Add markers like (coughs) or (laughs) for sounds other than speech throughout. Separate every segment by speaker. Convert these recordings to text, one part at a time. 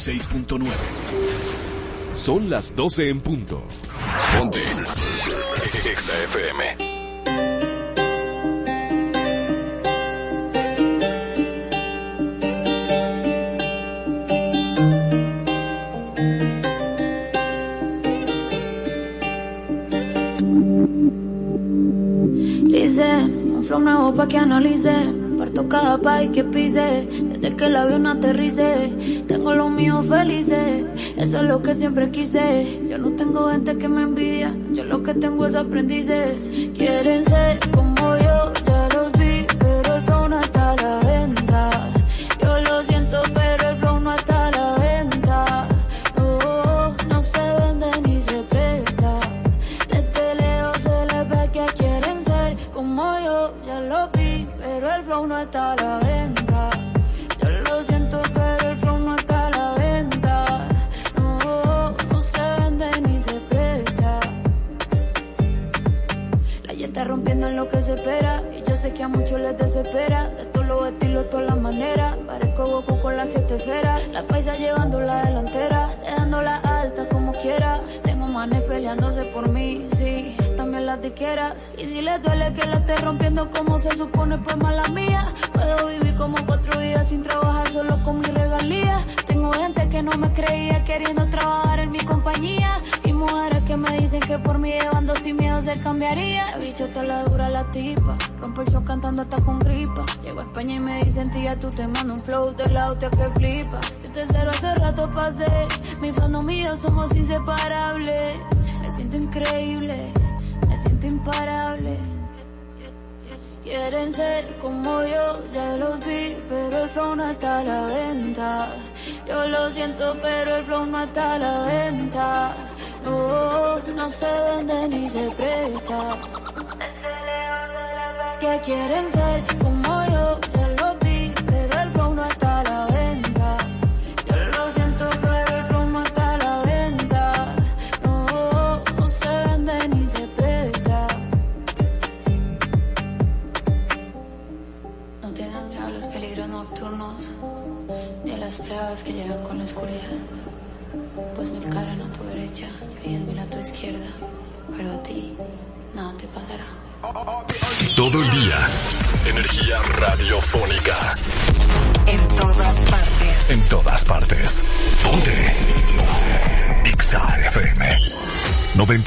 Speaker 1: 96.9. Son las 12 en punto. Ponte. Exa FM.
Speaker 2: flow nuevo pa' que analice. Parto cada país que pise, desde que el avión aterrice. Tengo los míos felices, eso es lo que siempre quise. Yo no tengo gente que me envidia, yo lo que tengo es aprendices. Quieren ser como quieren ser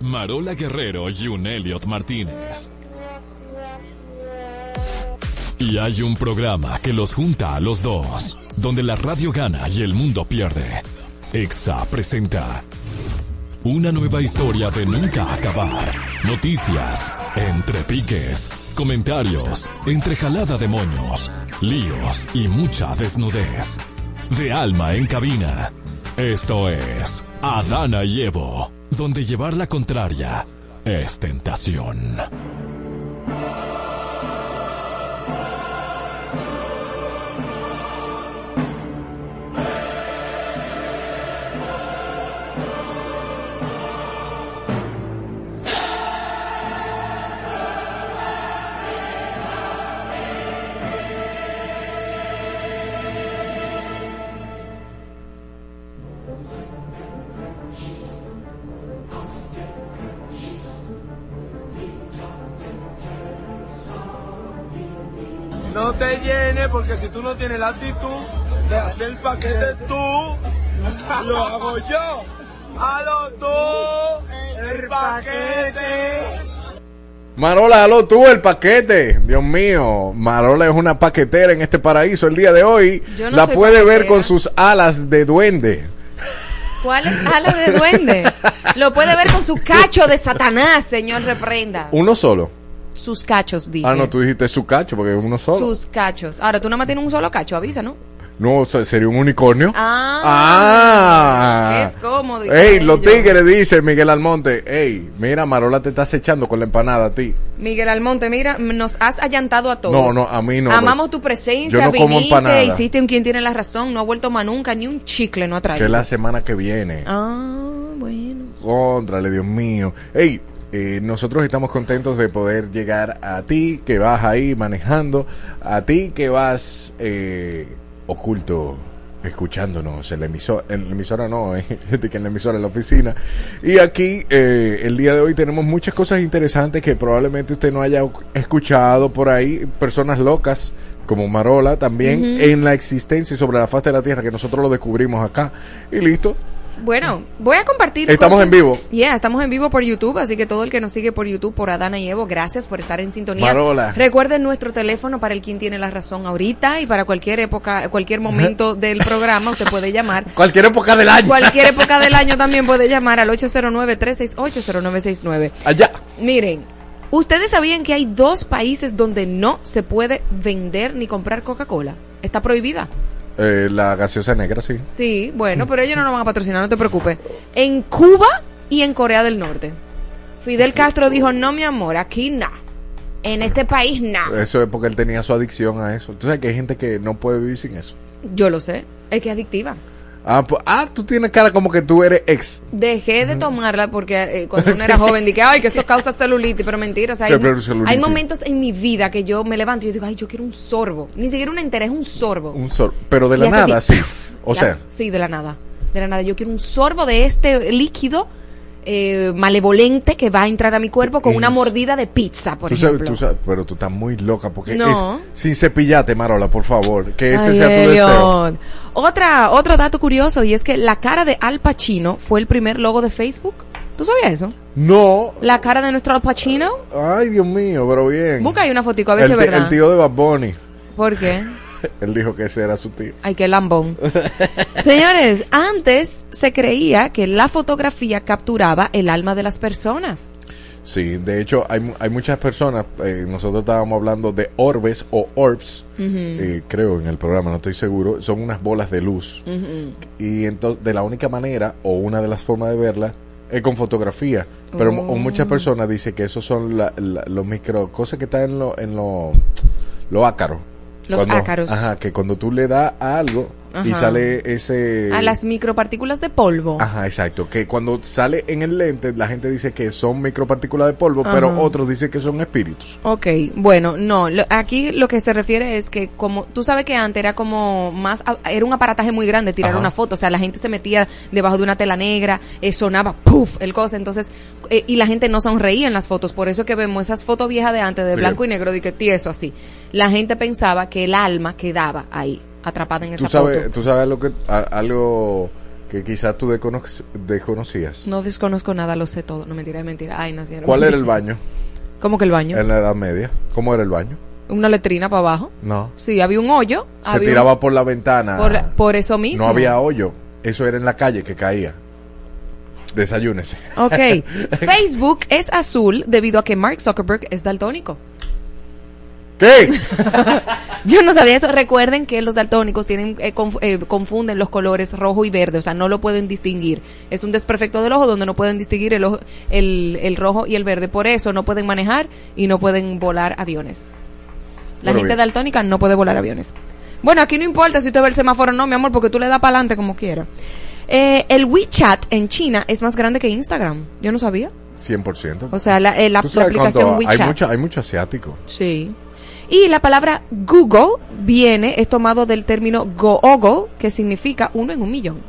Speaker 1: Marola Guerrero y un Elliot Martínez. Y hay un programa que los junta a los dos, donde la radio gana y el mundo pierde. EXA presenta una nueva historia de nunca acabar. Noticias, entre piques, comentarios, entre jalada de moños, líos y mucha desnudez. De alma en cabina. Esto es Adana y Evo, donde llevar la contraria es tentación.
Speaker 3: La actitud de hacer el paquete tú, lo hago yo. Halo tú, el paquete.
Speaker 4: Marola, aló tú, el paquete. Dios mío, Marola es una paquetera en este paraíso el día de hoy.
Speaker 5: Yo no
Speaker 4: la
Speaker 5: soy
Speaker 4: puede ver con sus alas de duende.
Speaker 5: ¿Cuál es ala de duende? (laughs) Lo puede ver con su cacho de Satanás, señor reprenda.
Speaker 4: Uno solo.
Speaker 5: Sus cachos, dije.
Speaker 4: Ah, no, tú dijiste su cacho porque es uno solo.
Speaker 5: Sus cachos. Ahora, tú nada más tienes un solo cacho, avisa, ¿no?
Speaker 4: No, sería un unicornio.
Speaker 5: Ah,
Speaker 4: Ah.
Speaker 5: es cómodo.
Speaker 4: Ey, los tigres, dice Miguel Almonte. Ey, mira, Marola te estás echando con la empanada a ti.
Speaker 5: Miguel Almonte, mira, nos has allantado a todos.
Speaker 4: No, no, a mí no,
Speaker 5: Amamos
Speaker 4: güey.
Speaker 5: tu presencia,
Speaker 4: Yo no como
Speaker 5: viniste,
Speaker 4: empanada.
Speaker 5: hiciste un quien tiene la razón, no ha vuelto más nunca, ni un chicle no ha traído.
Speaker 4: Que la semana que viene.
Speaker 5: Ah, bueno.
Speaker 4: Contrale, Dios mío. Ey, eh, nosotros estamos contentos de poder llegar a ti que vas ahí manejando, a ti que vas eh, oculto escuchándonos en la emisora, en la emisora no, eh, (laughs) que en la emisora en la oficina. Y aquí eh, el día de hoy tenemos muchas cosas interesantes que probablemente usted no haya escuchado por ahí, personas locas como Marola también en la existencia y sobre la faz de la tierra que nosotros lo descubrimos acá y listo.
Speaker 5: Bueno, voy a compartir.
Speaker 4: Estamos
Speaker 5: cosas-
Speaker 4: en vivo.
Speaker 5: Ya, estamos en vivo por YouTube, así que todo el que nos sigue por YouTube, por Adana y Evo, gracias por estar en sintonía.
Speaker 4: Marola.
Speaker 5: Recuerden nuestro teléfono para el quien tiene la razón ahorita y para cualquier época, cualquier momento (laughs) del programa, usted puede llamar.
Speaker 4: Cualquier época del año.
Speaker 5: Cualquier (laughs) época del año también puede llamar al 809-368-0969.
Speaker 4: Allá.
Speaker 5: Miren, ¿ustedes sabían que hay dos países donde no se puede vender ni comprar Coca-Cola? Está prohibida.
Speaker 4: Eh, la gaseosa negra, sí.
Speaker 5: Sí, bueno, pero ellos no nos van a patrocinar, no te preocupes. En Cuba y en Corea del Norte. Fidel Castro dijo, no, mi amor, aquí no. En este país no.
Speaker 4: Eso es porque él tenía su adicción a eso. Tú sabes que hay gente que no puede vivir sin eso.
Speaker 5: Yo lo sé, es que es adictiva.
Speaker 4: Ah, pues- ah, tú tienes cara como que tú eres ex.
Speaker 5: Dejé de tomarla porque eh, cuando uno era (laughs) joven dije, ay, que eso causa celulitis, pero mentira. O sea, hay, momentos en mi vida que yo me levanto y yo digo, ay, yo quiero un sorbo. Ni siquiera una entera, es un sorbo.
Speaker 4: Un sor pero de la
Speaker 5: así,
Speaker 4: nada, sí. O sea,
Speaker 5: Sí, de la nada. De la nada. Yo quiero un sorbo de este líquido eh, malevolente que va a entrar a mi cuerpo con una mordida de pizza, por
Speaker 4: tú sabes,
Speaker 5: ejemplo.
Speaker 4: tú sabes, pero tú estás muy loca porque
Speaker 5: No.
Speaker 4: es sin cepillate, Marola, por favor. Que ese
Speaker 5: Ay,
Speaker 4: sea tu deseo.
Speaker 5: Otra, otro dato curioso y es que la cara de Al Pacino fue el primer logo de Facebook. ¿Tú sabías eso?
Speaker 4: No.
Speaker 5: La cara de nuestro Al Pacino.
Speaker 4: Ay, Dios mío, pero bien.
Speaker 5: Busca ahí una fotico a ver si es verdad.
Speaker 4: el tío de Bad Bunny.
Speaker 5: ¿Por qué? (laughs)
Speaker 4: Él dijo que ese era su tío.
Speaker 5: Ay, qué lambón. (laughs) Señores, antes se creía que la fotografía capturaba el alma de las personas.
Speaker 4: Sí, de hecho hay, hay muchas personas, eh, nosotros estábamos hablando de orbes o orbs, eh, creo en el programa, no estoy seguro, son unas bolas de luz. Y entonces de la única manera o una de las formas de verla es con fotografía. Pero
Speaker 5: Oh.
Speaker 4: muchas personas dicen que esos son la- la- los micro, cosas que están en los en lo, lo ácaros.
Speaker 5: Los ácaros.
Speaker 4: Ajá, que cuando tú le das a y sale ese...
Speaker 5: A las micropartículas de polvo.
Speaker 4: Ajá, exacto. Que cuando sale en el lente, la gente dice que son micropartículas de polvo, pero otros dicen que son espíritus.
Speaker 5: Ok, bueno, no, lo- aquí lo que se refiere es que como tú sabes que antes era como más, era un aparataje muy grande tirar
Speaker 4: Ajá.
Speaker 5: una foto, o sea, la gente se metía debajo de una tela negra, eh, sonaba puff el cosa, entonces, eh, y la gente no sonreía en las fotos, por eso que vemos esas fotos viejas de antes de
Speaker 4: Bien.
Speaker 5: blanco y negro, de que tieso así. La gente pensaba que el alma quedaba ahí, atrapada en esa
Speaker 4: Tú sabes,
Speaker 5: foto.
Speaker 4: tú sabes lo que, a- algo que quizás tú descono- desconocías.
Speaker 5: No desconozco nada, lo sé todo. No mentira, es mentira. Ay, no, sí, no.
Speaker 4: ¿Cuál era el baño
Speaker 5: ¿Cómo que el baño?
Speaker 4: en la Edad Media? ¿Cómo era el baño?
Speaker 5: Una letrina para abajo.
Speaker 4: No.
Speaker 5: Sí, había un hoyo.
Speaker 4: Se
Speaker 5: había un-
Speaker 4: tiraba por la ventana.
Speaker 5: por, por eso mismo.
Speaker 4: no había hoyo. Eso era en la calle que caía. Desayúnese.
Speaker 5: Ok. (laughs) Facebook es azul debido a que Mark Zuckerberg es daltónico.
Speaker 4: ¿Qué? (laughs)
Speaker 5: Yo no sabía eso. Recuerden que los daltónicos tienen eh, conf- eh, confunden los colores rojo y verde, o sea, no lo pueden distinguir. Es un desperfecto del ojo donde no pueden distinguir el, ojo- el, el rojo y el verde. Por eso no pueden manejar y no pueden volar aviones. La gente
Speaker 4: bien.
Speaker 5: daltónica no puede volar aviones. Bueno, aquí no importa si usted ve el semáforo o no, mi amor, porque tú le das para adelante como quiera. Eh, el WeChat en China es más grande que Instagram. Yo no sabía.
Speaker 4: 100%.
Speaker 5: O sea, la, eh, la-
Speaker 4: ¿Tú
Speaker 5: la
Speaker 4: sabes
Speaker 5: aplicación
Speaker 4: cuánto-
Speaker 5: WeChat.
Speaker 4: Hay mucho, hay mucho asiático.
Speaker 5: Sí. Y la palabra Google viene, es tomado del término Google, que significa uno en un millón.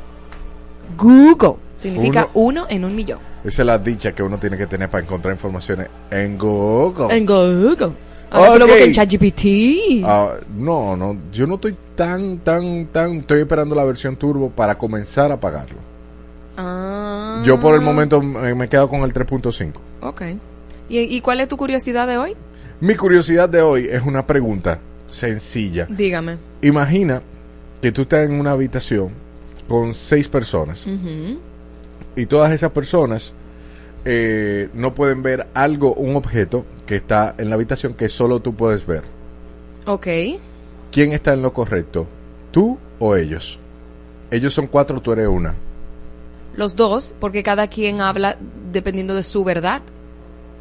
Speaker 5: Google significa uno, en un millón.
Speaker 4: Esa es la dicha que uno tiene que tener para encontrar informaciones en Google.
Speaker 5: En Google. Ahora tú lo en ChatGPT.
Speaker 4: Ah, no, no, yo no estoy tan, tan, tan, estoy esperando la versión turbo para comenzar a pagarlo.
Speaker 5: Ah.
Speaker 4: Yo por el momento me, me quedo con el 3.5.
Speaker 5: Ok. ¿Y, ¿Y cuál es tu curiosidad de hoy?
Speaker 4: Mi curiosidad de hoy es una pregunta sencilla.
Speaker 5: Dígame.
Speaker 4: Imagina que tú estás en una habitación con seis personas y todas esas personas eh, no pueden ver algo, un objeto que está en la habitación que solo tú puedes ver.
Speaker 5: Ok.
Speaker 4: ¿Quién está en lo correcto? ¿Tú o ellos? Ellos son cuatro, tú eres una.
Speaker 5: Los dos, porque cada quien habla dependiendo de su verdad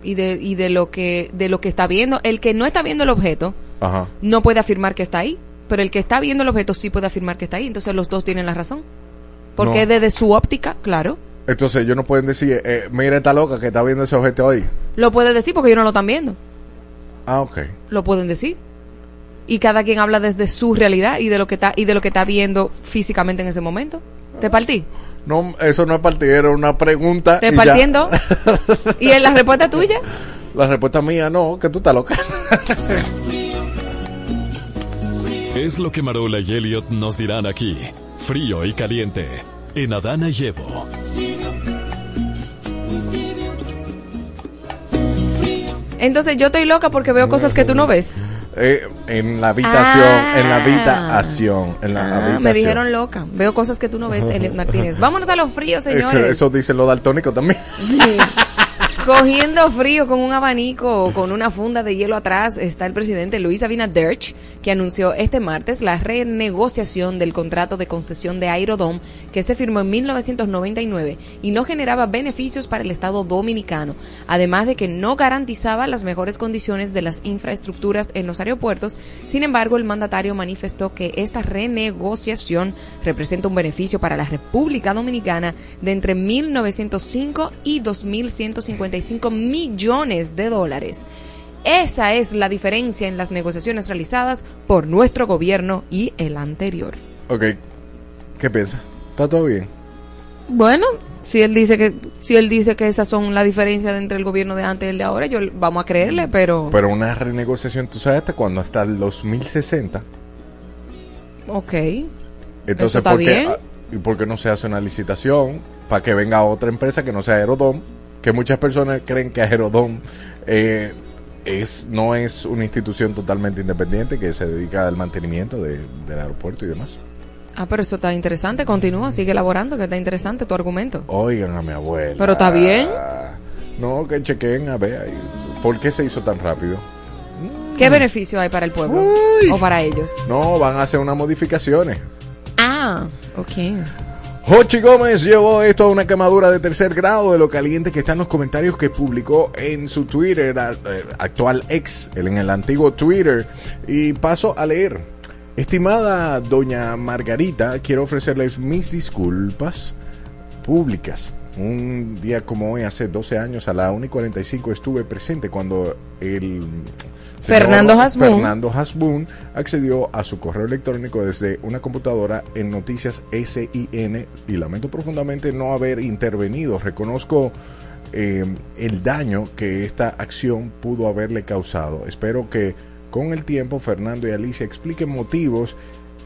Speaker 5: y de, y de lo que de lo que está viendo. El que no está viendo el objeto
Speaker 4: Ajá.
Speaker 5: no puede afirmar que está ahí, pero el que está viendo el objeto sí puede afirmar que está ahí. Entonces los dos tienen la razón. Porque
Speaker 4: No.
Speaker 5: desde su óptica, claro,
Speaker 4: Entonces ellos no pueden decir, eh, mira esta loca que está viendo ese objeto ahí.
Speaker 5: lo puede decir porque ellos no lo están viendo.
Speaker 4: Ah, ok.
Speaker 5: Lo pueden decir. Y cada quien habla desde su realidad y de lo que está y de lo que está viendo físicamente en ese momento. ¿Te partí?
Speaker 4: No, eso no es partido, era una pregunta.
Speaker 5: ¿Te
Speaker 4: y ya.
Speaker 5: partiendo? (laughs) ¿Y en la respuesta tuya?
Speaker 4: La respuesta mía, no, que tú estás loca.
Speaker 1: Es lo que Marola y Elliot nos dirán aquí, frío y caliente, en Adana y Evo.
Speaker 5: Entonces yo estoy loca porque veo cosas que tú no ves.
Speaker 4: Eh, en la habitación, en la habitación, en la
Speaker 5: Ah,
Speaker 4: habitación.
Speaker 5: me dijeron loca. Veo cosas que tú no ves, Martínez. Vámonos a los fríos,
Speaker 4: Eso,
Speaker 5: señores.
Speaker 4: eso dicen los daltónicos también.
Speaker 5: Cogiendo frío con un abanico o con una funda de hielo atrás está el presidente Luis Abinader, que anunció este martes la renegociación del contrato de concesión de Aerodom que se firmó en 1999 y no generaba beneficios para el Estado dominicano, además de que no garantizaba las mejores condiciones de las infraestructuras en los aeropuertos. Sin embargo, el mandatario manifestó que esta renegociación representa un beneficio para la República Dominicana de entre 1.905 y 2.155 millones de dólares. Esa es la diferencia en las negociaciones realizadas por nuestro gobierno y el anterior.
Speaker 4: ok, ¿qué piensas? ¿Está todo bien?
Speaker 5: Bueno, si él dice que si él dice que esas son la diferencia entre el gobierno de antes y el de ahora, yo vamos a creerle, pero
Speaker 4: Pero una renegociación, ¿tú sabes hasta cuándo? Hasta el 2060.
Speaker 5: ok.
Speaker 4: Entonces,
Speaker 5: Eso está
Speaker 4: ¿por qué,
Speaker 5: bien.
Speaker 4: ah, ¿y por qué no se hace una licitación para que venga otra empresa que no sea Aerodom? Que muchas personas creen que Aerodom eh, es, no es una institución totalmente independiente que se dedica al mantenimiento de- del aeropuerto y demás.
Speaker 5: Ah, pero eso está interesante, continúa, sigue elaborando, que está interesante tu argumento.
Speaker 4: Oigan a mi abuela.
Speaker 5: Pero está bien.
Speaker 4: No, que chequen a ver. ¿Por qué se hizo tan rápido?
Speaker 5: ¿Qué beneficio hay para el pueblo
Speaker 4: Uy.
Speaker 5: o para ellos?
Speaker 4: No, van a hacer unas modificaciones.
Speaker 5: Ah, ok.
Speaker 4: Hochi Gómez llevó esto a una quemadura de tercer grado de lo caliente que están los comentarios que publicó en su Twitter, eh, actual ex, en el antiguo Twitter. Y paso a leer. Estimada doña Margarita, quiero ofrecerles mis disculpas públicas. Un día como hoy, hace 12 años, a la 1 y 45, estuve presente cuando el
Speaker 5: Fernando Hasbún.
Speaker 4: Fernando Hasbún accedió a su correo electrónico desde una computadora en Noticias SIN y lamento profundamente no haber intervenido. Reconozco eh, el daño que esta acción pudo haberle causado. Espero que con el tiempo Fernando y Alicia expliquen motivos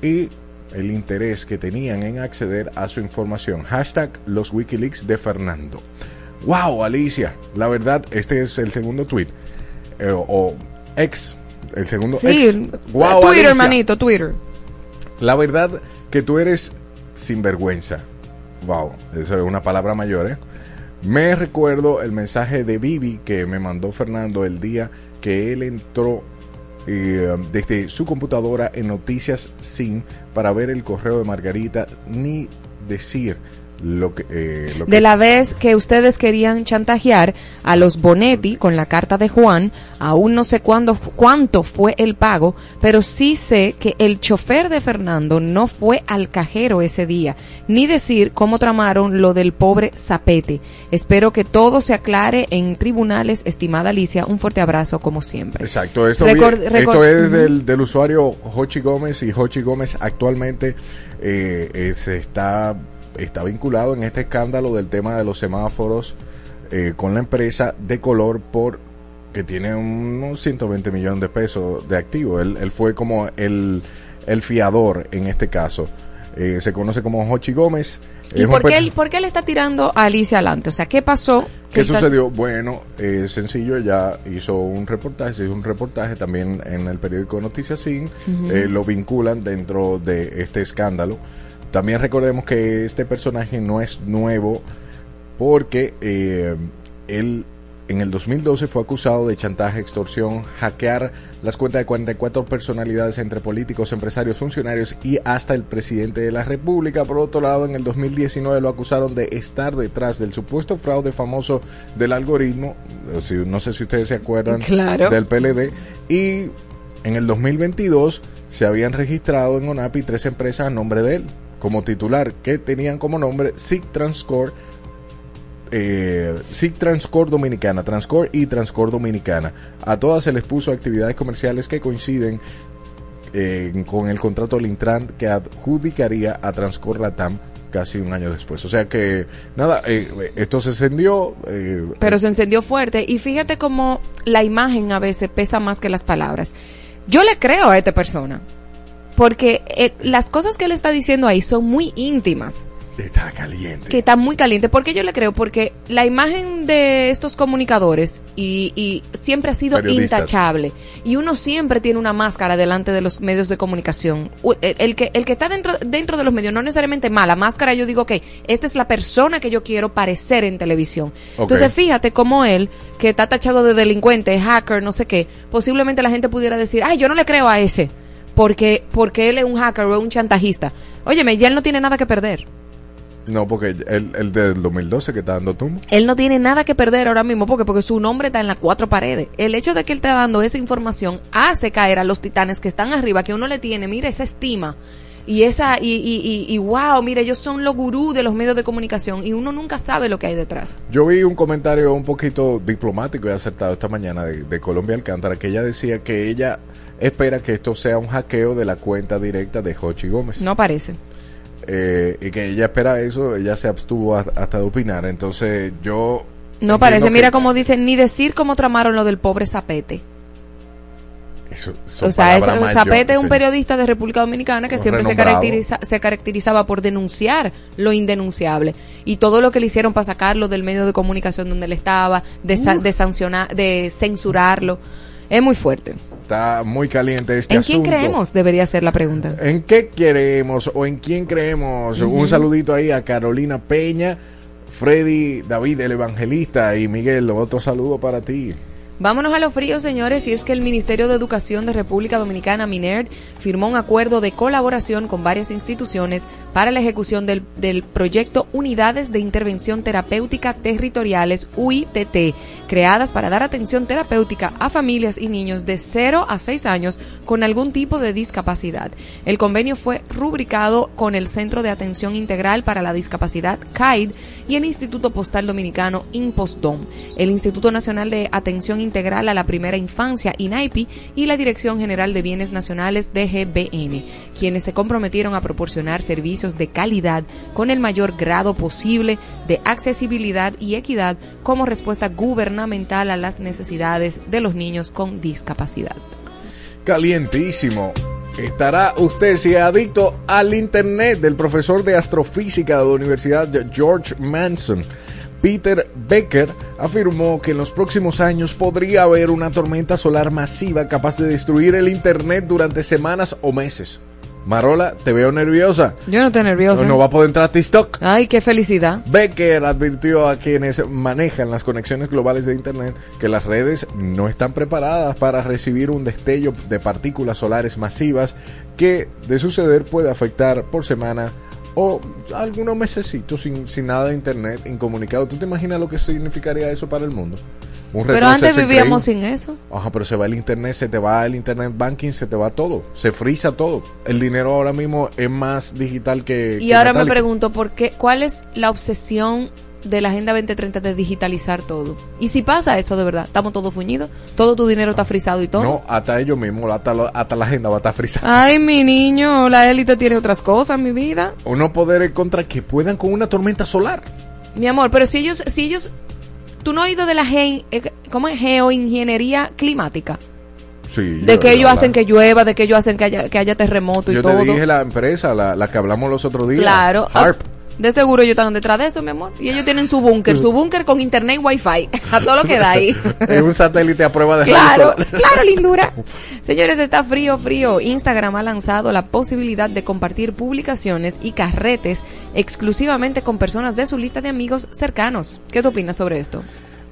Speaker 4: y el interés que tenían en acceder a su información. Hashtag los Wikileaks de Fernando. Wow, Alicia, la verdad, este es el segundo tweet. Eh, o ex, el segundo
Speaker 5: Sí,
Speaker 4: ex. Wow,
Speaker 5: Twitter,
Speaker 4: Alicia.
Speaker 5: hermanito, Twitter.
Speaker 4: La verdad que tú eres sinvergüenza. Wow, eso es una palabra mayor, ¿eh? Me recuerdo el mensaje de Vivi que me mandó Fernando el día que él entró eh, desde su computadora en Noticias Sin para ver el correo de Margarita ni decir lo que... eh, lo que
Speaker 5: De la vez que ustedes querían chantajear a los Bonetti con la carta de Juan, aún no sé cuándo, cuánto fue el pago, pero sí sé que el chofer de Fernando no fue al cajero ese día, ni decir cómo tramaron lo del pobre Zapete. Espero que todo se aclare en tribunales, estimada Alicia. Un fuerte abrazo como siempre.
Speaker 4: Exacto, esto,
Speaker 5: Record-
Speaker 4: vi-
Speaker 5: record-
Speaker 4: esto es del, del usuario Hochi Gómez y Hochi Gómez actualmente eh, eh, se está, está vinculado en este escándalo del tema de los semáforos eh, con la empresa de color por que tiene unos 120 millones de pesos de activo. Él, él fue como el, el fiador en este caso. Eh, se conoce como Hochi Gómez.
Speaker 5: ¿Y por qué, él, por qué está tirando a Alicia adelante? O sea, ¿qué pasó?
Speaker 4: ¿Qué
Speaker 5: está-
Speaker 4: sucedió? Bueno, eh, sencillo, ya hizo un reportaje, se hizo un reportaje también en el periódico Noticias Sin, eh, lo vinculan dentro de este escándalo. También recordemos que este personaje no es nuevo porque eh, él en el 2012 fue acusado de chantaje, extorsión, hackear las cuentas de 44 personalidades entre políticos, empresarios, funcionarios y hasta el presidente de la República. Por otro lado, en el 2019 lo acusaron de estar detrás del supuesto fraude famoso del algoritmo. No sé si ustedes se acuerdan
Speaker 5: Claro.
Speaker 4: del PLD. Y en el 2022 se habían registrado en ONAPI tres empresas a nombre de él como titular que tenían como nombre SIG Transcore eh, SIG Transcore Dominicana, Transcore y Transcore Dominicana. A todas se les puso actividades comerciales que coinciden eh, con el contrato Lintran que adjudicaría a Transcore Latam casi un año después. O sea que, nada, eh, esto se encendió. eh,
Speaker 5: Pero se encendió fuerte y fíjate cómo la imagen a veces pesa más que las palabras. Yo le creo a esta persona porque eh, las cosas que él está diciendo ahí son muy íntimas.
Speaker 4: está caliente.
Speaker 5: que está muy caliente. ¿Por qué yo le creo? Porque la imagen de estos comunicadores y, y siempre ha sido intachable. Y uno siempre tiene una máscara delante de los medios de comunicación. El, el que, el que está dentro, dentro de los medios, no necesariamente mala máscara, yo digo que esta es la persona que yo quiero parecer en televisión.
Speaker 4: Ok.
Speaker 5: Entonces fíjate cómo él, que está tachado de delincuente, hacker, no sé qué, posiblemente la gente pudiera decir, ay, yo no le creo a ese. Porque, porque él es un hacker o un chantajista. Óyeme, ya él no tiene nada que perder.
Speaker 4: No, porque el, el del 2012 que está dando tumbo.
Speaker 5: Él no tiene nada que perder ahora mismo porque, porque su nombre está en las cuatro paredes. El hecho de que él esté dando esa información hace caer a los titanes que están arriba, que uno le tiene, mira, esa estima. Y esa, y, y, y, y wow, mira, ellos son los gurús de los medios de comunicación y uno nunca sabe lo que hay detrás.
Speaker 4: Yo vi un comentario un poquito diplomático y acertado esta mañana de, de Colombia Alcántara que ella decía que ella espera que esto sea un hackeo de la cuenta directa de Jochi Gómez.
Speaker 5: No parece.
Speaker 4: Eh, y que ella espera eso, ella se abstuvo a- hasta de opinar. Entonces yo...
Speaker 5: No parece. Mira cómo dicen, ni decir cómo tramaron lo del pobre Zapete.
Speaker 4: Eso,
Speaker 5: O sea, es, Zapete es un periodista de República Dominicana que siempre se, caracteriza, se caracterizaba por denunciar lo indenunciable y todo lo que le hicieron para sacarlo del medio de comunicación donde él estaba, de, sa- de sancionar, de censurarlo, es muy fuerte.
Speaker 4: Está muy caliente este
Speaker 5: ¿En quién
Speaker 4: asunto.
Speaker 5: creemos? Debería ser la pregunta.
Speaker 4: ¿En qué queremos o en quién creemos? Un saludito ahí a Carolina Peña, Freddy, David el Evangelista y Miguel, otro saludo para ti.
Speaker 5: Vámonos a lo frío, señores, y es que el Ministerio de Educación de República Dominicana, MINERD, firmó un acuerdo de colaboración con varias instituciones para la ejecución del, del proyecto Unidades de Intervención Terapéutica Territoriales, UITT, creadas para dar atención terapéutica a familias y niños de 0 a 6 años con algún tipo de discapacidad. El convenio fue rubricado con el Centro de Atención Integral para la Discapacidad, CAID, y el Instituto Postal Dominicano, INPOSDOM, el Instituto Nacional de Atención Integral a la Primera Infancia, INAIPI, y la Dirección General de Bienes Nacionales, DGBN, quienes se comprometieron a proporcionar servicios de calidad con el mayor grado posible de accesibilidad y equidad como respuesta gubernamental a las necesidades de los niños con discapacidad.
Speaker 4: Calientísimo. Estará usted si adicto al internet del profesor de astrofísica de la Universidad George Manson. Peter Becker afirmó que en los próximos años podría haber una tormenta solar masiva capaz de destruir el internet durante semanas o meses. Marola, te veo nerviosa.
Speaker 5: Yo no estoy nerviosa.
Speaker 4: No, no va a poder entrar a TikTok.
Speaker 5: Ay, qué felicidad.
Speaker 4: Becker advirtió a quienes manejan las conexiones globales de Internet que las redes no están preparadas para recibir un destello de partículas solares masivas que, de suceder, puede afectar por semana o algunos mesecitos sin, sin nada de Internet incomunicado. ¿Tú te imaginas lo que significaría eso para el mundo? Un
Speaker 5: Pero antes vivíamos
Speaker 4: increíble.
Speaker 5: sin eso.
Speaker 4: Ajá, pero se va el internet, se te va el internet banking, se te va todo, se frisa todo. El dinero ahora mismo es más digital que.
Speaker 5: Y
Speaker 4: que
Speaker 5: ahora me pregunto, ¿por qué, ¿cuál es la obsesión de la Agenda 2030 de digitalizar todo? Y si pasa eso de verdad, estamos todos fuñidos, todo tu dinero está frisado y todo.
Speaker 4: No, hasta ellos mismos, hasta, lo- hasta la agenda va a estar frisada.
Speaker 5: Ay, mi niño, la élite tiene otras cosas, mi vida.
Speaker 4: Unos poderes contra que puedan con una tormenta solar.
Speaker 5: Mi amor, pero si ellos, si ellos, tú no has oído de la ge- eh, ¿cómo es? geoingeniería climática,
Speaker 4: Sí.
Speaker 5: de
Speaker 4: yo-
Speaker 5: que
Speaker 4: yo
Speaker 5: ellos hacen que llueva, de que ellos hacen que haya, que haya terremoto y
Speaker 4: Yo
Speaker 5: todo.
Speaker 4: te dije la empresa, la, la que hablamos los otros días.
Speaker 5: Claro.
Speaker 4: Harp.
Speaker 5: De seguro ellos están detrás de eso, mi amor. Y ellos tienen su búnker, su búnker con internet y wifi. (laughs) A todo lo que da ahí. (laughs)
Speaker 4: es un satélite a prueba de
Speaker 5: Claro, (laughs) claro, lindura. Señores, está frío, frío. Instagram ha lanzado la posibilidad de compartir publicaciones y carretes exclusivamente con personas de su lista de amigos cercanos. ¿Qué tú opinas sobre esto?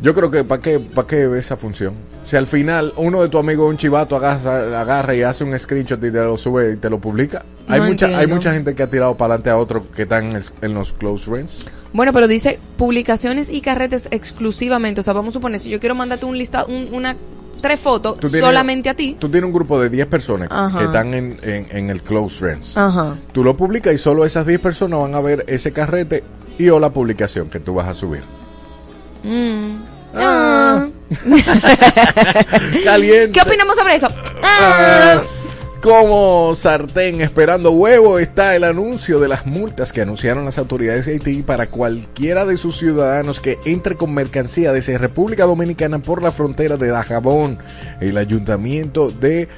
Speaker 4: Yo creo que ¿para qué, pa' qué esa función? Si al final uno de tus amigos, un chivato, agarra, agarra y hace un screenshot y te lo sube y te lo publica. Hay,
Speaker 5: No
Speaker 4: mucha, hay mucha gente que ha tirado para adelante a otro que están en, en los close friends.
Speaker 5: Bueno, pero dice publicaciones y carretes exclusivamente. O sea, vamos a suponer, si yo quiero mandarte un listado, un- una tres fotos
Speaker 4: tienes-
Speaker 5: solamente a ti.
Speaker 4: Tú tienes un grupo de 10 personas
Speaker 5: Ajá.
Speaker 4: que están en, en- en el close friends.
Speaker 5: Ajá.
Speaker 4: Tú lo publicas y solo esas 10 personas van a ver ese carrete y o la publicación que tú vas a subir.
Speaker 5: Mm.
Speaker 4: Ah. (laughs) Caliente.
Speaker 5: ¿Qué opinamos sobre eso?
Speaker 4: Ah,
Speaker 5: Ah.
Speaker 4: Como sartén esperando huevo está el anuncio de las multas que anunciaron las autoridades de Haití para cualquiera de sus ciudadanos que entre con mercancía desde República Dominicana por la frontera de Dajabón. El ayuntamiento de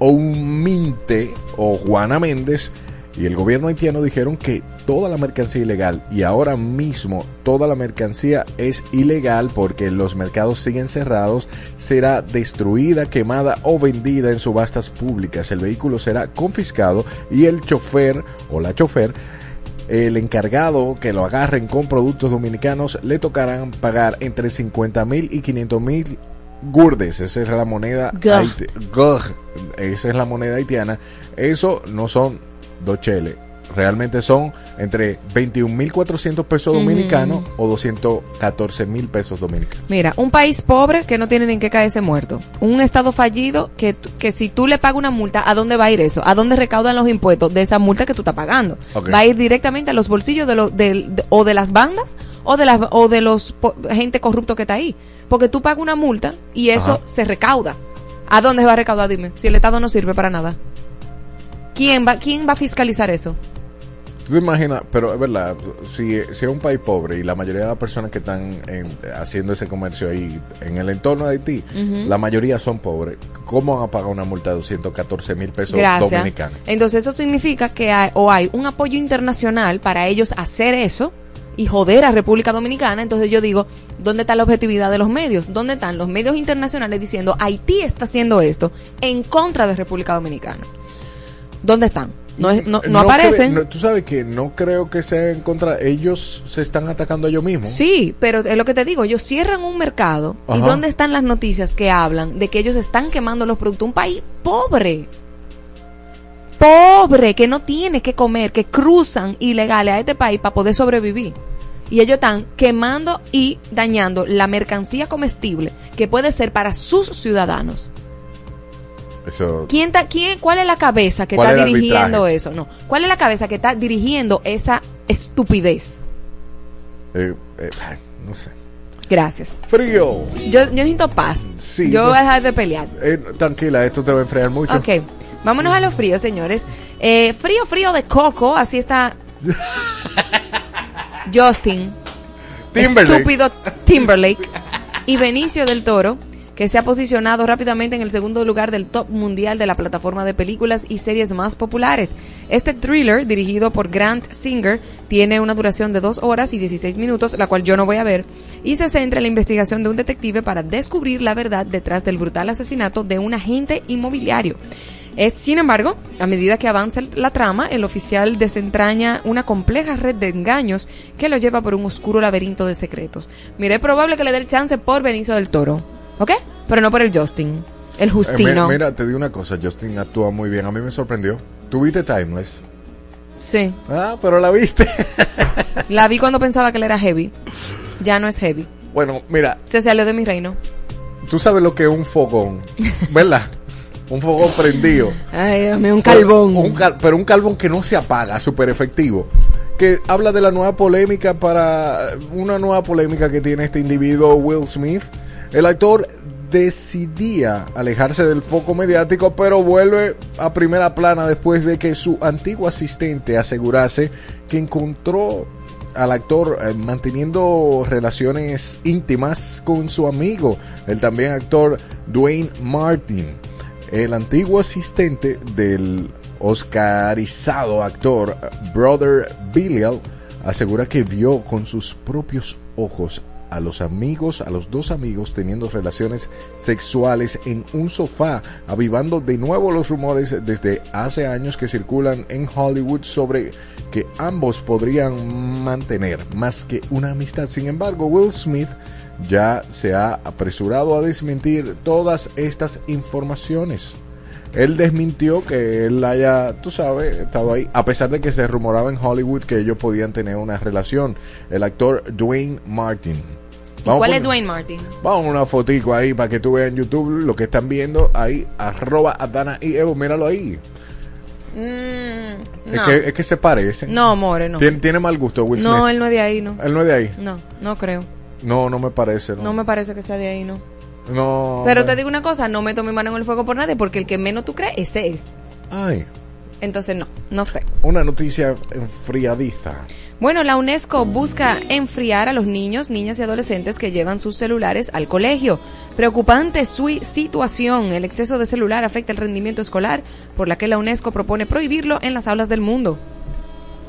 Speaker 4: Ouminte o Juana Méndez y el gobierno haitiano dijeron que toda la mercancía ilegal y ahora mismo toda la mercancía es ilegal porque los mercados siguen cerrados, será destruida, quemada o vendida en subastas públicas. El vehículo será confiscado y el chofer o la chofer el encargado que lo agarren con productos dominicanos le tocarán pagar entre 50 mil y 500 mil gurdes. Esa es la moneda. Esa es la moneda haitiana. Eso no son dos cheles. Realmente son entre 21.400 pesos dominicanos o 214 mil pesos dominicanos.
Speaker 5: Mira, un país pobre que no tiene ni en qué caerse muerto. Un estado fallido que, que si tú le pagas una multa, ¿a dónde va a ir eso? ¿A dónde recaudan los impuestos de esa multa que tú estás pagando? Va a ir directamente a los bolsillos de, del- de- o de las bandas o de, las, o de los po- gente corrupto que está ahí. Porque tú pagas una multa y eso
Speaker 4: Ajá.
Speaker 5: se recauda. ¿A dónde se va a recaudar? Dime. Si el Estado no sirve para nada. ¿Quién va, quién va a fiscalizar eso?
Speaker 4: Tú te imaginas, pero es verdad, si, si es un país pobre y la mayoría de las personas que están en- haciendo ese comercio ahí en el entorno de Haití, la mayoría son pobres, ¿cómo van a pagar una multa de 214 mil pesos
Speaker 5: Gracias.
Speaker 4: dominicanos?
Speaker 5: Entonces eso significa que hay, o hay un apoyo internacional para ellos hacer eso y joder a República Dominicana. Entonces yo digo, ¿dónde está la objetividad de los medios? ¿Dónde están los medios internacionales diciendo Haití está haciendo esto en contra de República Dominicana? ¿Dónde están? No, es- no, no aparecen.
Speaker 4: Tú sabes que no creo que sea en contra, ellos se están atacando a ellos mismos.
Speaker 5: Sí, pero es lo que te digo, ellos cierran un mercado y. ¿dónde están las noticias que hablan de que ellos están quemando los productos? Un país pobre. Pobre, que no tiene que comer, que cruzan ilegales a este país para poder sobrevivir. Y ellos están quemando y dañando la mercancía comestible que puede ser para sus ciudadanos.
Speaker 4: Eso,
Speaker 5: ¿Quién está, quién, ¿Cuál es la cabeza que
Speaker 4: ¿Cuál
Speaker 5: está
Speaker 4: es
Speaker 5: dirigiendo eso? No. ¿Cuál es la cabeza que está dirigiendo esa estupidez?
Speaker 4: eh, eh, no sé.
Speaker 5: Gracias.
Speaker 4: Frío.
Speaker 5: Yo, yo necesito paz.
Speaker 4: Sí,
Speaker 5: yo
Speaker 4: no-
Speaker 5: voy a dejar de pelear.
Speaker 4: Eh, tranquila, esto te va a enfriar mucho.
Speaker 5: Ok, vámonos a lo frío, señores. Frío, frío de coco, así está (laughs) Justin,
Speaker 4: Timberlake.
Speaker 5: estúpido Timberlake y Benicio del Toro, que se ha posicionado rápidamente en el segundo lugar del top mundial de la plataforma de películas y series más populares. Este thriller, dirigido por Grant Singer, tiene una duración de 2 horas y 16 minutos, la cual yo no voy a ver, y se centra en la investigación de un detective para descubrir la verdad detrás del brutal asesinato de un agente inmobiliario. Es, sin embargo, a medida que avanza la trama, el oficial desentraña una compleja red de engaños que lo lleva por un oscuro laberinto de secretos. Mire, es probable que le dé el chance por Benicio del Toro, ¿ok? Pero no por el Justin, el
Speaker 4: Eh,
Speaker 5: Justino.
Speaker 4: mi- mira, te digo una cosa, Justin actúa muy bien, a mí me sorprendió. ¿Tuviste Timeless?
Speaker 5: Sí,
Speaker 4: Ah, pero la viste. (laughs)
Speaker 5: la vi cuando pensaba que él era heavy. Ya no es heavy.
Speaker 4: bueno, mira,
Speaker 5: Se salió de mi reino.
Speaker 4: tú sabes lo que es un fogón, ¿verdad? un fogón prendido.
Speaker 5: Ay, Dios mío, un calbón.
Speaker 4: Un cal- pero un carbón que no se apaga, súper efectivo. Que habla de la nueva polémica para. Una nueva polémica que tiene este individuo, Will Smith. El actor decidía alejarse del foco mediático, pero vuelve a primera plana después de que su antiguo asistente asegurase que encontró al actor eh, manteniendo relaciones íntimas con su amigo, el también actor Dwayne Martin. El antiguo asistente del oscarizado actor Brother Billial asegura que vio con sus propios ojos a los amigos, a los dos amigos teniendo relaciones sexuales en un sofá, avivando de nuevo los rumores desde hace años que circulan en Hollywood sobre que ambos podrían mantener más que una amistad. Sin embargo, Will Smith ya se ha apresurado a desmentir todas estas informaciones. Él desmintió que él haya, tú sabes, estado ahí, a pesar de que se rumoraba en Hollywood que ellos podían tener una relación. El actor Dwayne Martin.
Speaker 5: ¿Y
Speaker 4: Vamos
Speaker 5: ¿Cuál es Dwayne Martin?
Speaker 4: Vamos a una fotico ahí para que tú veas en YouTube lo que están viendo ahí, arroba Adana y Evo, míralo ahí.
Speaker 5: Mm,
Speaker 4: Es,
Speaker 5: no.
Speaker 4: que, es que se parecen.
Speaker 5: no, more, no.
Speaker 4: Tiene, tiene mal gusto Will
Speaker 5: No,
Speaker 4: Smith.
Speaker 5: él no es de ahí, no.
Speaker 4: Él no es de ahí.
Speaker 5: No, no creo.
Speaker 4: No, no me parece. No,
Speaker 5: No me parece que sea de ahí, no.
Speaker 4: No,
Speaker 5: Pero te digo una cosa, no meto mi mano en el fuego por nadie porque el que menos tú crees, ese es.
Speaker 4: Ay,
Speaker 5: Entonces no, no sé.
Speaker 4: una noticia enfriadiza.
Speaker 5: Bueno, la UNESCO busca enfriar a los niños, niñas y adolescentes que llevan sus celulares al colegio. Preocupante su situación. El exceso de celular afecta el rendimiento escolar, por la que la UNESCO propone prohibirlo en las aulas del mundo.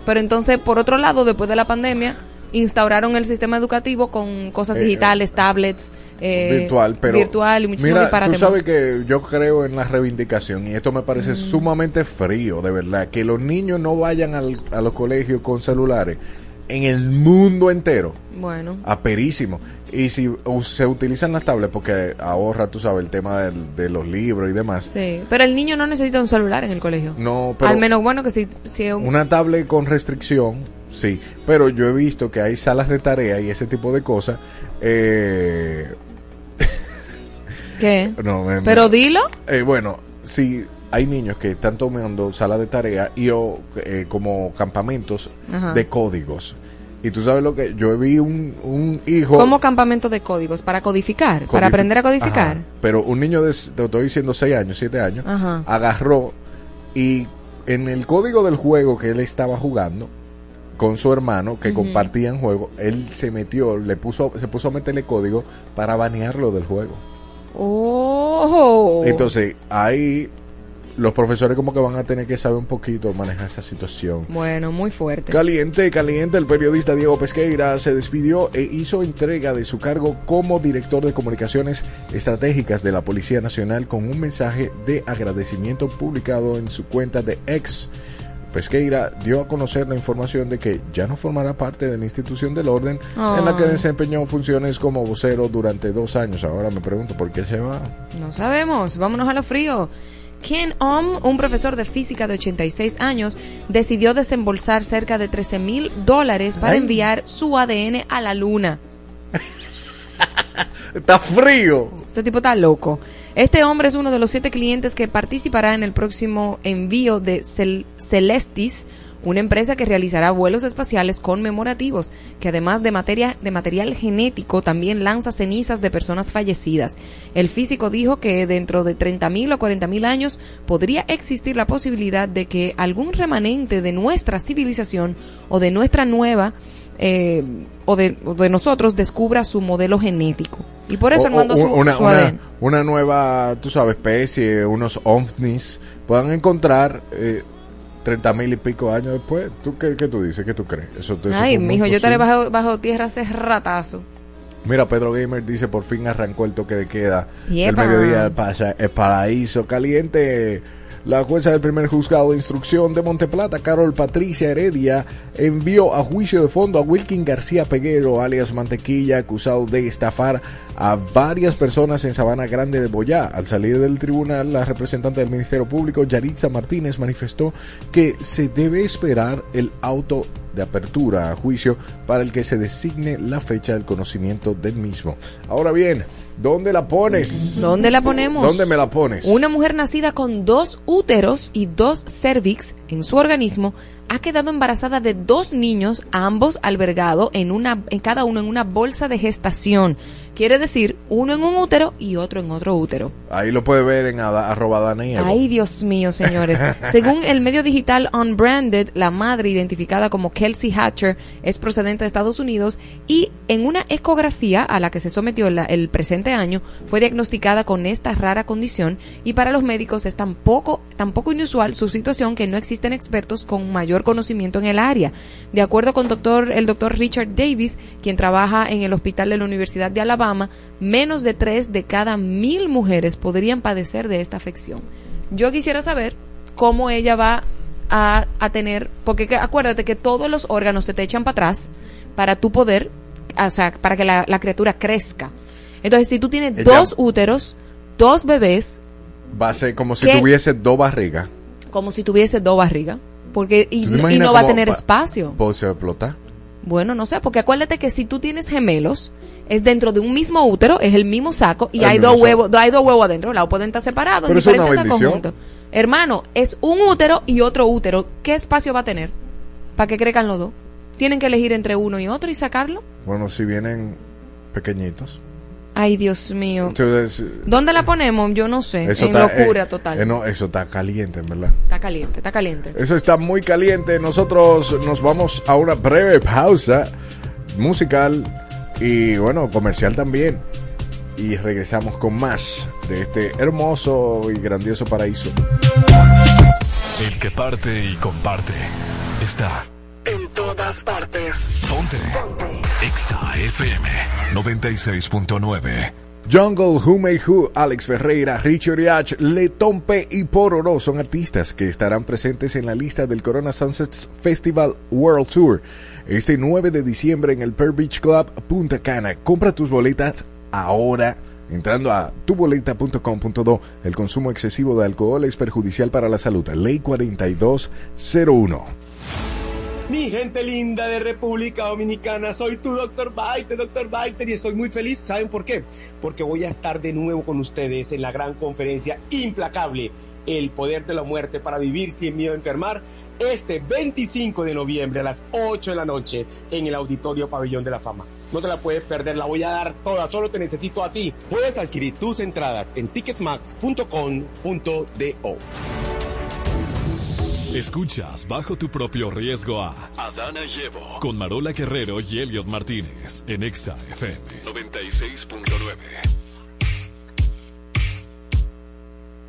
Speaker 5: Pero entonces, por otro lado, después de la pandemia, instauraron el sistema educativo con cosas
Speaker 4: Eh,
Speaker 5: digitales, tablets, eh,
Speaker 4: virtual, pero
Speaker 5: virtual y muchísimo
Speaker 4: mira, tú sabes que yo creo en la reivindicación y esto me parece sumamente frío, de verdad, que los niños no vayan al- a los colegios con celulares en el mundo entero,
Speaker 5: Bueno,
Speaker 4: aperísimo. Y si se utilizan las tablets porque ahorra, tú sabes, el tema de los libros y demás.
Speaker 5: sí. Pero el niño no necesita un celular en el colegio.
Speaker 4: No, pero
Speaker 5: Al menos, bueno, que si, si un-
Speaker 4: una tablet con restricción, sí, pero yo he visto que hay salas de tarea y ese tipo de cosas. Eh,
Speaker 5: ¿Qué?
Speaker 4: no, me-
Speaker 5: Pero dilo.
Speaker 4: Eh, bueno, si hay niños que están tomando sala de tarea y o eh, como campamentos
Speaker 5: Ajá.
Speaker 4: de códigos. Y tú sabes lo que yo vi un, un hijo
Speaker 5: Como campamento de códigos para codificar, para aprender a codificar.
Speaker 4: Ajá. pero un niño de te estoy diciendo 6 años, 7 años,
Speaker 5: Ajá.
Speaker 4: agarró y en el código del juego que él estaba jugando con su hermano que compartían juego, él se metió, le puso se puso a meterle código para banearlo del juego.
Speaker 5: Oh.
Speaker 4: Entonces, ahí los profesores como que van a tener que saber un poquito manejar esa situación.
Speaker 5: Bueno, muy fuerte.
Speaker 4: Caliente, caliente, el periodista Diego Pesqueira se despidió e hizo entrega de su cargo como director de comunicaciones estratégicas de la Policía Nacional con un mensaje de agradecimiento publicado en su cuenta de ex. Pesqueira dio a conocer la información de que ya no formará parte de la institución del orden en la que
Speaker 5: Ay.
Speaker 4: desempeñó funciones como vocero durante dos años. Ahora me pregunto por qué se va.
Speaker 5: No sabemos. Vámonos a lo frío. Ken Om, un profesor de física de 86 años, decidió desembolsar cerca de 13 mil dólares para
Speaker 4: Ay.
Speaker 5: enviar su ADN a la luna. (laughs)
Speaker 4: Está frío.
Speaker 5: Este tipo está loco. Este hombre es uno de los siete clientes que participará en el próximo envío de Cel- Celestis, una empresa que realizará vuelos espaciales conmemorativos, que además de, materia, de material genético también lanza cenizas de personas fallecidas. El físico dijo que dentro de 30.000 o 40.000 años podría existir la posibilidad de que algún remanente de nuestra civilización o de nuestra nueva eh, o, de, o de nosotros descubra su modelo genético. Y por eso
Speaker 4: O-
Speaker 5: él mandó
Speaker 4: o
Speaker 5: su,
Speaker 4: una,
Speaker 5: su
Speaker 4: una- nueva, tú sabes, especie, unos ovnis, puedan encontrar eh, 30 mil y pico años después. ¿Tú qué, qué tú dices? ¿Qué tú crees? Eso, eso
Speaker 5: Ay, mijo, yo estaré bajo, bajo tierra hace ratazo.
Speaker 4: Mira, Pedro Gamer dice, por fin arrancó el toque de queda
Speaker 5: Yepa.
Speaker 4: del mediodía del pasa- el paraíso caliente. La jueza del primer juzgado de instrucción de Monteplata, Carol Patricia Heredia, envió a juicio de fondo a Wilkin García Peguero, alias Mantequilla, acusado de estafar a varias personas en Sabana Grande de Boyá. Al salir del tribunal, la representante del Ministerio Público, Yaritza Martínez, manifestó que se debe esperar el auto de apertura a juicio para el que se designe la fecha del conocimiento del mismo. Ahora bien, ¿dónde la pones?
Speaker 5: ¿Dónde la ponemos?
Speaker 4: ¿Dónde me la pones?
Speaker 5: Una mujer nacida con dos úteros y dos cervix en su organismo ha quedado embarazada de dos niños, ambos albergados en una, en cada uno en una bolsa de gestación. Quiere decir, uno en un útero y otro en otro útero.
Speaker 4: Ahí lo puede ver en ada- arroba Dani Evo.
Speaker 5: Ay, Dios mío, señores. (laughs) Según el medio digital Unbranded, la madre identificada como Kelsey Hatcher es procedente de Estados Unidos y en una ecografía a la que se sometió la- el presente año fue diagnosticada con esta rara condición y para los médicos es tan poco, tan poco inusual su situación que no existen expertos con mayor mayor conocimiento en el área. De acuerdo con doctor, el doctor Richard Davis, quien trabaja en el hospital de la Universidad de Alabama, menos de tres de cada mil mujeres podrían padecer de esta afección. Yo quisiera saber cómo ella va a, a tener, porque que- acuérdate que todos los órganos se te echan para atrás para tu poder, o sea, para que la, la criatura crezca. Entonces, si tú tienes
Speaker 4: Ella-
Speaker 5: dos úteros, dos bebés,
Speaker 4: Va a ser como si tuviese dos barrigas.
Speaker 5: como si tuviese dos barrigas, porque y,
Speaker 4: ¿Tú te
Speaker 5: y
Speaker 4: imaginas
Speaker 5: no va a tener
Speaker 4: va-
Speaker 5: espacio.
Speaker 4: Puede ser explotar.
Speaker 5: Bueno, no sé, porque acuérdate que si tú tienes gemelos, es dentro de un mismo útero, es el mismo saco y
Speaker 4: El
Speaker 5: hay dos huevos, hay dos huevos adentro, estar separados en
Speaker 4: Pero una
Speaker 5: diferentes sacos juntos. Hermano, es un útero y otro útero. ¿Qué espacio va a tener? Para que crezcan los dos. Tienen que elegir entre uno y otro y sacarlo.
Speaker 4: Bueno, si vienen pequeñitos.
Speaker 5: Ay, Dios mío.
Speaker 4: Entonces,
Speaker 5: ¿Dónde la ponemos? Yo no sé.
Speaker 4: eso
Speaker 5: en
Speaker 4: está,
Speaker 5: locura
Speaker 4: eh,
Speaker 5: total.
Speaker 4: eh, no, eso está caliente, en verdad.
Speaker 5: Está caliente, está caliente.
Speaker 4: Eso está muy caliente. Nosotros nos vamos a una breve pausa musical y bueno, comercial también. Y regresamos con más de este hermoso y grandioso paraíso.
Speaker 1: El que parte y comparte está
Speaker 6: En todas partes.
Speaker 1: Ponte Exa FM 96.9.
Speaker 4: Jungle, Who Made Who, Alex Ferreira, Richard Yach, Letompe y Pororo son artistas que estarán presentes en la lista del Corona Sunsets Festival World Tour este 9 de diciembre en el Pearl Beach Club Punta Cana. Compra tus boletas ahora entrando a tuboleta.com.do. El consumo excesivo de alcohol es perjudicial para la salud. Ley 4201.
Speaker 7: Mi gente linda de República Dominicana, soy tu doctor Baiter, doctor Baiter, y estoy muy feliz. ¿Saben por qué? Porque voy a estar de nuevo con ustedes en la gran conferencia implacable, El Poder de la Muerte para Vivir sin Miedo a Enfermar, este 25 de noviembre a las 8 de la noche en el Auditorio Pabellón de la Fama. No te la puedes perder, la voy a dar toda, solo te necesito a ti. Puedes adquirir tus entradas en ticketmax.com.do.
Speaker 1: Escuchas bajo tu propio riesgo a Adana Llevo con Marola Guerrero y Elliot Martínez en Exa FM 96.9.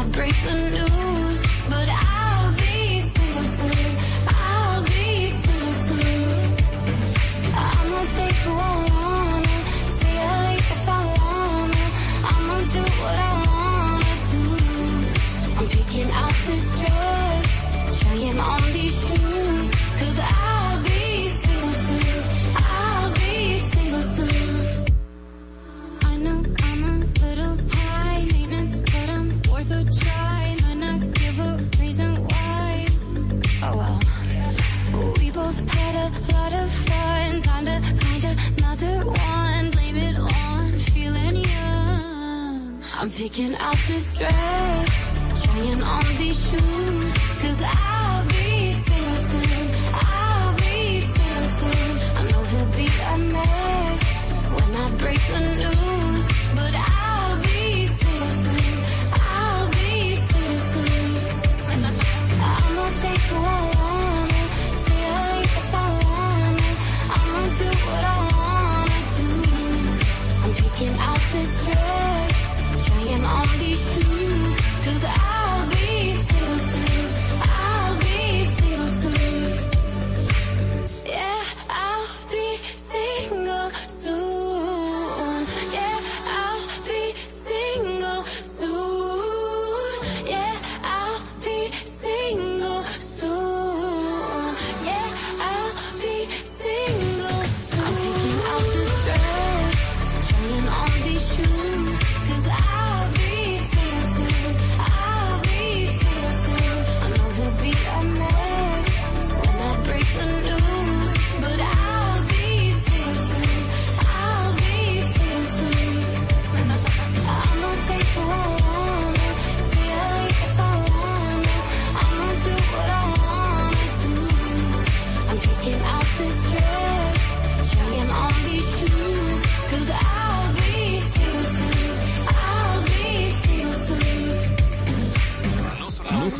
Speaker 8: I break the news, I'm picking out this dress, trying on these shoes. Cause I'll be single soon. I'll be single soon. I know he'll be a mess when I break the news.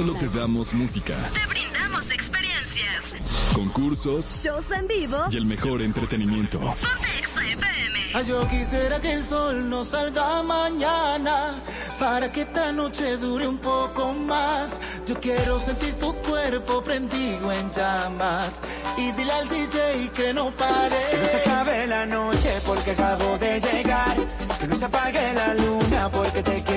Speaker 8: solo te damos música.
Speaker 6: Te brindamos experiencias.
Speaker 8: Concursos.
Speaker 6: Shows en vivo.
Speaker 8: Y el mejor entretenimiento.
Speaker 9: Yo quisiera que el sol no salga mañana. Para que esta noche dure un poco más. Yo quiero sentir tu cuerpo prendido en llamas. Y dile al DJ que no pare.
Speaker 10: Que no se acabe la noche porque acabo de llegar. Que no se apague la luna porque te quiero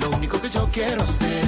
Speaker 9: Lo único que yo quiero hacer.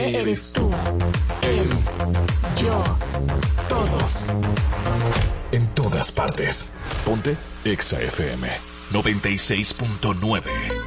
Speaker 6: eres tú, él, yo, todos.
Speaker 8: En todas partes. Ponte Exa FM 96.9.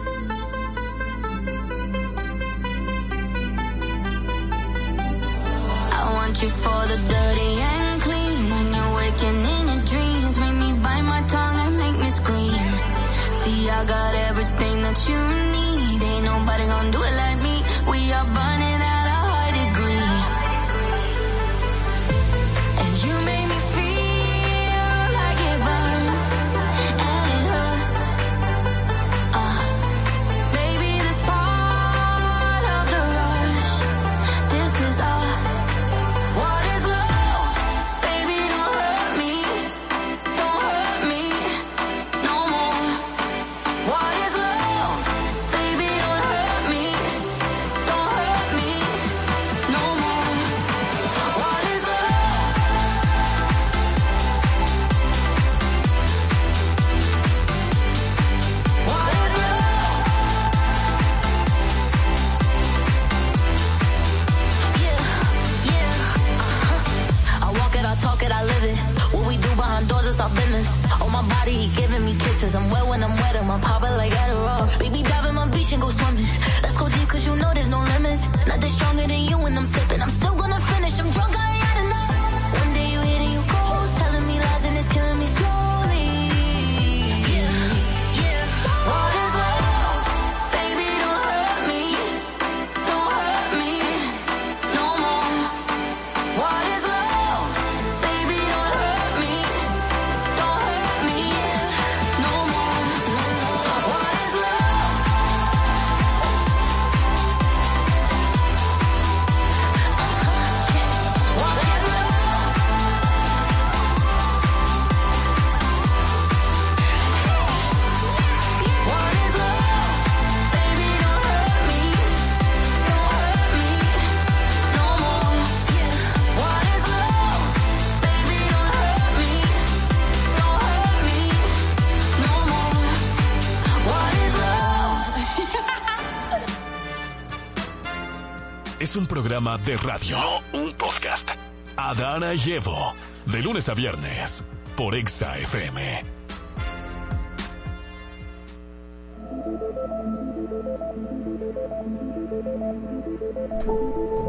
Speaker 1: programa de radio, no un podcast. Adana y Evo, de lunes a viernes, por Exa FM.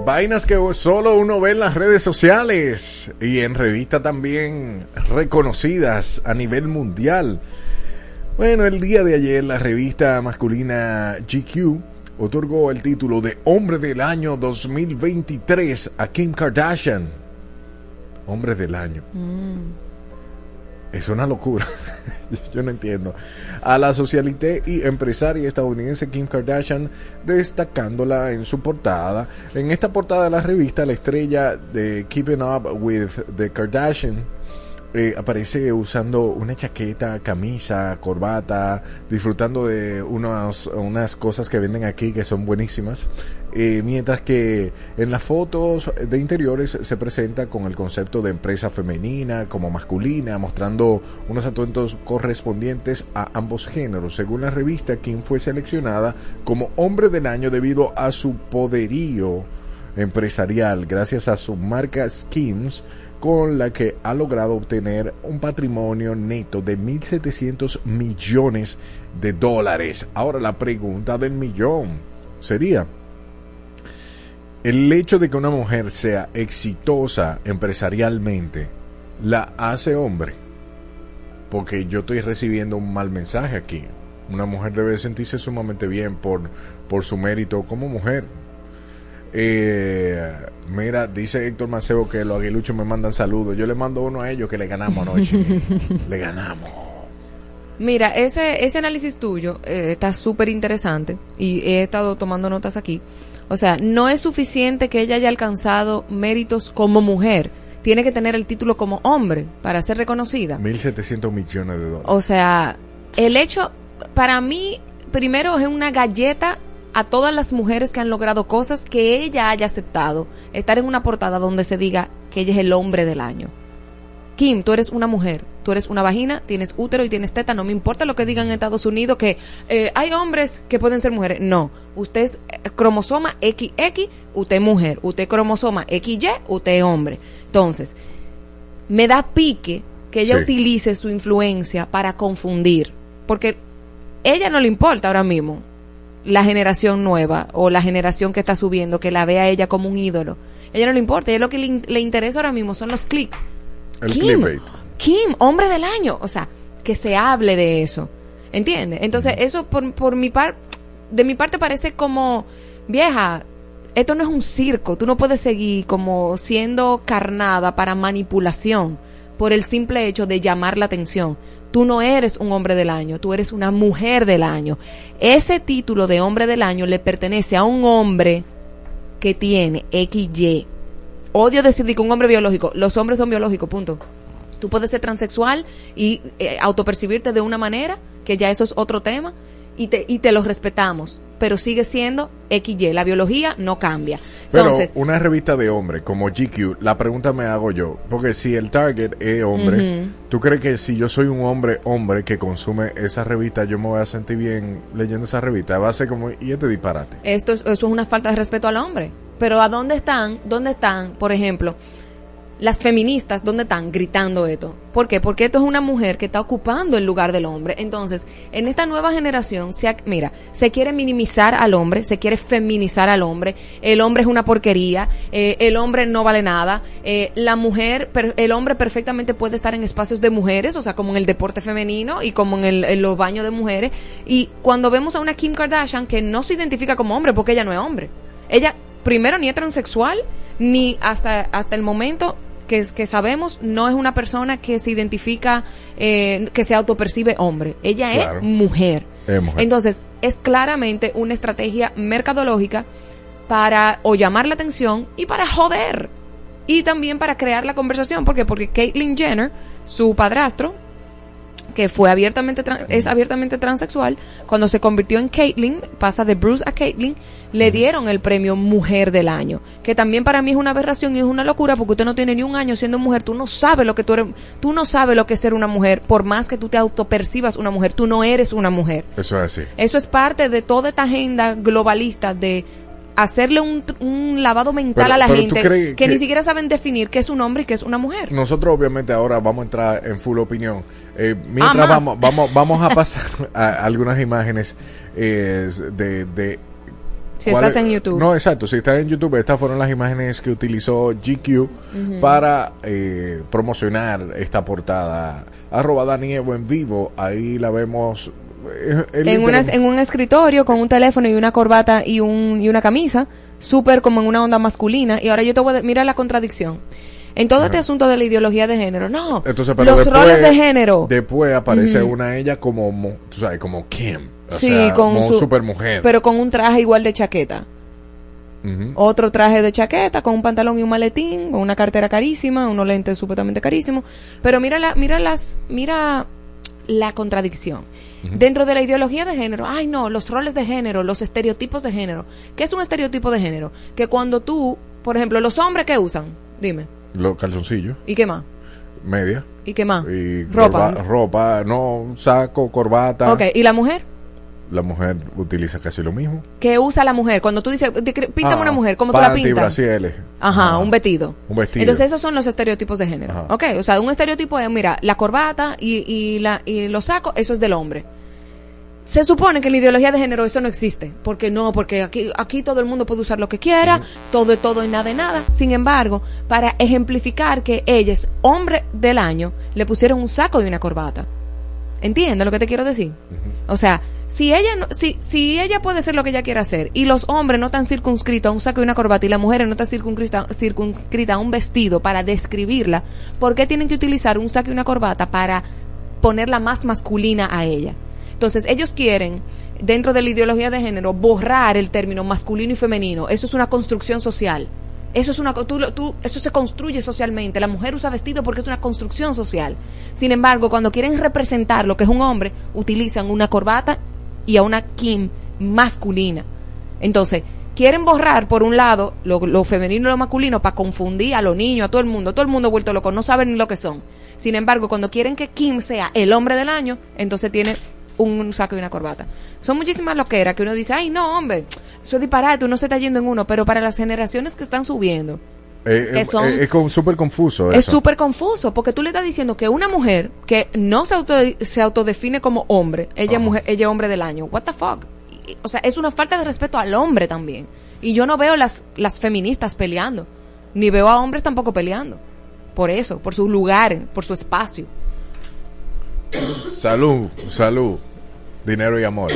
Speaker 4: Vainas que solo uno ve en las redes sociales y en revistas también reconocidas a nivel mundial. Bueno, el día de ayer la revista masculina GQ otorgó el título de Hombre del Año 2023 a Kim Kardashian. Hombre del Año. Es una locura. (laughs) Yo no entiendo. A la socialité y empresaria estadounidense Kim Kardashian, destacándola en su portada. En esta portada de la revista, la estrella de Keeping Up with the Kardashian eh, aparece usando una chaqueta, camisa, corbata, disfrutando de unas, unas cosas que venden aquí que son buenísimas. Eh, mientras que en las fotos de interiores se presenta con el concepto de empresa femenina como masculina, mostrando unos atuendos correspondientes a ambos géneros. Según la revista, Kim fue seleccionada como hombre del año debido a su poderío empresarial gracias a su marca Skims con la que ha logrado obtener un patrimonio neto de 1.700 millones de dólares. Ahora la pregunta del millón sería, ¿el hecho de que una mujer sea exitosa empresarialmente la hace hombre? Porque yo estoy recibiendo un mal mensaje aquí. Una mujer debe sentirse sumamente bien por, por su mérito como mujer. Eh, mira, dice Héctor Maceo que los aguiluchos me mandan saludos. Yo le mando uno a ellos que le ganamos anoche. (laughs) le ganamos.
Speaker 5: Mira, ese, ese análisis tuyo eh, está súper interesante y he estado tomando notas aquí. O sea, no es suficiente que ella haya alcanzado méritos como mujer. Tiene que tener el título como hombre para ser reconocida.
Speaker 4: 1.700 millones de dólares.
Speaker 5: O sea, el hecho, para mí, primero es una galleta a todas las mujeres que han logrado cosas que ella haya aceptado. Estar en una portada donde se diga que ella es el hombre del año. Kim, tú eres una mujer, tú eres una vagina, tienes útero y tienes teta, no me importa lo que digan en Estados Unidos que eh, hay hombres que pueden ser mujeres. No, usted es eh, cromosoma XX, usted es mujer, usted es cromosoma XY, usted es hombre. Entonces, me da pique que ella
Speaker 4: Sí.
Speaker 5: utilice su influencia para confundir, porque ella no le importa ahora mismo la generación nueva o la generación que está subiendo, que la vea a ella como un ídolo. Ella no le importa, ella lo que le, le interesa ahora mismo son los clics.
Speaker 4: El
Speaker 5: Kim,
Speaker 4: clickbait.
Speaker 5: Kim, hombre del año. O sea, que se hable de eso. ¿Entiendes? Entonces, eso por, por mi parte, de mi parte parece como, vieja, esto no es un circo. Tú no puedes seguir como siendo carnada para manipulación por el simple hecho de llamar la atención. Tú no eres un hombre del año, tú eres una mujer del año. Ese título de hombre del año le pertenece a un hombre que tiene XY. Odio decir que un hombre biológico. Los hombres son biológicos, punto. Tú puedes ser transexual y eh, autopercibirte de una manera, que ya eso es otro tema, y te, y te los respetamos. Pero sigue siendo XY. La biología no cambia.
Speaker 4: Pero
Speaker 5: Entonces,
Speaker 4: una revista de hombres como GQ, la pregunta me hago yo, porque si el target es hombre,
Speaker 5: Ujú.
Speaker 4: ¿tú crees que si yo soy un hombre, hombre que consume esa revista, yo me voy a sentir bien leyendo esa revista? Va a ser como, ¿y este disparate?
Speaker 5: esto es, eso es una falta de respeto al hombre. Pero ¿a dónde están? ¿Dónde están, por ejemplo, las feministas? ¿Dónde están gritando esto? ¿Por qué? Porque esto es una mujer que está ocupando el lugar del hombre. Entonces, en esta nueva generación, se, mira, se quiere minimizar al hombre, se quiere feminizar al hombre. El hombre es una porquería, eh, el hombre no vale nada. eh, la mujer, per- el hombre perfectamente puede estar en espacios de mujeres, o sea, como en el deporte femenino y como en, el- en los baños de mujeres. Y cuando vemos a una Kim Kardashian que no se identifica como hombre porque ella no es hombre. Ella, primero, ni es transexual, ni hasta, hasta el momento que, es- que sabemos, no es una persona que se identifica, eh, que se autopercibe hombre. Ella
Speaker 4: Claro.
Speaker 5: es mujer.
Speaker 4: Es mujer.
Speaker 5: Entonces, es claramente una estrategia mercadológica para o llamar la atención y para joder. Y también para crear la conversación. ¿Por qué? Porque Caitlyn Jenner, su padrastro, que fue abiertamente es abiertamente transexual, cuando se convirtió en Caitlyn, pasa de Bruce a Caitlyn, le dieron el premio Mujer del Año, que también para mí es una aberración y es una locura porque usted no tiene ni un año siendo mujer, tú no sabes lo que tú eres, tú no sabes lo que es ser una mujer, por más que tú te autopercibas una mujer, tú no eres una mujer.
Speaker 4: Eso es así.
Speaker 5: Eso es parte de toda esta agenda globalista de hacerle un, un lavado mental
Speaker 4: Pero-
Speaker 5: a la
Speaker 4: pero ¿tú
Speaker 5: gente que- ni siquiera saben definir qué es un hombre y qué es una mujer.
Speaker 4: Nosotros obviamente ahora vamos a entrar en full opinión. Eh, mientras
Speaker 5: más.
Speaker 4: vamos, vamos, vamos a pasar (laughs) a algunas imágenes eh, de, de
Speaker 5: Si
Speaker 4: ¿Cuál
Speaker 5: estás
Speaker 4: es?
Speaker 5: en YouTube.
Speaker 4: No, exacto. Si estás en YouTube, estas fueron las imágenes que utilizó GQ para eh, promocionar esta portada. Arroba Dani Evo en vivo. Ahí la vemos. eh,
Speaker 5: en, una- en un escritorio con un teléfono y una corbata y, un, y una camisa, súper como en una onda masculina. Y ahora yo te voy a... Mira la contradicción. En todo este asunto de la ideología de género, no.
Speaker 4: Entonces, pero
Speaker 5: los
Speaker 4: después,
Speaker 5: roles de género.
Speaker 4: Después aparece una ella como, mo- tú sabes, como Kim. O
Speaker 5: Sí,
Speaker 4: sea,
Speaker 5: con
Speaker 4: como
Speaker 5: su-
Speaker 4: supermujer.
Speaker 5: Pero con un traje igual de chaqueta. Otro traje de chaqueta con un pantalón y un maletín, con una cartera carísima, unos lentes supuestamente carísimos. Pero mira la, mira las, mira la contradicción. Dentro de la ideología de género, ay no, los roles de género, los estereotipos de género. ¿Qué es un estereotipo de género? Que cuando tú, por ejemplo, los hombres que usan, dime,
Speaker 4: Los calzoncillos,
Speaker 5: ¿y qué más?
Speaker 4: media.
Speaker 5: ¿Y qué más?
Speaker 4: Y
Speaker 5: Ropa.
Speaker 4: corba- ropa, no, saco, corbata.
Speaker 5: Ok, ¿y la mujer?
Speaker 4: La mujer utiliza casi lo mismo.
Speaker 5: ¿Qué usa la mujer? Cuando tú dices, píntame
Speaker 4: Ah,
Speaker 5: una mujer, ¿cómo tú la
Speaker 4: panty,
Speaker 5: pintas?
Speaker 4: brasieles.
Speaker 5: Ajá,
Speaker 4: Ah,
Speaker 5: un vestido.
Speaker 4: Un vestido.
Speaker 5: Entonces esos son los estereotipos de género.
Speaker 4: Ajá.
Speaker 5: Ok, o sea, un estereotipo es, mira, la corbata y, y, la, y los sacos, eso es del hombre. Se supone que en la ideología de género eso no existe, porque no, porque aquí, aquí todo el mundo puede usar lo que quiera, todo es todo y nada de nada. Sin embargo, para ejemplificar que ella es hombre del año, le pusieron un saco y una corbata. ¿Entiendes lo que te quiero decir? O sea, si ella no, si, si ella puede ser lo que ella quiera hacer y los hombres no están circunscritos a un saco y una corbata y las mujeres no están circunscritas circunscritas a un vestido para describirla, ¿por qué tienen que utilizar un saco y una corbata para ponerla más masculina a ella? Entonces, ellos quieren, dentro de la ideología de género, borrar el término masculino y femenino. Eso es una construcción social. Eso es una tú, tú- eso se construye socialmente. La mujer usa vestido porque es una construcción social. Sin embargo, cuando quieren representar lo que es un hombre, utilizan una corbata y a una Kim masculina. Entonces, quieren borrar por un lado lo, lo femenino y lo masculino para confundir a los niños, a todo el mundo. Todo el mundo vuelto loco, no saben ni lo que son. Sin embargo, cuando quieren que Kim sea el hombre del año, entonces tiene un saco y una corbata. Son muchísimas loqueras que uno dice, ay, no, hombre, eso es disparate, uno se está yendo en uno, pero para las generaciones que están subiendo,
Speaker 4: Eh,
Speaker 5: que
Speaker 4: eh,
Speaker 5: son-
Speaker 4: eh, es súper confuso.
Speaker 5: es súper confuso, porque tú le estás diciendo que una mujer que no se, auto, se autodefine como hombre, ella es mujer, ella hombre del año, what the fuck? O sea, es una falta de respeto al hombre también. Y yo no veo las, las feministas peleando, ni veo a hombres tampoco peleando. Por eso, por su lugar, por su espacio. (coughs)
Speaker 4: Salud, salud. Dinero y amor.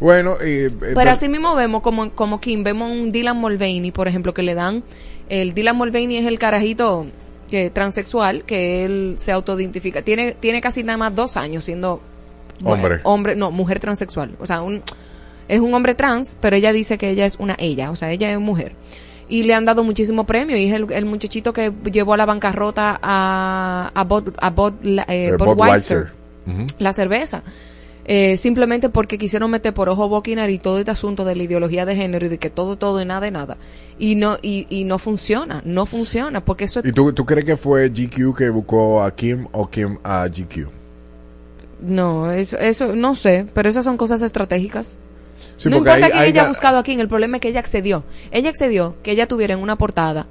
Speaker 4: Bueno, y. eh,
Speaker 5: Pero así mismo vemos como, como Kim, vemos un Dylan Mulvaney, por ejemplo, que le dan, el Dylan Mulvaney es el carajito que, transexual, que él se autoidentifica, tiene, tiene casi nada más dos años siendo
Speaker 4: Hombre.
Speaker 5: hombre, no, mujer transexual, o sea, un, es un hombre trans, pero ella dice que ella es una ella, o sea, ella es mujer. Y le han dado muchísimo premio y es el, el muchachito que llevó a la bancarrota a, a, Bud- a la- eh,
Speaker 4: eh,
Speaker 5: La cerveza. Eh, simplemente porque quisieron meter por ojo, boca y todo este asunto de la ideología de género y de que todo, todo y nada de nada. Y no, y, y no funciona, no funciona, porque eso es,
Speaker 4: ¿Y tú, tú crees que fue GQ que buscó a Kim o Kim a GQ?
Speaker 5: no, eso, eso, no sé, pero esas son cosas estratégicas.
Speaker 4: Sí,
Speaker 5: no importa
Speaker 4: ahí-
Speaker 5: que
Speaker 4: ahí
Speaker 5: ella haya
Speaker 4: ya-
Speaker 5: buscado aquí, el problema es que ella accedió. Ella accedió que ella tuviera en una portada,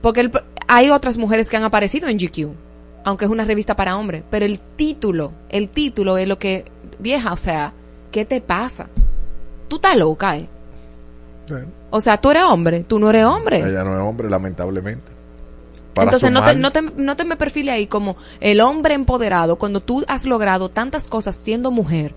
Speaker 5: porque el- hay otras mujeres que han aparecido en GQ, aunque es una revista para hombres, pero el título, el título es lo que, vieja, o sea, ¿qué te pasa? Tú estás loca, ¿eh? O sea, tú eres hombre, tú no eres hombre.
Speaker 4: ella no es hombre, lamentablemente. Para
Speaker 5: Entonces no te, no, te, no te me perfile ahí como el hombre empoderado cuando tú has logrado tantas cosas siendo mujer.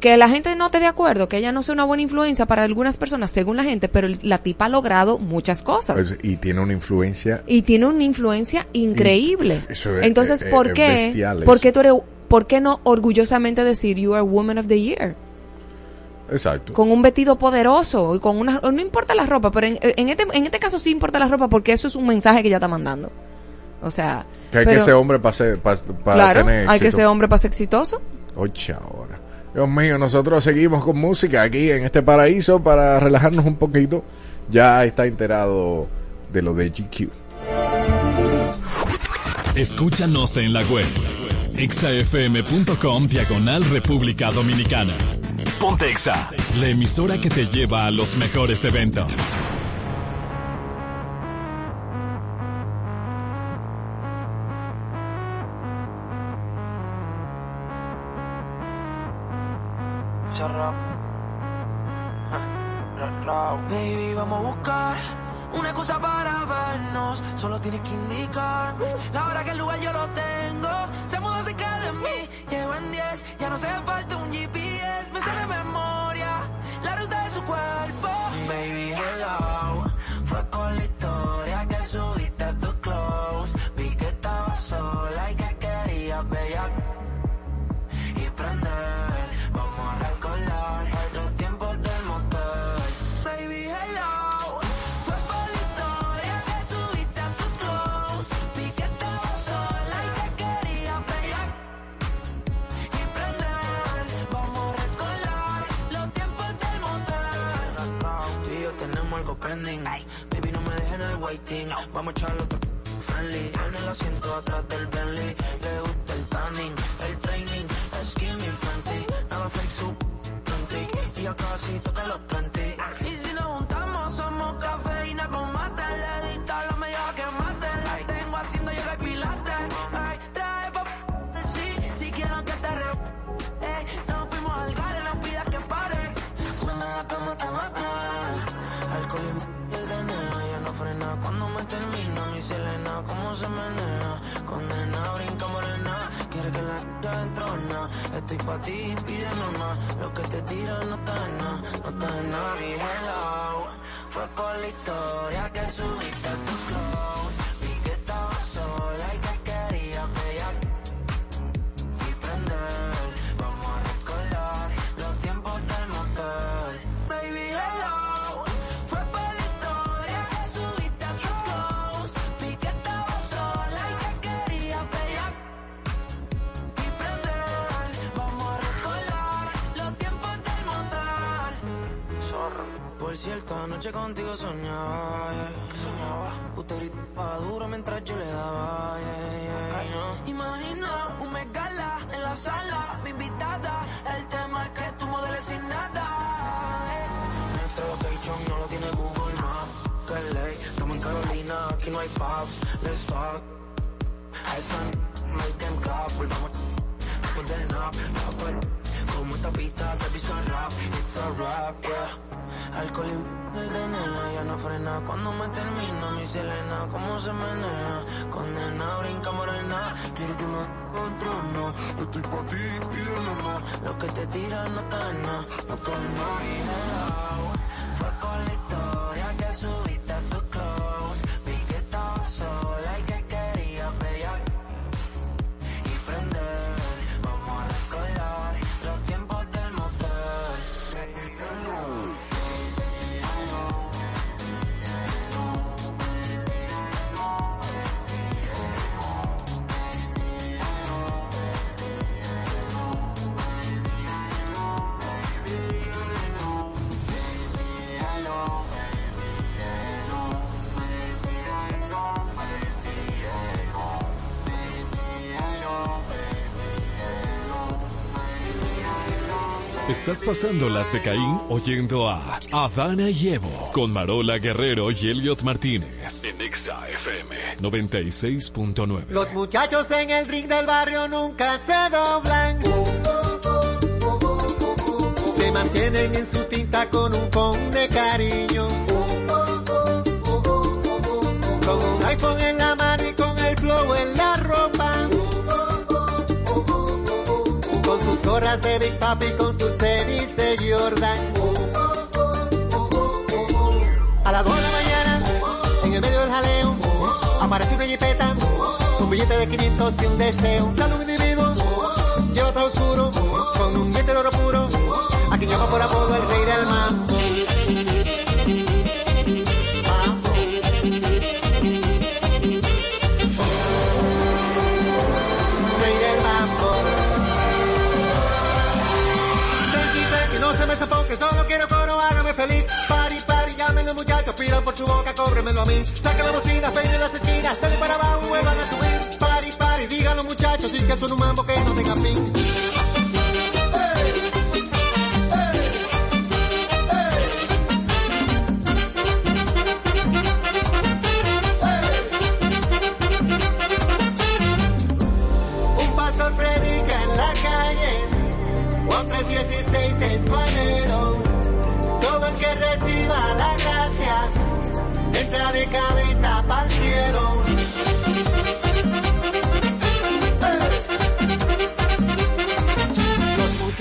Speaker 5: Que la gente no esté de acuerdo, que ella no sea una buena influencia para algunas personas, según la gente, pero la tipa ha logrado muchas cosas.
Speaker 4: pues, y tiene una influencia.
Speaker 5: y tiene una influencia increíble.
Speaker 4: Eso es-
Speaker 5: Entonces,
Speaker 4: es-
Speaker 5: ¿por
Speaker 4: es
Speaker 5: qué? ¿Por qué tú eres, por qué no orgullosamente decir you are woman of the year?
Speaker 4: Exacto.
Speaker 5: Con un vestido poderoso y con una no importa la ropa, pero en, en este en este caso sí importa la ropa porque eso es un mensaje que ella está mandando. O sea,
Speaker 4: que hay
Speaker 5: pero-
Speaker 4: que ser hombre para ser, para, para
Speaker 5: claro,
Speaker 4: tener
Speaker 5: hay que ser hombre para ser exitoso.
Speaker 4: Oye, ahora. Dios mío, nosotros seguimos con música aquí en este paraíso para relajarnos un poquito. Ya está enterado de lo de GQ.
Speaker 1: Escúchanos en la web. exafm.com diagonal República Dominicana. Ponte Exa, la emisora que te lleva a los mejores eventos.
Speaker 11: Baby, vamos a buscar una excusa para vernos. Solo tienes que indicarme la hora que el lugar yo lo tengo. Se mudó cerca de mí, llego en 10. Ya no hace falta un GPS, me sale memoria la ruta de su cuerpo. Vamos a echarlo friendly. En el asiento atrás del Bentley. Le gusta el tanning, el training. Skin me friendly. Nada fake, su y ya casi toca los 30. Se menea. Condena, brinca morena. Quiere que la ya entrona. Estoy pa' ti, pide mamá. Lo que te tira no está en nada, no está en nada. Mi hello, fue por la historia que subiste a tu close. Cierto, anoche contigo soñaba, yeah. soñaba. Usted gritaba duro mientras yo le daba, yeah, yeah. no. Imagina un megala en la sala, mi invitada. El tema es que tú modeles sin nada. eh. Nuestro location no lo tiene Google Maps. Que ley, estamos en Carolina, aquí no hay pubs. Let's talk. Esa make them clap, volvamos después del nap, rapper. Como esta pista te piso rap, it's a rap, yeah. Alcohol y el DNA ya no frena cuando me termina mi Selena, cómo se menea. Condena, brinca morena, quiero que la entrena. Estoy pa' ti, pide mamá. Lo que te tira no está en nada, no está en nada.
Speaker 1: Estás pasando las de Caín oyendo a Adana y Evo con Marola Guerrero y Elliot Martínez en Exa FM 96.9.
Speaker 12: Los muchachos en el ring del barrio nunca se doblan. Se mantienen en su tinta con un con de cariño. Con un iPhone en la mano y con el flow en la ropa. Con sus gorras de Big Papi, con sus de Jordan. A las 2 de la mañana, en el medio del jaleo, aparece una jipeta, un billete de 500 y un deseo. Sale un individuo, lleva todo oscuro, con un diente de oro puro, a quien llama por apodo el rey del mambo. Saca la bocina, peine las esquinas, dale para abajo, vuelvan a subir. Pari, pari, digan los muchachos, y que son un mambo que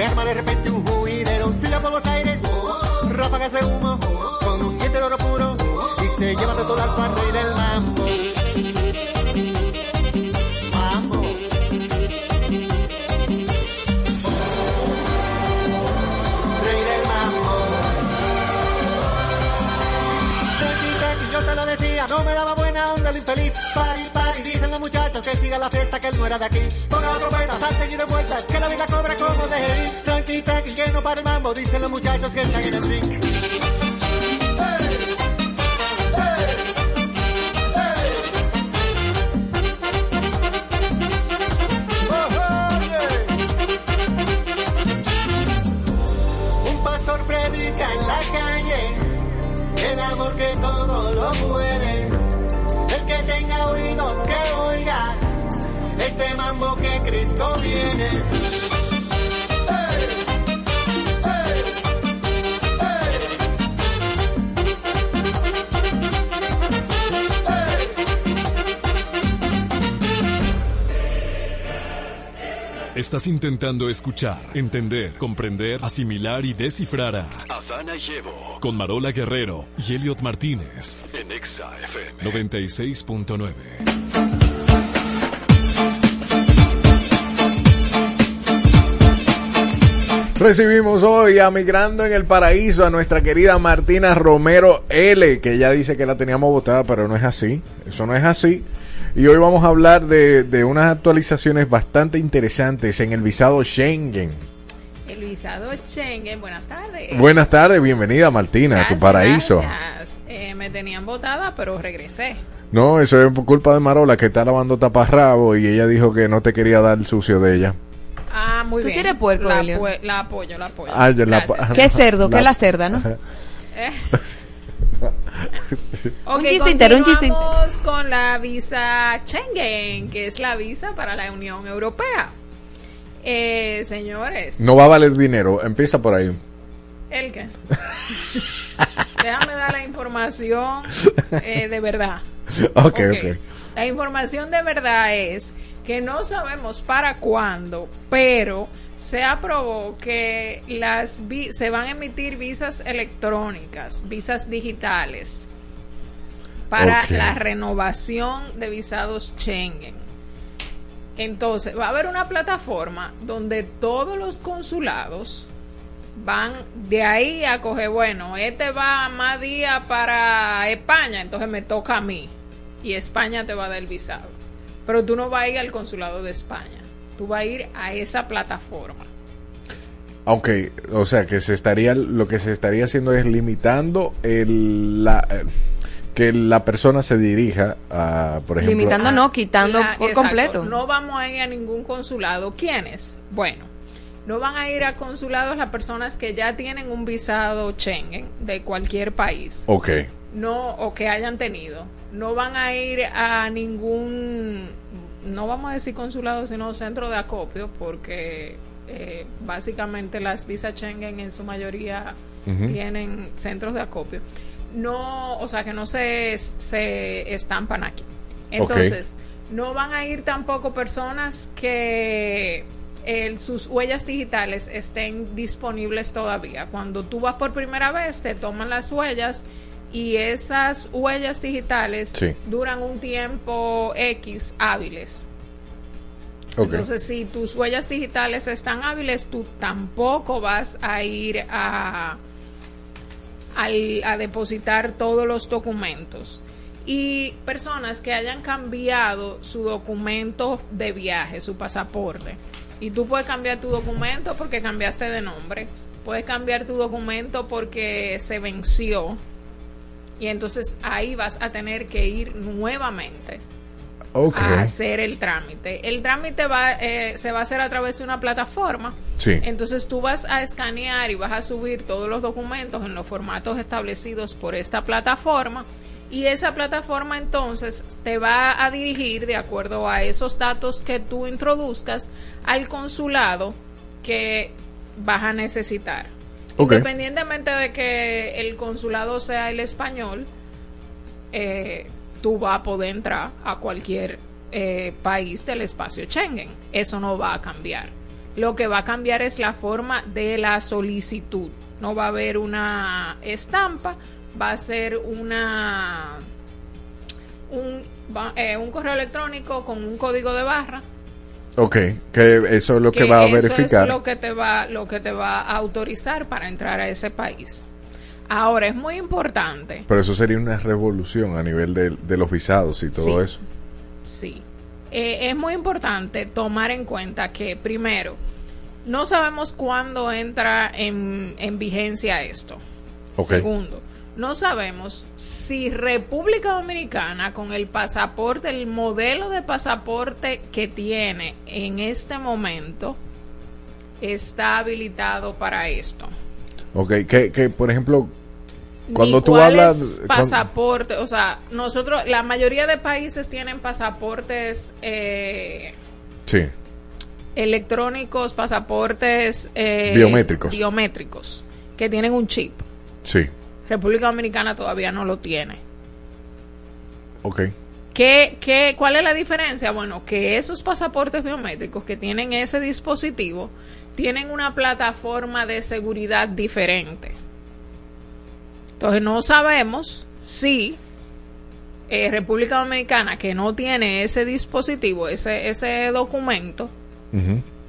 Speaker 12: se arma de repente un juidero. Sigue por los aires, ráfagas de humo, con un diente de oro puro y se lleva de todo al al rey del mambo. No me daba buena onda el infeliz. Pari, pari, dicen los muchachos que siga la fiesta, que él no era de y de vueltas, que la vida cobra como de ir. Tranqui, tranqui, que no para el mambo, dicen los muchachos que están en el ring. Que todo lo puede. El que tenga oídos que oiga este mambo que Cristo viene.
Speaker 1: Estás intentando escuchar, entender, comprender, asimilar y descifrar a
Speaker 13: Adana y Evo
Speaker 1: con Marola Guerrero y Elliot Martínez.
Speaker 13: en Exa FM.
Speaker 1: 96.9.
Speaker 4: Recibimos hoy a Migrando en el Paraíso a nuestra querida Martina Romero L, que ella dice que la teníamos votada, pero no es así. Eso no es así. Y hoy vamos a hablar de, de unas actualizaciones bastante interesantes en el visado Schengen.
Speaker 14: El visado Schengen, buenas tardes.
Speaker 4: Buenas tardes, bienvenida Martina a tu paraíso.
Speaker 14: gracias. Eh, me tenían votada, pero regresé.
Speaker 4: No, eso es por culpa de Marola que está lavando taparrabo y ella dijo que no te quería dar el sucio de ella.
Speaker 14: Ah, muy
Speaker 5: Tú
Speaker 14: bien.
Speaker 5: sí eres puerco,
Speaker 14: la, la apoyo, la apoyo.
Speaker 4: Ah, yo la-.
Speaker 5: ¿Qué cerdo? ¿Qué es la cerda, no?
Speaker 14: Eh. (laughs)
Speaker 5: Un chiste entero, un chiste entero.
Speaker 14: con la visa Schengen, que es la visa para la Unión Europea. Eh, señores,
Speaker 4: No va a valer dinero, empieza por ahí.
Speaker 14: ¿el qué? (laughs) Déjame dar la información eh, de verdad. (laughs)
Speaker 4: Ok,
Speaker 14: Ok.
Speaker 4: ok.
Speaker 14: La información de verdad es que no sabemos para cuándo, pero se aprobó que las vi- se van a emitir visas electrónicas, visas digitales para la renovación de visados Schengen. Entonces, va a haber una plataforma donde todos los consulados van de ahí a coger, bueno, este va más día para España, entonces me toca a mí. Y España te va a dar el visado. Pero tú no vas a ir al consulado de España. Tú vas a ir a esa plataforma.
Speaker 4: Aunque, o sea, que se estaría, lo que se estaría haciendo es limitando el, la, eh, que la persona se dirija a, por ejemplo,
Speaker 5: Limitando no, quitando
Speaker 14: La-
Speaker 5: por
Speaker 14: exacto,
Speaker 5: completo.
Speaker 14: No vamos a ir a ningún consulado. ¿Quiénes? Bueno, no van a ir a consulados las personas que ya tienen un visado Schengen de cualquier país.
Speaker 4: Ok,
Speaker 14: no o que hayan tenido no van a ir a ningún no vamos a decir consulado sino centro de acopio porque eh, básicamente las visas Schengen en su mayoría tienen centros de acopio. No o sea que no se, se estampan aquí. Entonces no van a ir tampoco personas que el- sus huellas digitales estén disponibles todavía. Cuando tú vas por primera vez, te toman las huellas y esas huellas digitales
Speaker 4: Sí.
Speaker 14: duran un tiempo X hábiles. Entonces, si tus huellas digitales están hábiles, tú tampoco vas a ir a, a depositar todos los documentos. Y personas que hayan cambiado su documento de viaje, su pasaporte. Y tú puedes cambiar tu documento porque cambiaste de nombre. Puedes cambiar tu documento porque se venció. Y entonces ahí vas a tener que ir nuevamente a hacer el trámite. El trámite va, eh, se va a hacer a través de una plataforma.
Speaker 4: Sí.
Speaker 14: Entonces tú vas a escanear y vas a subir todos los documentos en los formatos establecidos por esta plataforma. Y esa plataforma entonces te va a dirigir de acuerdo a esos datos que tú introduzcas al consulado que vas a necesitar. Independientemente de que el consulado sea el español, eh, tú vas a poder entrar a cualquier eh, país del espacio Schengen. Eso no va a cambiar. Lo que va a cambiar es la forma de la solicitud. No va a haber una estampa, va a ser una un, eh, un correo electrónico con un código de barra
Speaker 4: Ok, que eso es lo que, va a
Speaker 14: eso
Speaker 4: verificar.
Speaker 14: es lo que te va lo que te va a autorizar para entrar a ese país. Ahora es muy importante,
Speaker 4: Pero eso sería una revolución a nivel de, de los visados y todo
Speaker 14: Sí.
Speaker 4: eso.
Speaker 14: sí, Eh, es muy importante tomar en cuenta que primero no sabemos cuándo entra en, en vigencia esto.
Speaker 4: Ok.
Speaker 14: Segundo, no sabemos si República Dominicana con el pasaporte, el modelo de pasaporte que tiene en este momento está habilitado para esto.
Speaker 4: Ok, que, que por ejemplo, cuando
Speaker 14: Ni
Speaker 4: tú hablas...
Speaker 14: pasaporte, o sea, nosotros, la mayoría de países tienen pasaportes eh,
Speaker 4: Sí,
Speaker 14: electrónicos, pasaportes eh,
Speaker 4: Biométricos.
Speaker 14: biométricos, que tienen un chip.
Speaker 4: sí,
Speaker 14: República Dominicana todavía no lo tiene.
Speaker 4: ok.
Speaker 14: ¿Qué, qué, ¿Cuál es la diferencia? Bueno, que esos pasaportes biométricos que tienen ese dispositivo tienen una plataforma de seguridad diferente. Entonces no sabemos si eh, República Dominicana, que no tiene ese dispositivo, ese, ese documento,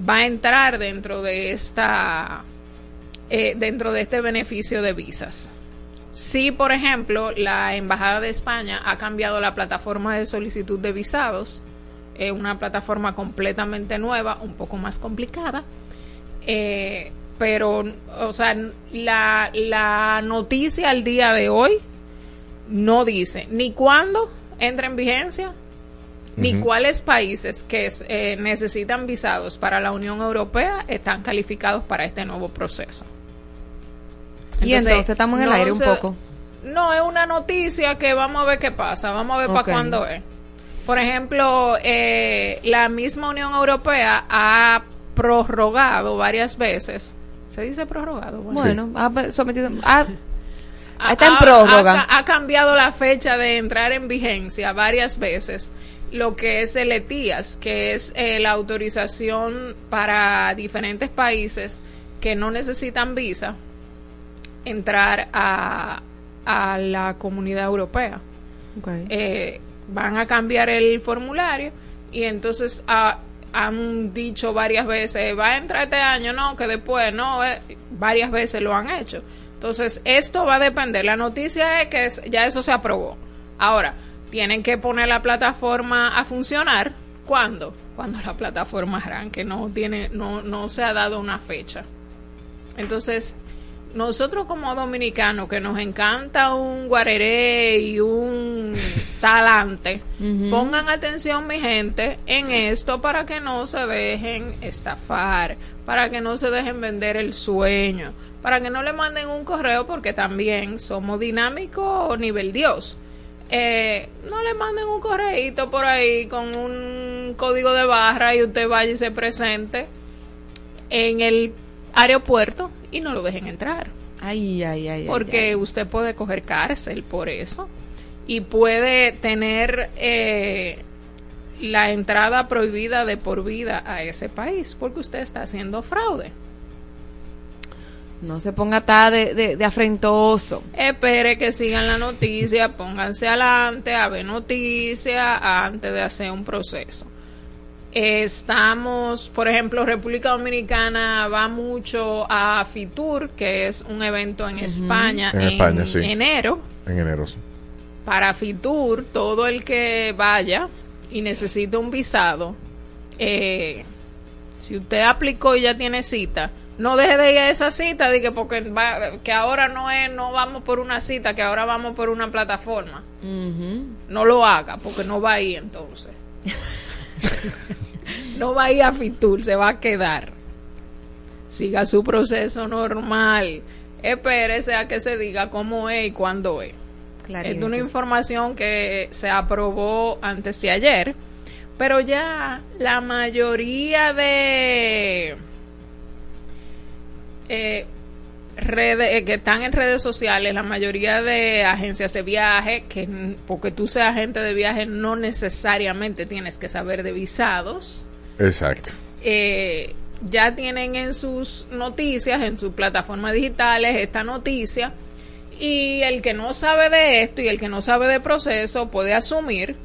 Speaker 14: va a entrar dentro de esta eh, dentro de este beneficio de visas. Si, por ejemplo, la Embajada de España ha cambiado la plataforma de solicitud de visados, es una plataforma completamente nueva, un poco más complicada, eh, pero, o sea, la, la noticia al día de hoy no dice ni cuándo entra en vigencia, ni cuáles países que eh, necesitan visados para la Unión Europea están calificados para este nuevo proceso.
Speaker 5: Y entonces estamos en el
Speaker 14: no
Speaker 5: aire un
Speaker 14: se-
Speaker 5: poco.
Speaker 14: No, es una noticia que vamos a ver qué pasa, vamos a ver para cuándo es. Por ejemplo, eh, la misma Unión Europea ha prorrogado varias veces. ¿Se dice prorrogado?
Speaker 5: Bueno, ha sometido. ha- está en
Speaker 14: ha-
Speaker 5: prórroga.
Speaker 14: Ha, ha cambiado la fecha de entrar en vigencia varias veces. Lo que es el ETIAS, que es eh, la autorización para diferentes países que no necesitan visa entrar a, a la comunidad europea. Eh, van a cambiar el formulario y entonces ah, han dicho varias veces, va a entrar este año, no, que después, no, eh, varias veces lo han hecho. Entonces, esto va a depender. La noticia es que es- ya eso se aprobó. Ahora, tienen que poner la plataforma a funcionar. ¿Cuándo? Cuando la plataforma arranque. No, tiene, no, no se ha dado una fecha. Entonces, nosotros como dominicanos que nos encanta un guareré y un talante, (laughs) pongan atención mi gente en esto para que no se dejen estafar, para que no se dejen vender el sueño, para que no le manden un correo porque también somos dinámicos nivel Dios. Eh, no le manden un correíto por ahí con un código de barra y usted vaya y se presente en el aeropuerto y no lo dejen entrar.
Speaker 5: Ay, ay,
Speaker 14: Porque
Speaker 5: ay.
Speaker 14: usted puede coger cárcel por eso y puede tener eh, la entrada prohibida de por vida a ese país porque usted está haciendo fraude.
Speaker 5: No se ponga tan de, de, de afrentoso.
Speaker 14: Espere que sigan la noticia, pónganse adelante a ver noticias antes de hacer un proceso. Estamos, por ejemplo, República Dominicana va mucho a Fitur, que es un evento en España
Speaker 4: En España, sí.
Speaker 14: enero.
Speaker 4: En enero. sí.
Speaker 14: Para Fitur, todo el que vaya y necesite un visado, eh, si usted aplicó y ya tiene cita, No deje de ir a esa cita, de que porque va- que ahora no es, no vamos por una cita, que ahora vamos por una plataforma. No lo haga, porque no va a ir entonces. (laughs) (laughs) no va a ir a Fitur, se va a quedar. Siga su proceso normal. Espérese a que se diga cómo es y cuándo es. Es de una información que se aprobó antes de ayer, pero ya la mayoría de eh, redes eh, que están en redes sociales, la mayoría de agencias de viaje, que porque tú seas agente de viaje no necesariamente tienes que saber de visados,
Speaker 4: Exacto.
Speaker 14: eh, ya tienen en sus noticias, en sus plataformas digitales, esta noticia. Y el que no sabe de esto y el que no sabe de proceso puede asumir.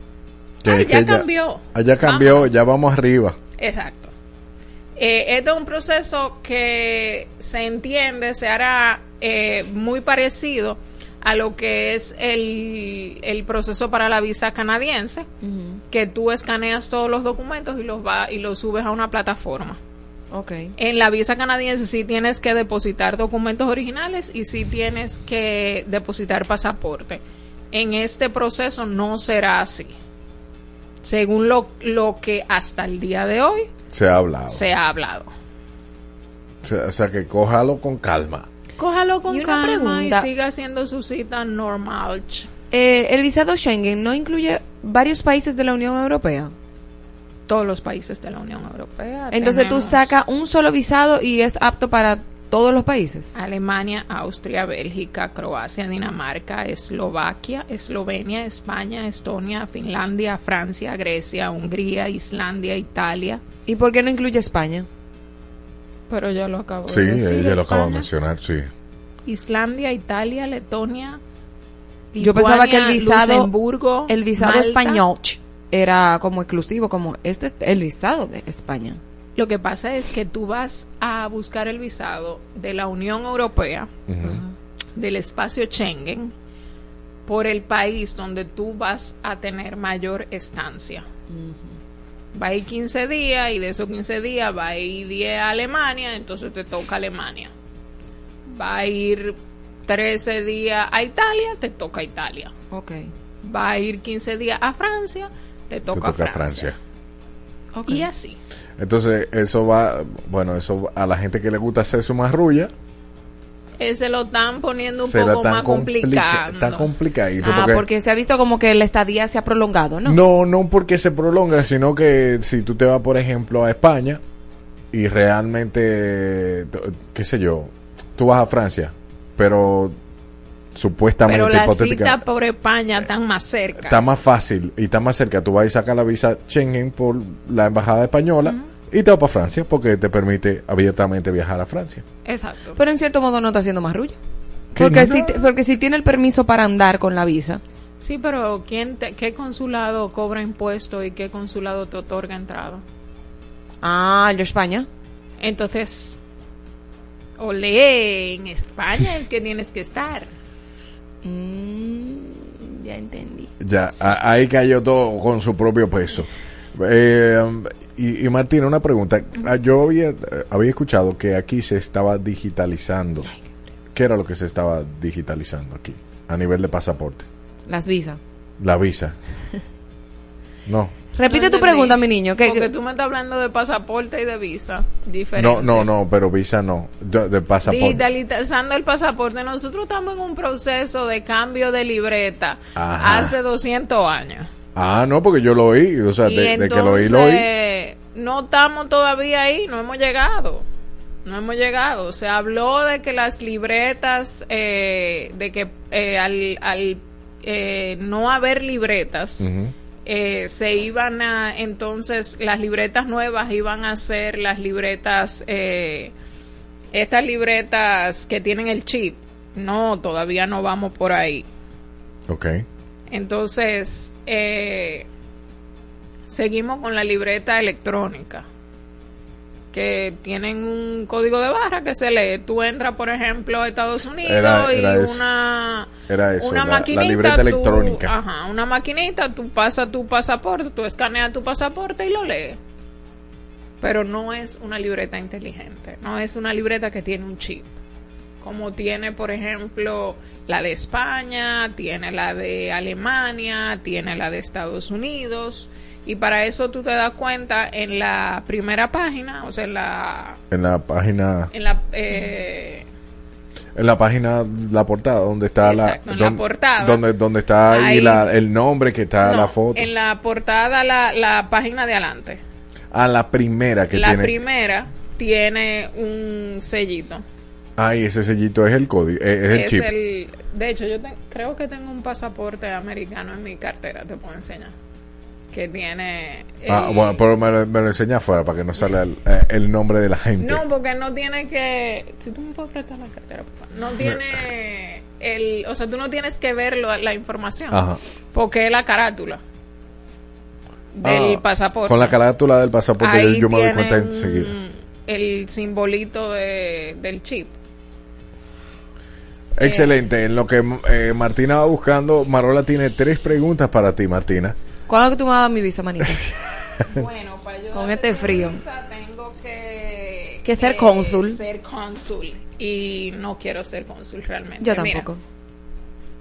Speaker 4: Que
Speaker 14: "Ay,
Speaker 4: es
Speaker 14: ya cambió.
Speaker 4: Ya cambió, ya vamos arriba.
Speaker 14: Exacto. Eh, este es un proceso que se entiende, se hará eh, muy parecido a lo que es el, el proceso para la visa canadiense, que tú escaneas todos los documentos y los va y los subes a una plataforma.
Speaker 5: Ok.
Speaker 14: En la visa canadiense sí tienes que depositar documentos originales y sí tienes que depositar pasaporte. En este proceso no será así. Según lo, lo que hasta el día de hoy
Speaker 4: Se ha hablado.
Speaker 14: se ha hablado.
Speaker 4: O sea, o sea, que cójalo con calma.
Speaker 14: Cójalo con
Speaker 5: Y una
Speaker 14: calma
Speaker 5: pregunta.
Speaker 14: y siga haciendo su cita normal.
Speaker 5: Eh, el visado Schengen no incluye varios países de la Unión Europea.
Speaker 14: Todos los países de la Unión Europea.
Speaker 5: Entonces tú sacas un solo visado y es apto para todos los países.
Speaker 14: Alemania, Austria, Bélgica, Croacia, Dinamarca, Eslovaquia, Eslovenia, España, Estonia, Finlandia, Francia, Grecia, Hungría, Islandia, Italia.
Speaker 5: ¿Y por qué no incluye España?
Speaker 14: Pero ya lo acabo
Speaker 4: Sí,
Speaker 14: de decir.
Speaker 4: ella lo acaba de
Speaker 14: España,
Speaker 4: mencionar, sí.
Speaker 14: Islandia, Italia, Letonia.
Speaker 5: Yo pensaba que el
Speaker 14: Lituania,
Speaker 5: visado,
Speaker 14: Luxemburgo,
Speaker 5: el visado
Speaker 14: Malta.
Speaker 5: español era como exclusivo, como este es el visado de España.
Speaker 14: Lo que pasa es que tú vas a buscar el visado de la Unión Europea, del espacio Schengen, por el país donde tú vas a tener mayor estancia. Va a ir 15 días y de esos 15 días va a ir 10 a Alemania, entonces te toca Alemania. Va a ir 13 días a Italia, te toca Italia.
Speaker 5: Ok.
Speaker 14: Va a ir 15 días a Francia, te
Speaker 4: Te
Speaker 14: toca, Francia.
Speaker 4: Francia.
Speaker 14: Y así.
Speaker 4: Entonces, eso va, bueno, eso a la gente que le gusta hacer su marrulla,
Speaker 14: Eh, se lo están poniendo un
Speaker 4: se
Speaker 14: poco
Speaker 4: tan
Speaker 14: más
Speaker 4: complica,
Speaker 14: complicado.
Speaker 4: tan complicadito.
Speaker 5: Ah,
Speaker 4: porque,
Speaker 5: porque se ha visto como que la estadía se ha prolongado, ¿no?
Speaker 4: ¿no? no, porque se prolonga, sino que si tú te vas, por ejemplo, a España y realmente, qué sé yo, tú vas a Francia, pero supuestamente,
Speaker 14: Pero la
Speaker 4: hipotética,
Speaker 14: cita por España están más cerca.
Speaker 4: está más fácil y está más cerca. Tú vas y sacas la visa Schengen por la embajada española y te vas para Francia porque te permite abiertamente viajar a Francia.
Speaker 14: Exacto.
Speaker 5: Pero en cierto modo no está haciendo más.
Speaker 4: ¿Qué
Speaker 5: Porque
Speaker 4: no?
Speaker 5: si, te- porque si tiene el permiso para andar con la visa.
Speaker 14: Sí, pero ¿quién te- ¿qué consulado cobra impuesto y qué consulado te otorga entrada?
Speaker 5: Ah, de España.
Speaker 14: Entonces, olé, en España es que tienes que estar.
Speaker 5: Mm, ya entendí.
Speaker 4: Ya, a- ahí cayó todo con su propio peso. Eh, y, y Martina, una pregunta. Ah, Yo había, eh, había escuchado que aquí se estaba digitalizando. ¿Qué era lo que se estaba digitalizando aquí a nivel de pasaporte?
Speaker 5: Las visas.
Speaker 4: La visa. (laughs) No,
Speaker 5: Repite
Speaker 14: No
Speaker 5: tu pregunta, mi niño. que-
Speaker 14: Porque
Speaker 5: que-
Speaker 14: tú me estás hablando de pasaporte y de visa. Diferente.
Speaker 4: no, no, no, pero visa no. De, de pasaporte.
Speaker 14: Digitalizando el pasaporte. Nosotros estamos en un proceso de cambio de libreta
Speaker 4: Ajá.
Speaker 14: hace 200 años.
Speaker 4: Ah, no, porque yo lo oí. O sea, de, que lo oí, lo oí.
Speaker 14: no estamos todavía ahí, no hemos llegado. No hemos llegado. Se habló de que las libretas, eh, de que eh, al, al eh, no haber libretas, eh, se iban a, entonces las libretas nuevas iban a ser las libretas, eh, estas libretas que tienen el chip. No, todavía no vamos por ahí.
Speaker 4: Ok.
Speaker 14: Entonces, eh, seguimos con la libreta electrónica, que tienen un código de barra que se lee. Tú entras, por ejemplo, a Estados Unidos
Speaker 4: Era-
Speaker 14: y
Speaker 4: eso.
Speaker 14: una,
Speaker 4: Era eso,
Speaker 14: una
Speaker 4: la- la
Speaker 14: maquinita.
Speaker 4: libreta
Speaker 14: tú-
Speaker 4: electrónica.
Speaker 14: Ajá, una maquinita, tú pasas tu pasaporte, tú escaneas tu pasaporte y lo lees. pero no es una libreta inteligente, no es una libreta que tiene un chip, como tiene, por ejemplo, la de España, tiene la de Alemania, tiene la de Estados Unidos, y para eso tú te das cuenta en la primera página, o sea, en la...
Speaker 4: En la página,
Speaker 14: En la eh,
Speaker 4: en la página, la portada, donde está
Speaker 14: Exacto,
Speaker 4: la,
Speaker 14: en la portada.
Speaker 4: donde, donde está ahí,
Speaker 14: Ahí-
Speaker 4: la- el nombre que está
Speaker 14: no,
Speaker 4: la foto.
Speaker 14: En la portada, la, la página de adelante.
Speaker 4: Ah, la primera que
Speaker 14: la
Speaker 4: tiene.
Speaker 14: primera tiene un sellito.
Speaker 4: Ay, ese sellito es el código, es, es el
Speaker 14: es
Speaker 4: chip.
Speaker 14: el. De hecho, yo te- creo que tengo un pasaporte americano en mi cartera, te puedo enseñar. Que tiene.
Speaker 4: Ah,
Speaker 14: el-
Speaker 4: bueno, pero me lo, me lo enseña afuera para que no salga el, eh, el nombre de la gente.
Speaker 14: No, porque no tiene que. Si tú me puedes prestar la cartera, favor. No tiene. El, o sea, tú no tienes que ver lo- la información.
Speaker 4: Ajá.
Speaker 14: Porque es la carátula del
Speaker 4: Ah,
Speaker 14: pasaporte.
Speaker 4: Con la carátula del pasaporte yo,
Speaker 14: Ahí
Speaker 4: yo me doy cuenta enseguida.
Speaker 14: El simbolito de, del chip.
Speaker 4: Excelente. En lo que eh, Martina va buscando, Marola tiene tres preguntas para ti, Martina.
Speaker 5: ¿Cuándo que tú me vas a dar mi visa, manita? (laughs)
Speaker 14: Bueno, para yo
Speaker 5: Con este frío.
Speaker 14: visa tengo que,
Speaker 5: Que ser
Speaker 14: eh,
Speaker 5: cónsul.
Speaker 14: Ser cónsul. Y no quiero ser cónsul realmente.
Speaker 5: Yo
Speaker 14: Mira,
Speaker 5: tampoco.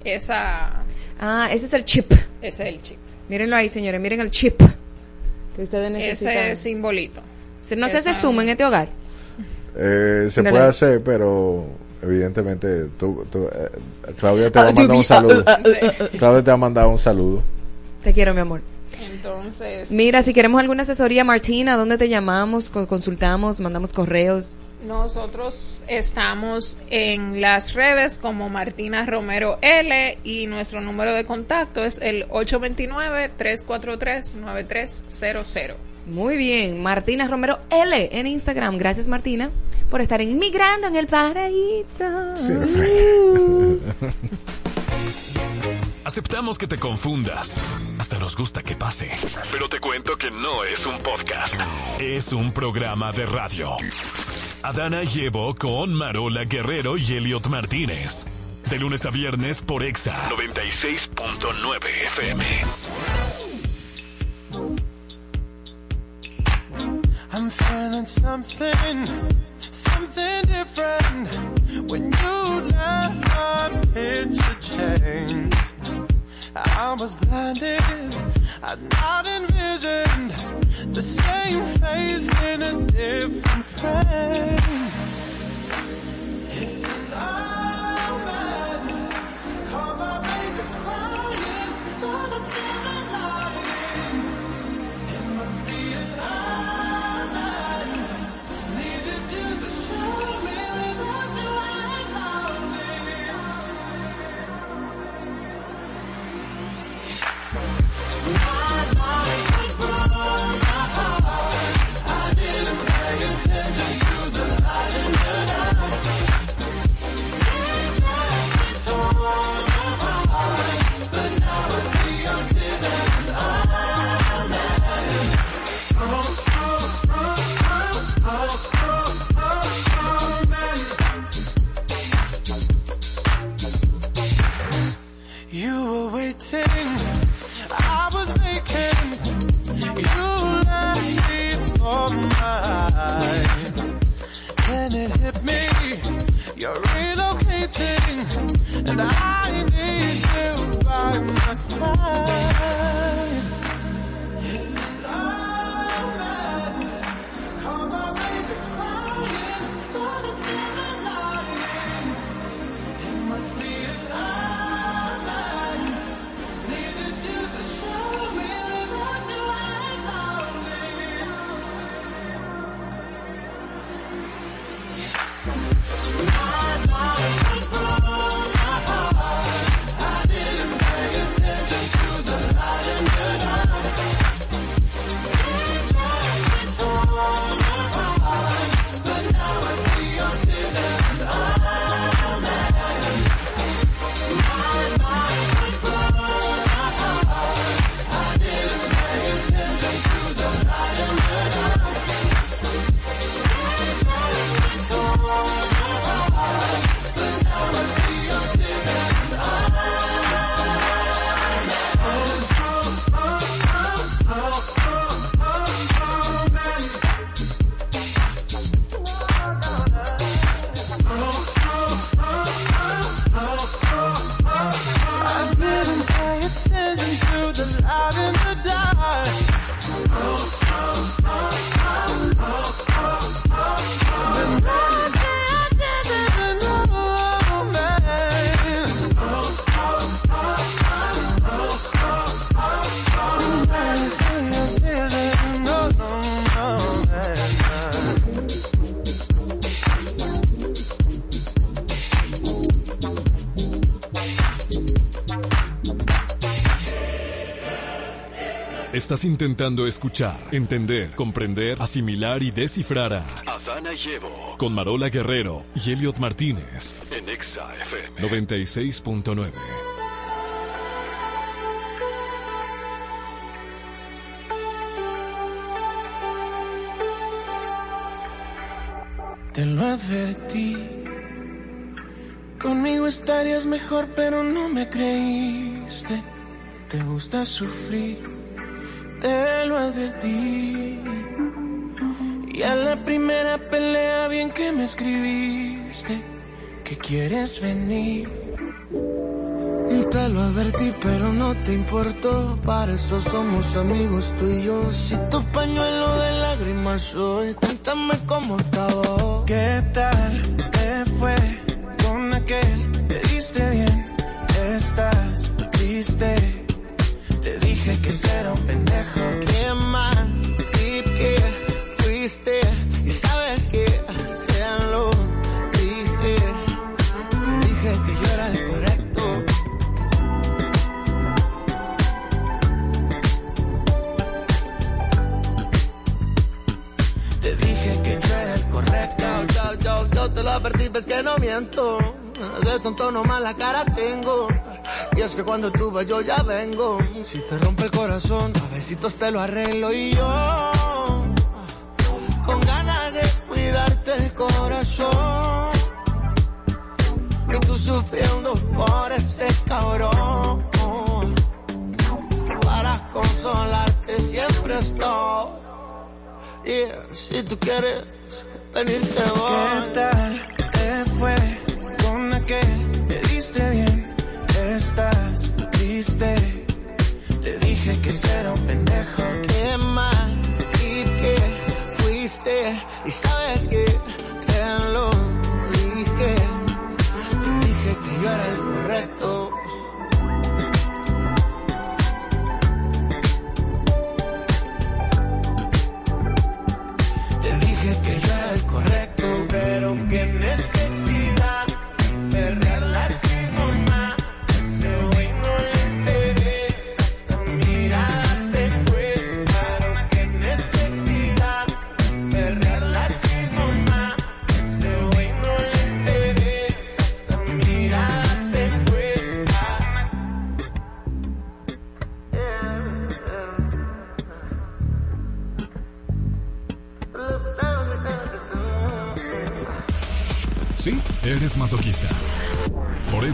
Speaker 14: esa,
Speaker 5: Ah, ese es el chip.
Speaker 14: ese es el chip.
Speaker 5: Mírenlo ahí, señores. Miren el chip que ustedes necesitan.
Speaker 14: Ese simbolito.
Speaker 5: Se- no se hace
Speaker 14: esa-
Speaker 5: zoom en este hogar.
Speaker 4: Eh, se puede hacer, pero evidentemente tú, tú, eh, Claudia te va a
Speaker 5: Ah,
Speaker 4: mandar un
Speaker 5: ah,
Speaker 4: saludo.
Speaker 5: ah, ah, ah, ah.
Speaker 4: Claudia te va a mandar un saludo.
Speaker 5: Te quiero, mi amor.
Speaker 14: Entonces,
Speaker 5: Mira, si queremos alguna asesoría, Martina, ¿dónde te llamamos? Co- Consultamos, mandamos correos.
Speaker 14: nosotros estamos en las redes como Martina Romero L y nuestro número de contacto es el 829-343-9300.
Speaker 5: Muy bien, Martina Romero L en Instagram. Gracias, Martina, por estar en Migrando en el Paraíso.
Speaker 4: Sí,
Speaker 5: Uh. (laughs)
Speaker 1: Aceptamos que te confundas. Hasta nos gusta que pase.
Speaker 13: Pero te cuento que no es un podcast.
Speaker 1: Es un programa de radio. Adana llevo con Marola Guerrero y Elliot Martínez. De lunes a viernes por Exa.
Speaker 13: 96.9 FM.
Speaker 9: I'm feeling something, something different. When you left, my picture changed. I was blinded, I'd not envisioned the same face in a different frame. It's an omen. Call my baby crying, saw the silver waiting, I was vacant. You left me for eyes. Then it hit me, you're relocating, and I need you by my side.
Speaker 1: Estás intentando escuchar, entender, comprender, asimilar y descifrar a
Speaker 13: Adana y Evo
Speaker 1: con Marola Guerrero y Elliot Martínez.
Speaker 13: en Exa FM.
Speaker 1: 96.9.
Speaker 15: Te lo advertí. Conmigo estarías mejor, pero no me creíste. Te gusta sufrir, te lo advertí. Y a la primera pelea, bien que me escribiste, que quieres venir.
Speaker 9: Te lo advertí, pero no te importó. Para eso somos amigos tú y yo. Si tu pañuelo de lágrimas soy, cuéntame cómo estaba.
Speaker 15: ¿Qué tal te fue con aquel? Te diste bien, estás triste. Dije que será un pendejo.
Speaker 9: Qué mal trip que fuiste. Y sabes que te lo dije. Te dije que yo era el correcto.
Speaker 15: Te dije que yo era el correcto.
Speaker 9: Yo, yo, yo, yo te lo advertí, ves que no miento. De tonto nomás la cara tengo. Y es que cuando tú vas yo ya vengo. Si te rompe el corazón, a besitos te lo arreglo y yo. Con ganas de cuidarte el corazón. Y tú sufriendo por ese cabrón. Para consolarte siempre estoy. Y si tú quieres venirte voy.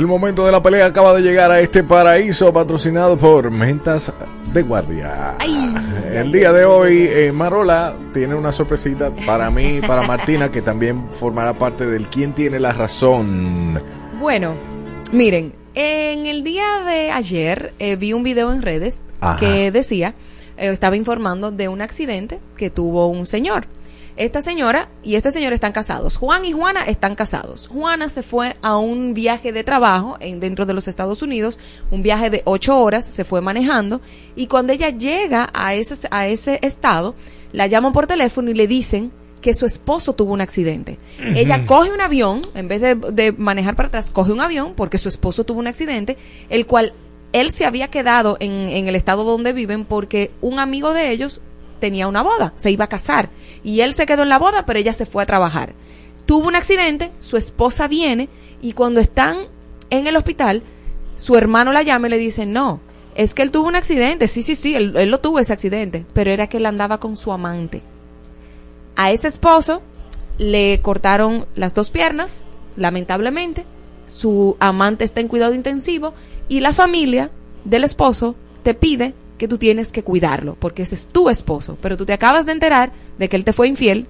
Speaker 4: El momento de la pelea acaba de llegar a este paraíso patrocinado por Mentas de Guardia. El día de hoy, eh, Marola tiene una sorpresita para mí y para Martina, que también formará parte del ¿Quién tiene la razón?
Speaker 5: Bueno, miren, en el día de ayer eh, vi un video en redes
Speaker 4: Ajá.
Speaker 5: que decía, eh, estaba informando de un accidente que tuvo un señor. Esta señora y este señor están casados. Juan y Juana están casados. Juana se fue a un viaje de trabajo en, dentro de los Estados Unidos, un viaje de ocho horas, se fue manejando y cuando ella llega a ese, a ese estado, la llaman por teléfono y le dicen que su esposo tuvo un accidente. Ella coge un avión, en vez de, de manejar para atrás, coge un avión porque su esposo tuvo un accidente, el cual él se había quedado en, en el estado donde viven porque un amigo de ellos tenía una boda, se iba a casar. Y él se quedó en la boda, pero ella se fue a trabajar. Tuvo un accidente, su esposa viene y cuando están en el hospital, su hermano la llama y le dice, no, es que él tuvo un accidente. Sí, sí, sí, él, lo tuvo ese accidente. Pero era que él andaba con su amante. A ese esposo le cortaron las dos piernas, lamentablemente. Su amante está en cuidado intensivo. Y la familia del esposo te pide que tú tienes que cuidarlo, porque ese es tu esposo. Pero tú te acabas de enterar de que él te fue infiel.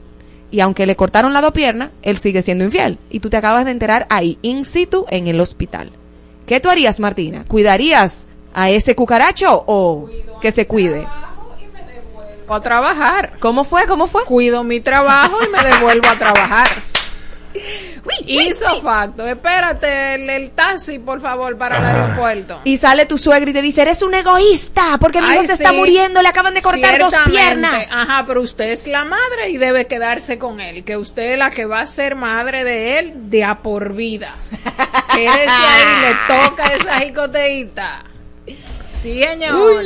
Speaker 5: Y aunque le cortaron las dos piernas, él sigue siendo infiel. Y tú te acabas de enterar ahí, in situ, en el hospital. ¿Qué tú harías, Martina? ¿Cuidarías a ese cucaracho o que se cuide?
Speaker 14: O a trabajar.
Speaker 5: ¿Cómo fue? ¿Cómo fue?
Speaker 14: Cuido mi trabajo y me devuelvo a trabajar. Hizo facto. Espérate el, el taxi, por favor, para el aeropuerto.
Speaker 5: Y sale tu suegra y te dice, eres un egoísta, porque mi hijo
Speaker 14: Ay,
Speaker 5: se está muriendo, le acaban de cortar dos piernas.
Speaker 14: Ajá, pero usted es la madre y debe quedarse con él. Que usted es la que va a ser madre de él de a por vida. (laughs) Quédese ahí, le toca esa jicoteíta. Sí, señor.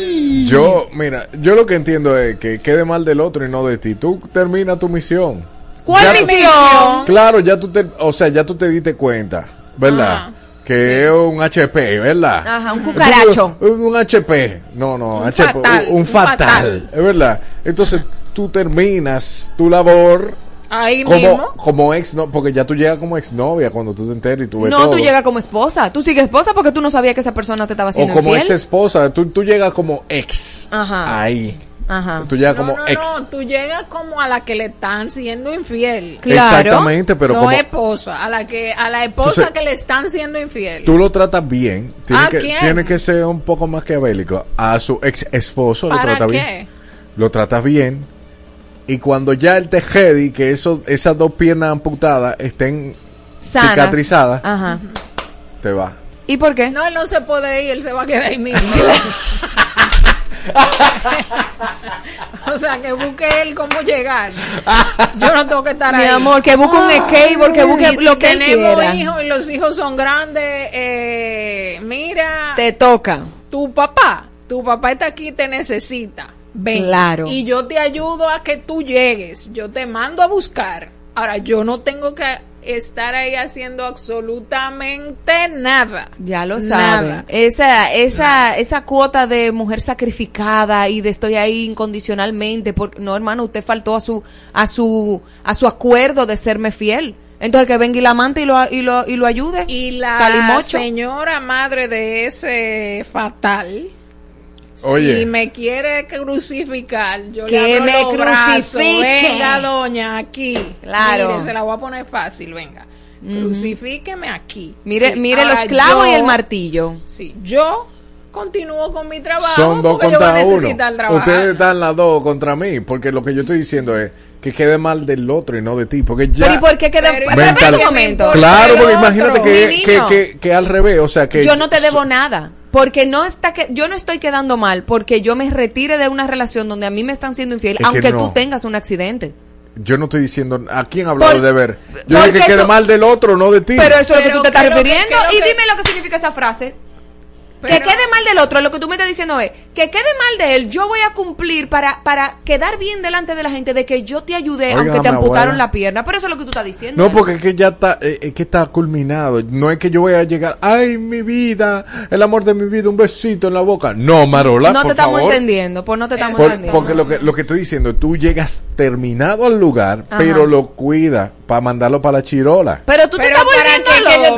Speaker 4: Yo, mira, yo lo que entiendo es que quede mal del otro y no de ti. Tú termina tu misión.
Speaker 5: ¿Cuál misión?
Speaker 4: Claro, ya tú te, o sea, ya tú te diste cuenta, ¿verdad? Que es un HP, ¿verdad?
Speaker 5: Ajá, un cucaracho.
Speaker 4: Un, un HP. No, no,
Speaker 5: Un
Speaker 4: HP,
Speaker 5: fatal,
Speaker 4: un, fatal, es verdad. Entonces, tú terminas tu labor
Speaker 14: Ahí
Speaker 4: como,
Speaker 14: mismo.
Speaker 4: como ex, no, porque ya tú llegas como exnovia cuando tú te enteras y tú ves
Speaker 5: No,
Speaker 4: todo.
Speaker 5: tú llegas como esposa. Tú sigues esposa porque tú no sabías que esa persona te estaba
Speaker 4: o
Speaker 5: haciendo
Speaker 4: como
Speaker 5: infiel.
Speaker 4: ex esposa, tú, tú llegas como ex.
Speaker 5: Ajá.
Speaker 4: Ahí.
Speaker 5: Ajá.
Speaker 4: Tú llegas como
Speaker 14: No,
Speaker 4: ex.
Speaker 14: no, tú llegas como a la que le están siendo infiel.
Speaker 4: Exactamente, pero
Speaker 14: no
Speaker 4: como
Speaker 14: esposa, a la que a la esposa
Speaker 4: Entonces,
Speaker 14: que le están siendo infiel.
Speaker 4: tú lo tratas bien, tiene
Speaker 14: ¿A
Speaker 4: que,
Speaker 14: quién?
Speaker 4: tiene que ser un poco maquiavélico. A su ex esposo lo
Speaker 14: ¿Para
Speaker 4: trata
Speaker 14: qué?
Speaker 4: bien. Lo tratas bien. Y cuando ya él te jedi que eso, esas dos piernas amputadas estén
Speaker 5: Sanas.
Speaker 4: cicatrizadas,
Speaker 5: Ajá.
Speaker 4: te va.
Speaker 5: ¿Y por qué?
Speaker 14: No, él no se puede ir, él se va a quedar ahí mismo. (laughs) (laughs) o sea, que busque él cómo llegar. Yo no tengo que estar
Speaker 5: Mi
Speaker 14: ahí.
Speaker 5: amor, que busque un skateboard, que busque
Speaker 14: Y si
Speaker 5: lo que
Speaker 14: tenemos
Speaker 5: quiera.
Speaker 14: hijos y los hijos son grandes, eh, mira,
Speaker 5: Te toca.
Speaker 14: tu papá, tu papá está aquí, te necesita. Ven.
Speaker 5: Claro.
Speaker 14: Y yo te ayudo a que tú llegues. Yo te mando a buscar. Ahora, yo no tengo que estar ahí haciendo absolutamente nada.
Speaker 5: Ya lo
Speaker 14: Nada.
Speaker 5: sabe. Esa, esa, esa cuota de mujer sacrificada y de estoy ahí incondicionalmente, porque no, hermano, usted faltó a su, a su, a su acuerdo de serme fiel. Entonces que venga y la amante y lo, y lo, y lo ayude.
Speaker 14: Y la
Speaker 5: Calimocho.
Speaker 14: señora madre de ese fatal,
Speaker 4: Oye.
Speaker 14: si me quiere crucificar, yo
Speaker 5: Que
Speaker 14: le abro
Speaker 5: me
Speaker 14: los brazos.
Speaker 5: crucifique.
Speaker 14: Venga, doña, aquí.
Speaker 5: Claro.
Speaker 14: Mire, se la voy a poner fácil, venga. Crucifíqueme aquí.
Speaker 5: Mire,
Speaker 14: Sí,
Speaker 5: mire los clavos y el martillo.
Speaker 14: Sí, yo continúo con mi trabajo
Speaker 4: Son dos
Speaker 14: porque yo voy a
Speaker 4: contra uno. Ustedes están las dos contra mí, porque lo que yo estoy diciendo es que quede mal del otro y no de ti, porque ya...
Speaker 5: Pero ¿y por qué queda?
Speaker 4: Mental-
Speaker 5: un momento.
Speaker 4: Claro, porque imagínate que, que, que al revés, o sea que...
Speaker 5: Yo no te debo nada. Porque no está que yo no estoy quedando mal porque yo me retire de una relación donde a mí me están siendo infiel,
Speaker 4: Es
Speaker 5: aunque
Speaker 4: no.
Speaker 5: tú tengas un accidente.
Speaker 4: Yo no estoy diciendo... ¿A quién ha hablado
Speaker 5: Por-
Speaker 4: de deber? Yo dije que
Speaker 5: tú-
Speaker 4: mal del otro, no de ti.
Speaker 5: Pero eso es lo que
Speaker 14: Pero
Speaker 5: tú te estás
Speaker 14: ¿qué es lo que-
Speaker 5: refiriendo. y
Speaker 14: que-
Speaker 5: dime lo que significa esa frase.
Speaker 14: Pero-
Speaker 5: que quede mal del otro, lo que tú me estás diciendo es que quede mal de él, yo voy a cumplir para, para quedar bien delante de la gente de que yo te ayudé
Speaker 4: Oigan
Speaker 5: aunque te amputaron
Speaker 4: abuela.
Speaker 5: la pierna. Pero eso es lo que tú estás diciendo.
Speaker 4: No, porque es que ya está, eh, es que está culminado. No es que yo voy a llegar, ay, mi vida, el amor de mi vida, un besito en la boca. No, Marola,
Speaker 5: no
Speaker 4: por
Speaker 5: te estamos
Speaker 4: favor.
Speaker 5: entendiendo, pues no te estamos
Speaker 4: Por-
Speaker 5: entendiendo.
Speaker 4: porque lo que, lo que estoy diciendo, tú llegas terminado al lugar,
Speaker 5: Ajá.
Speaker 4: pero lo cuida para mandarlo para la chirola.
Speaker 5: Pero tú te estás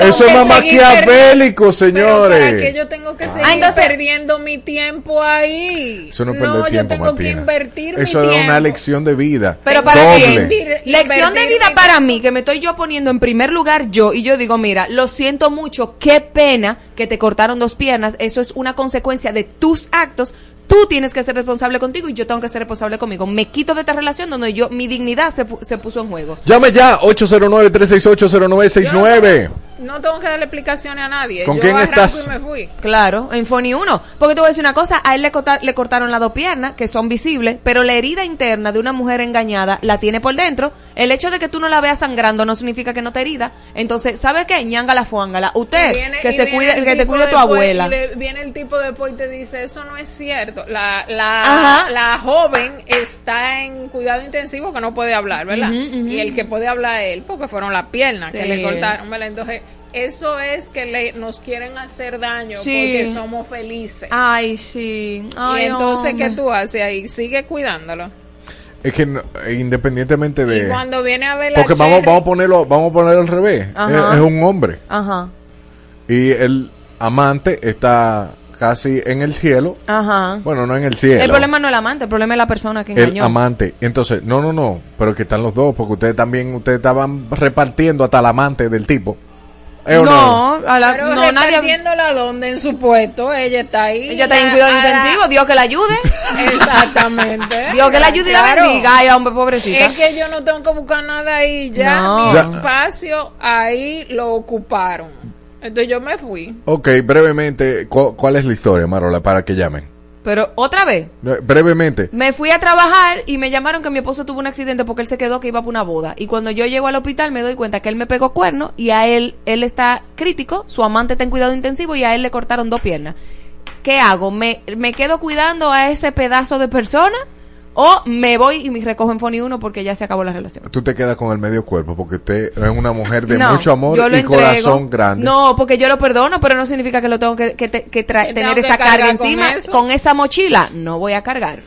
Speaker 4: Eso es más
Speaker 14: seguir
Speaker 4: maquiavélico,
Speaker 14: Pero
Speaker 4: señores.
Speaker 14: ¿para qué yo tengo que seguir
Speaker 5: Ah, entonces-
Speaker 14: perdiendo mi tiempo ahí?
Speaker 4: Eso no es perder
Speaker 14: yo
Speaker 4: tiempo,
Speaker 14: tengo
Speaker 4: Martina.
Speaker 14: que invertir
Speaker 4: Eso
Speaker 14: mi
Speaker 4: es una
Speaker 14: tiempo.
Speaker 4: lección de vida.
Speaker 5: Pero para?
Speaker 14: Invir-
Speaker 5: Lección de vida
Speaker 14: mi
Speaker 5: para mí, que me estoy yo poniendo en primer lugar yo, y yo digo, mira, lo siento mucho, qué pena que te cortaron dos piernas, eso es una consecuencia de tus actos, tú tienes que ser responsable contigo y yo tengo que ser responsable conmigo. Me quito de esta relación donde yo, mi dignidad se, pu- se puso en juego.
Speaker 4: Llame ya, 809-368-0969.
Speaker 14: No tengo que darle explicaciones a nadie.
Speaker 4: ¿Con
Speaker 14: Yo
Speaker 4: quién
Speaker 14: arranco
Speaker 4: estás?
Speaker 14: y me fui.
Speaker 5: Claro, en Foni 1. Porque te voy a decir una cosa, a él le, corta- le cortaron las dos piernas, que son visibles, pero la herida interna de una mujer engañada la tiene por dentro. El hecho de que tú no la veas sangrando no significa que no te herida. Entonces, ¿sabe qué? ñángala, fuángala. Usted,
Speaker 14: viene-
Speaker 5: que se cuide, que te cuide tu abuela.
Speaker 14: y de- viene el tipo después y te dice, eso no es cierto. La, la, joven está en cuidado intensivo que no puede hablar, ¿verdad? Y el que puede hablar es él, porque fueron las piernas que le cortaron, ¿verdad? Entonces, eso es que le, nos quieren hacer daño
Speaker 5: Sí.
Speaker 14: porque somos felices.
Speaker 5: Ay, sí. Ay,
Speaker 14: y entonces,
Speaker 5: hombre.
Speaker 14: ¿qué tú haces ahí? Sigue cuidándolo.
Speaker 4: Es que no- independientemente
Speaker 14: Y
Speaker 4: de...
Speaker 14: cuando viene a ver la
Speaker 4: Porque vamos,
Speaker 14: Cherry-
Speaker 4: vamos a ponerlo, vamos a ponerlo al revés.
Speaker 5: Ajá.
Speaker 4: Es, es un hombre.
Speaker 5: Ajá,
Speaker 4: Y el amante está casi en el cielo.
Speaker 5: ajá.
Speaker 4: Bueno, no en el cielo.
Speaker 5: El problema no es el amante, el problema es la persona que
Speaker 4: el
Speaker 5: engañó.
Speaker 4: amante. Entonces, no, no, no. Pero que están los dos. Porque ustedes también, ustedes estaban repartiendo hasta el amante del tipo. ¿Eh o no?
Speaker 5: no, a la-
Speaker 14: Pero
Speaker 5: no, nadie.
Speaker 14: donde en su puesto, ella está ahí.
Speaker 5: Ella está en cuidado de
Speaker 14: la-
Speaker 5: incentivo, Dios que la ayude. (laughs)
Speaker 14: Exactamente. (laughs)
Speaker 5: Dios que la ayude y la bendiga. Ay, hombre, pobrecita.
Speaker 14: Es que yo no tengo que buscar nada ahí, ya
Speaker 5: No.
Speaker 14: mi
Speaker 4: Ya.
Speaker 14: espacio ahí lo ocuparon. Entonces yo me fui.
Speaker 4: Ok, brevemente, ¿cu- ¿cuál es la historia, Marola, para que llamen?
Speaker 5: Pero otra vez,
Speaker 4: Brevemente.
Speaker 5: me fui a trabajar y me llamaron que mi esposo tuvo un accidente porque él se quedó que iba para una boda. Y cuando yo llego al hospital me doy cuenta que él me pegó cuerno y a él, él está crítico, su amante está en cuidado intensivo y a él le cortaron dos piernas. ¿Qué hago? ¿Me, me quedo cuidando a ese pedazo de persona? ¿O me voy y me recojo en Foni 1 porque ya se acabó la relación?
Speaker 4: Tú te quedas con el medio cuerpo porque usted es una mujer de
Speaker 5: No,
Speaker 4: mucho amor y
Speaker 5: entrego.
Speaker 4: corazón grande.
Speaker 5: No, porque yo lo perdono, pero no significa que lo tengo que, que, que tra-
Speaker 14: Que
Speaker 5: tener
Speaker 14: tengo que
Speaker 5: esa carga
Speaker 14: con
Speaker 5: encima. Con, esa mochila, no voy a cargar.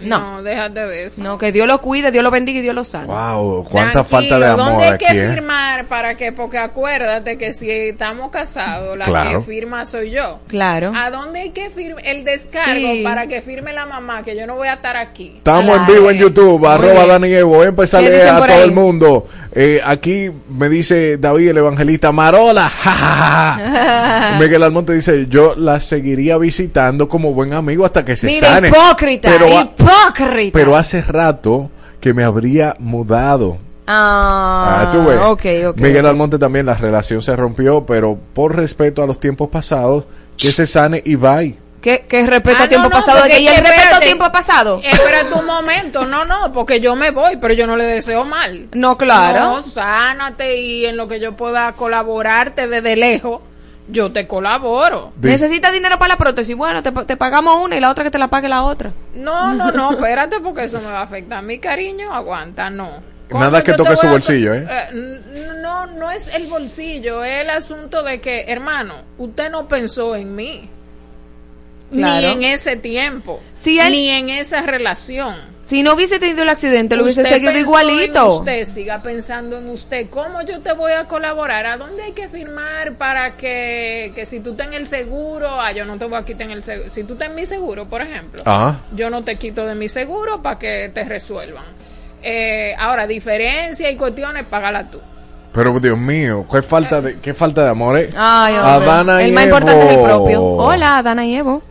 Speaker 5: No.
Speaker 14: No, déjate de eso.
Speaker 5: No, que Dios lo cuide, Dios lo bendiga y Dios lo salve.
Speaker 4: Wow, cuánta
Speaker 14: Tranquilo,
Speaker 4: falta de amor
Speaker 14: ¿Dónde hay
Speaker 4: aquí,
Speaker 14: que
Speaker 4: ¿eh?
Speaker 14: firmar para que? Porque acuérdate que si estamos casados, la
Speaker 4: Claro.
Speaker 14: que firma soy yo.
Speaker 5: Claro.
Speaker 14: ¿A dónde hay que firmar el descargo
Speaker 5: Sí.
Speaker 14: para que firme la mamá? Que yo no voy a estar aquí.
Speaker 4: Estamos en vivo en YouTube,
Speaker 5: Muy
Speaker 4: arroba
Speaker 5: bien.
Speaker 4: Dani Evo. Voy a empezar a
Speaker 5: ¿Qué
Speaker 4: leer
Speaker 5: dicen
Speaker 4: a
Speaker 5: por
Speaker 4: todo
Speaker 5: ahí?
Speaker 4: el mundo. Eh, aquí me dice David, el evangelista, Marola. (laughs) ja, ja, ja. (laughs) Miguel Almonte dice, yo la seguiría visitando como buen amigo hasta que se
Speaker 5: Mira,
Speaker 4: sane.
Speaker 5: hipócrita,
Speaker 4: Pero,
Speaker 5: hipócrita.
Speaker 4: pero hace rato que me habría mudado.
Speaker 5: Ah,
Speaker 4: Ah, tú ves.
Speaker 5: ok, ok.
Speaker 4: Miguel Almonte también, la relación se rompió, pero por respeto a los tiempos pasados, que se sane y bye.
Speaker 5: ¿Qué, qué respeto
Speaker 14: Ah,
Speaker 5: a tiempo
Speaker 14: no, no,
Speaker 5: pasado?
Speaker 14: porque
Speaker 5: ¿Y el
Speaker 14: es que
Speaker 5: respeto a tiempo pasado?
Speaker 14: Espérate un momento, no, no, porque yo me voy, pero yo no le deseo mal.
Speaker 5: No, claro.
Speaker 14: No, sánate y en lo que yo pueda colaborarte desde lejos, yo te colaboro.
Speaker 5: ¿Necesitas dinero para la prótesis? Bueno, te, te pagamos una y la otra que te la pague la otra.
Speaker 14: No, no, no, (laughs) espérate porque eso me va a afectar. Mi cariño, aguanta, no. ¿Cómo
Speaker 4: Nada que toque su bolsillo, ¿eh?
Speaker 14: n- No, no es el bolsillo, es el asunto de que, hermano, usted no pensó en mí.
Speaker 5: Claro.
Speaker 14: Ni en ese tiempo.
Speaker 5: Si él-
Speaker 14: Ni en esa relación.
Speaker 5: Si no hubiese tenido el accidente, lo hubiese seguido igualito.
Speaker 14: usted siga pensando en usted. ¿Cómo yo te voy a colaborar? ¿A dónde hay que firmar para que, que si tú estás en el seguro, ah, yo no te voy a quitar en el seguro. Si tú estás en mi seguro, por ejemplo,
Speaker 4: Ajá.
Speaker 14: yo no te quito de mi seguro para que te resuelvan. Eh, ahora, diferencia y cuestiones, págala tú.
Speaker 4: Pero Dios mío, qué falta de, qué falta de amor, ¿eh?
Speaker 5: Ay, hombre.
Speaker 4: Adana
Speaker 5: el
Speaker 4: y
Speaker 5: más importante es el propio. Hola, Dana y Evo.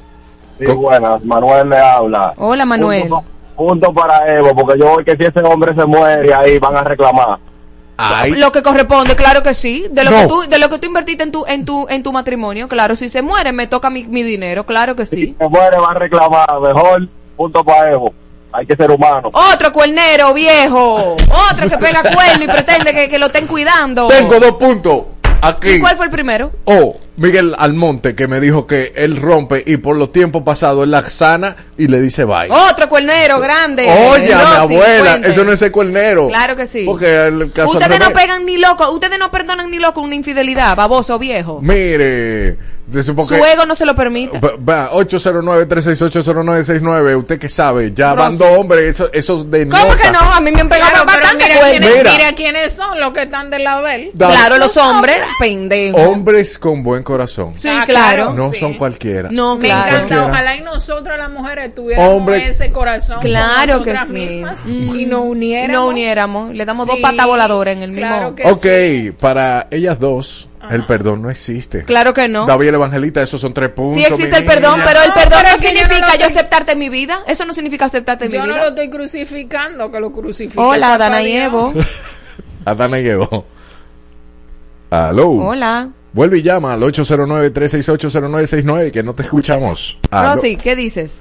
Speaker 16: Sí, buenas, Manuel le habla.
Speaker 5: Hola, Manuel.
Speaker 16: Punto, punto para Evo, porque yo voy que si ese hombre se muere ahí van a reclamar.
Speaker 4: Ay,
Speaker 5: Lo que corresponde, claro que sí. De lo
Speaker 4: No.
Speaker 5: que tú, de lo que tú invertiste en tu, en tu, en tu matrimonio, claro. Si se muere, me toca mi, mi dinero, claro que
Speaker 16: Si
Speaker 5: sí.
Speaker 16: se muere va a reclamar. Mejor, punto para Evo. Hay que ser humano.
Speaker 5: Otro cuernero, viejo. Otro que pega cuerno y pretende que, que lo estén cuidando.
Speaker 4: tengo dos puntos aquí.
Speaker 5: ¿Y cuál fue el primero?
Speaker 4: Oh, Miguel Almonte que me dijo que él rompe y por los tiempos pasados él la sana y le dice bye.
Speaker 5: Otro cuernero grande.
Speaker 4: Oye, a mi abuela,
Speaker 5: cuente.
Speaker 4: eso no es el cuernero.
Speaker 5: Claro que sí.
Speaker 4: Porque el caso
Speaker 5: Ustedes no pegan ni loco, ustedes no perdonan ni loco una infidelidad, baboso viejo.
Speaker 4: Mire, de su
Speaker 5: Su ego no se lo permite.
Speaker 4: Va- Va, 809-368-0969. Usted que sabe, ya van
Speaker 5: Rosy.
Speaker 4: dos hombres, eso, esos de
Speaker 5: ¿Cómo que no? A mí me han pegado
Speaker 14: Claro,
Speaker 5: bastante
Speaker 14: mira, quiénes,
Speaker 4: Mira.
Speaker 14: mira quiénes son los que están del lado de él.
Speaker 4: Da-
Speaker 5: Claro, los hombres, pendejo.
Speaker 4: Hombres con buen corazón.
Speaker 5: Sí,
Speaker 14: Ah,
Speaker 5: claro.
Speaker 4: No
Speaker 14: sí.
Speaker 4: son cualquiera.
Speaker 5: No,
Speaker 14: Me
Speaker 5: claro.
Speaker 14: encanta,
Speaker 4: Cualquiera.
Speaker 14: ojalá y nosotras las mujeres tuviéramos
Speaker 4: Hombre.
Speaker 14: ese corazón
Speaker 5: Claro
Speaker 14: con
Speaker 5: que
Speaker 14: nosotras
Speaker 5: sí.
Speaker 14: mismas
Speaker 5: Mm.
Speaker 14: y no uniéramos.
Speaker 5: No uniéramos. Le damos dos patas voladoras en el
Speaker 14: claro
Speaker 5: mismo.
Speaker 14: que
Speaker 4: Ok,
Speaker 14: sí.
Speaker 4: para ellas dos, el perdón no existe.
Speaker 5: Claro que no.
Speaker 4: David el Evangelista, esos son tres puntos.
Speaker 5: Sí existe el perdón, pero el perdón no
Speaker 14: yo
Speaker 5: significa yo aceptarte en mi vida. Eso no significa aceptarte en mi
Speaker 14: Yo no lo
Speaker 5: vida.
Speaker 14: estoy crucificando, que lo crucifique.
Speaker 5: Hola,
Speaker 14: papá
Speaker 5: Dana (laughs) y. Evo.
Speaker 4: Adana llegó. Aló.
Speaker 5: Hola.
Speaker 4: Vuelve y llama al 809-368-0969, que no te escuchamos. Aló.
Speaker 5: Rosy, ¿qué dices?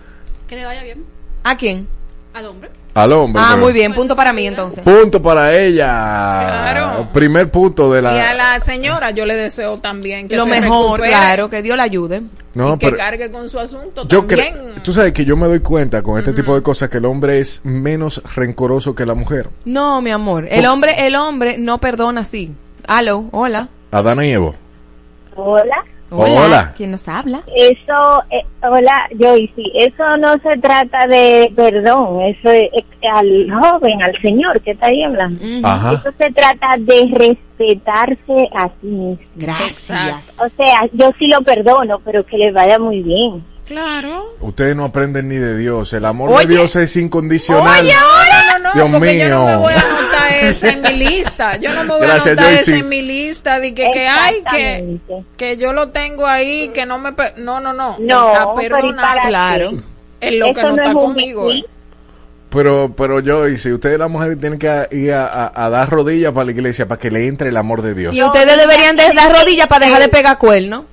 Speaker 17: Que le vaya bien
Speaker 5: ¿A quién?
Speaker 17: al hombre.
Speaker 4: Aló, hombre.
Speaker 5: Ah, muy bien. Punto para mí entonces.
Speaker 4: Punto para ella.
Speaker 14: Claro.
Speaker 4: Primer punto de
Speaker 14: Y a
Speaker 4: la...
Speaker 14: la señora yo le deseo también que
Speaker 5: Lo
Speaker 14: se
Speaker 5: mejor,
Speaker 14: recupere
Speaker 5: claro, que Dios la ayude.
Speaker 4: No,
Speaker 14: y que
Speaker 4: pero
Speaker 14: cargue con su asunto
Speaker 4: yo
Speaker 14: también.
Speaker 4: creo... Tú sabes que yo me doy cuenta con este tipo de cosas que el hombre es menos rencoroso que la mujer.
Speaker 5: No, mi amor. El hombre, el hombre no perdona así. Aló, hola.
Speaker 4: Adana y Evo.
Speaker 17: Hola.
Speaker 5: Hola.
Speaker 4: Hola.
Speaker 5: ¿Quién nos habla?
Speaker 17: Eso, eh, hola, Joyce. Eso no se trata de perdón, eso es eh, al joven, al señor que está ahí hablando.
Speaker 4: Ajá.
Speaker 17: Eso se trata de respetarse a sí mismo.
Speaker 5: Gracias.
Speaker 17: O sea, yo sí lo perdono, pero que le vaya muy bien.
Speaker 14: Claro.
Speaker 4: Ustedes no aprenden ni de Dios. El amor
Speaker 5: Oye.
Speaker 4: de Dios es incondicional.
Speaker 14: No, no, no,
Speaker 4: Dios
Speaker 14: porque yo no me
Speaker 4: mío.
Speaker 14: voy a anotar esa en mi lista. Yo no me voy
Speaker 4: Gracias,
Speaker 14: a anotar
Speaker 4: Joyce.
Speaker 14: esa en mi lista de que, que hay que,
Speaker 17: Exactamente.
Speaker 14: que yo lo tengo ahí, que no me... No, no, no.
Speaker 17: No,
Speaker 14: está
Speaker 17: pero ¿y
Speaker 14: perdonado.
Speaker 17: para
Speaker 5: Claro.
Speaker 14: Es lo que
Speaker 17: Eso
Speaker 14: no
Speaker 17: no
Speaker 14: está
Speaker 17: es
Speaker 14: conmigo. eh.
Speaker 4: Pero, pero yo, y si ustedes las mujeres tienen que ir a, a- a dar rodillas para la iglesia para que le entre el amor de Dios.
Speaker 5: Y ustedes deberían de dar rodillas para dejar de pegar cuernos.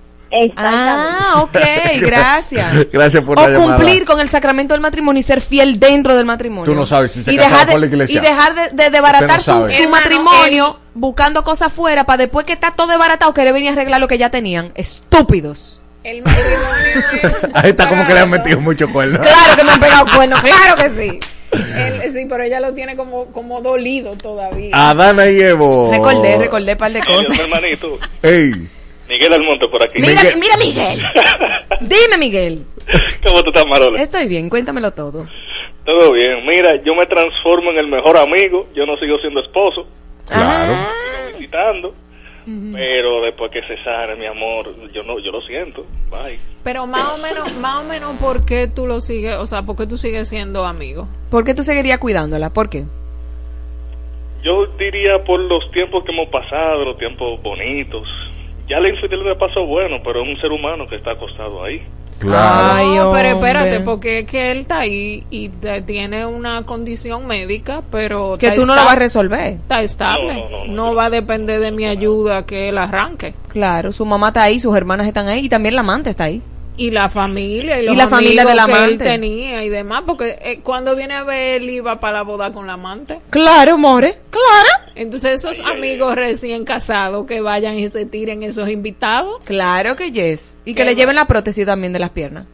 Speaker 5: Ah, ok, (laughs) gracias. (laughs)
Speaker 4: Gracias por
Speaker 5: o
Speaker 4: la llamada.
Speaker 5: cumplir con el sacramento del matrimonio y ser fiel dentro del matrimonio.
Speaker 4: Tú no sabes si se
Speaker 5: y dejar de,
Speaker 4: por la iglesia.
Speaker 5: Y dejar de, de desbaratar
Speaker 4: no
Speaker 5: su, matrimonio buscando cosas fuera para después que está todo desbaratado querer venir a arreglar lo que ya tenían. Estúpidos.
Speaker 14: El matrimonio (laughs)
Speaker 4: Ahí está como que le han metido mucho cuerno.
Speaker 5: Claro que me han pegado cuernos, claro que sí.
Speaker 14: Él- sí, pero ella lo tiene como, como dolido todavía.
Speaker 4: Adana y Evo.
Speaker 5: Recordé, recordé un par de cosas.
Speaker 18: hermanito.
Speaker 4: Ey,
Speaker 18: Miguel Almonte por aquí.
Speaker 5: Mira, mira Miguel. (laughs) Dime Miguel.
Speaker 18: ¿Cómo tú estás, Marola?
Speaker 5: Estoy bien, cuéntamelo todo.
Speaker 18: Todo bien. Mira, yo me transformo en el mejor amigo. Yo no sigo siendo esposo.
Speaker 4: claro.
Speaker 5: Ah.
Speaker 18: Visitando. Pero después que se mi amor, yo no, yo lo siento. Bye.
Speaker 14: Pero más o menos, más o menos, ¿por qué tú lo sigues? O sea, ¿por qué tú sigues siendo amigo?
Speaker 5: ¿Por qué tú seguirías cuidándola? ¿Por qué?
Speaker 18: Yo diría por los tiempos que hemos pasado, los tiempos bonitos. Ya la infidelidad pasó bueno, pero es un ser humano que está acostado ahí.
Speaker 4: Claro.
Speaker 5: Ay,
Speaker 14: no, pero espérate, porque es que él está ahí y te- tiene una condición médica, pero
Speaker 5: Que tú no
Speaker 14: esta-
Speaker 5: vas a resolver.
Speaker 14: Está estable.
Speaker 18: No, no, no,
Speaker 14: No va a depender de mi ayuda que él arranque.
Speaker 5: Claro, su mamá está ahí, sus hermanas están ahí y también la amante está ahí.
Speaker 14: Y la familia y, los
Speaker 5: Y la familia
Speaker 14: amigos que él tenía y demás, porque eh, cuando viene a ver él iba para la boda con la amante.
Speaker 5: Claro, more. Claro.
Speaker 14: Entonces esos amigos recién casados que vayan y se tiren esos invitados.
Speaker 5: Claro que yes. Y que le lleven la prótesis también de las piernas.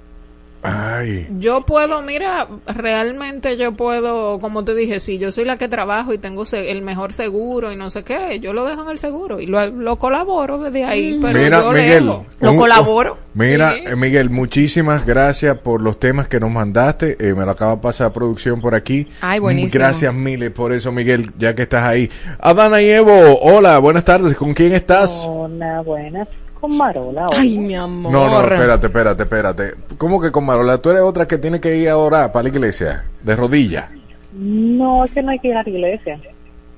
Speaker 4: Ay.
Speaker 14: Yo puedo, mira, realmente yo puedo, como te dije, si yo soy la que trabajo y tengo se- el mejor seguro y no sé qué, yo lo dejo en el seguro y lo, lo colaboro desde ahí, pero
Speaker 4: Mira,
Speaker 14: yo
Speaker 4: Miguel.
Speaker 14: dejo.
Speaker 5: Lo
Speaker 4: un-
Speaker 5: colaboro.
Speaker 4: Mira,
Speaker 14: Sí.
Speaker 4: eh, Miguel, muchísimas gracias por los temas que nos mandaste. Eh, me lo acaba de pasar producción por aquí.
Speaker 5: Ay, buenísimo.
Speaker 4: Mm, Gracias miles por eso, Miguel, ya que estás ahí. Adana y Evo, hola, buenas tardes. ¿Con quién estás?
Speaker 17: Hola, buenas. Con Marola.
Speaker 5: Ay, mi amor.
Speaker 4: No, no, espérate, espérate, espérate. ¿Cómo que con Marola? Tú eres otra que tiene que ir a orar para la iglesia, de rodillas.
Speaker 17: No, es que no hay que ir a la iglesia.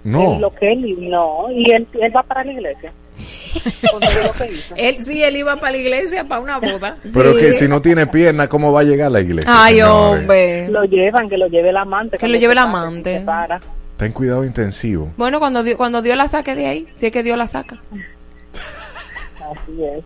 Speaker 4: No.
Speaker 17: Es lo que él, no, y él, él va para la iglesia. (laughs) Con todo lo que hizo.
Speaker 14: Él sí, él iba para la iglesia para una boda.
Speaker 4: Pero que si no tiene pierna, ¿cómo va a llegar a la iglesia?
Speaker 5: Ay,
Speaker 4: señores?
Speaker 5: hombre.
Speaker 17: Lo llevan, que lo lleve el amante.
Speaker 5: Que lo lleve el amante.
Speaker 4: Ten cuidado intensivo.
Speaker 5: Bueno, cuando Dios, cuando Dios la saque de ahí, si es que Dios la saca.
Speaker 17: Así es.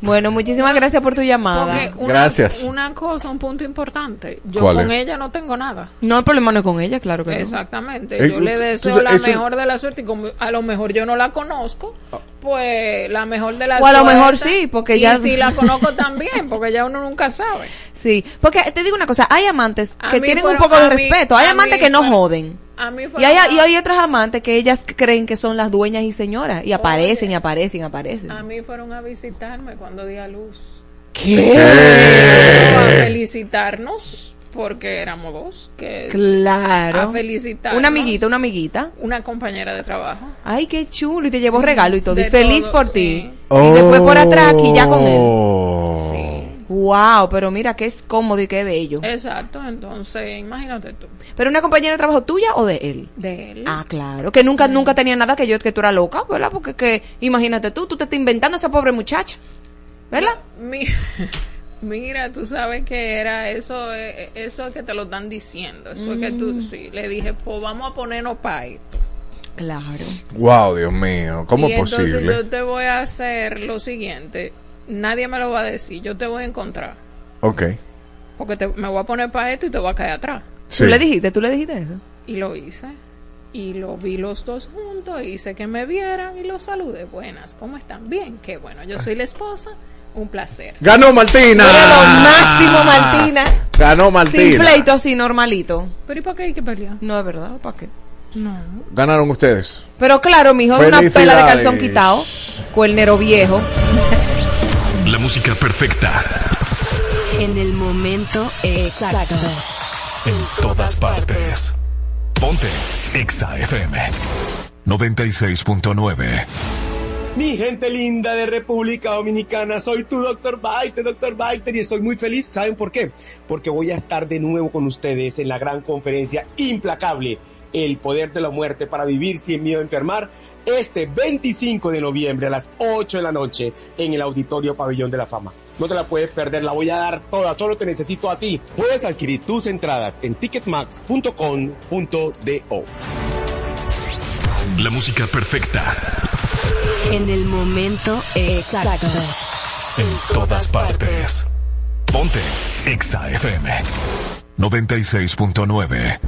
Speaker 5: Bueno, muchísimas gracias por tu llamada.
Speaker 14: Una,
Speaker 4: Gracias.
Speaker 14: Una cosa, un punto importante. Yo
Speaker 4: ¿Cuál
Speaker 14: con
Speaker 4: es?
Speaker 14: ella no tengo nada.
Speaker 5: No, el problema no es con ella, claro que no.
Speaker 14: Exactamente.
Speaker 4: Eh,
Speaker 14: yo le
Speaker 4: tú
Speaker 14: deseo la
Speaker 4: eso-
Speaker 14: mejor de la suerte y como a lo mejor yo no la conozco, pues la mejor de la
Speaker 5: O a lo
Speaker 14: suerte.
Speaker 5: mejor sí, porque
Speaker 14: y
Speaker 5: ya-
Speaker 14: si la conozco también, porque ya uno nunca sabe.
Speaker 5: Sí, porque te digo una cosa, hay amantes
Speaker 14: A
Speaker 5: que tienen un poco de
Speaker 14: mí-
Speaker 5: respeto, hay amantes
Speaker 14: mí
Speaker 5: que no joden.
Speaker 14: A mí fue
Speaker 5: Y hay, y hay otras amantes que ellas creen que son las dueñas y señoras y aparecen y aparecen y aparecen.
Speaker 14: a mí fueron a visitarme cuando di a luz.
Speaker 5: ¿Qué?
Speaker 14: A felicitarnos porque éramos dos. Que
Speaker 5: Claro.
Speaker 14: A felicitarnos.
Speaker 5: Una amiguita, una amiguita.
Speaker 14: Una compañera de trabajo.
Speaker 5: Ay, qué chulo. Y te llevó
Speaker 14: Sí,
Speaker 5: regalo y todo. Y feliz
Speaker 14: todo,
Speaker 5: por
Speaker 14: sí.
Speaker 5: ti. Y después por atrás aquí ya con él.
Speaker 4: Oh.
Speaker 5: Wow, pero mira que es cómodo y qué bello.
Speaker 14: Exacto, entonces imagínate tú.
Speaker 5: ¿Pero una compañera de trabajo tuya o de él?
Speaker 14: De él.
Speaker 5: Ah, claro. Que nunca, nunca tenía nada que yo, que tú eras loca, ¿verdad? Porque que, imagínate tú, tú te estás inventando a esa pobre muchacha. ¿Verdad?
Speaker 14: Mi- (laughs) Mira, tú sabes que era eso, eh, eso que te lo están diciendo. Eso es que
Speaker 5: Mm.
Speaker 14: tú, sí, le dije, pues vamos a ponernos para esto.
Speaker 5: Claro.
Speaker 4: Wow, Dios mío, ¿cómo
Speaker 14: y
Speaker 4: es posible?
Speaker 14: entonces yo te voy a hacer lo siguiente. Nadie me lo va a decir, yo te voy a encontrar.
Speaker 4: Ok.
Speaker 14: Porque te- me voy a poner para esto y te voy a caer atrás.
Speaker 4: Sí.
Speaker 5: ¿Tú le dijiste? ¿Tú le dijiste eso?
Speaker 14: Y lo hice. Y lo vi los dos juntos, hice que me vieran y los saludé. Buenas, ¿cómo están? Bien, qué bueno. Yo soy la esposa, un placer.
Speaker 4: ¡Ganó Martina!
Speaker 5: Era lo máximo, Martina.
Speaker 4: Ganó
Speaker 5: Sin
Speaker 4: Martina.
Speaker 5: pleito así, normalito.
Speaker 14: Pero ¿y para qué hay que pelear?
Speaker 5: No es verdad, ¿para qué?
Speaker 14: No.
Speaker 4: Ganaron ustedes.
Speaker 5: Pero claro, mijo, una pela de calzón quitado. Cuernero viejo.
Speaker 1: La música perfecta
Speaker 6: En el momento exacto.
Speaker 1: en todas partes. Ponte Exa FM 96.9.
Speaker 7: Mi gente linda de República Dominicana, soy tu doctor Baiter, doctor Baiter, y estoy muy feliz. ¿Saben por qué? Porque voy a estar de nuevo con ustedes en la gran conferencia implacable, El Poder de la Muerte para Vivir Sin Miedo a Enfermar, este 25 de noviembre a las 8 de la noche en el Auditorio Pabellón de la Fama. No te la puedes perder, la voy a dar toda, solo te necesito a ti. Puedes adquirir tus entradas en ticketmax.com.do.
Speaker 1: La música perfecta
Speaker 6: En el momento exacto.
Speaker 1: en todas partes. Ponte Exa FM 96.9.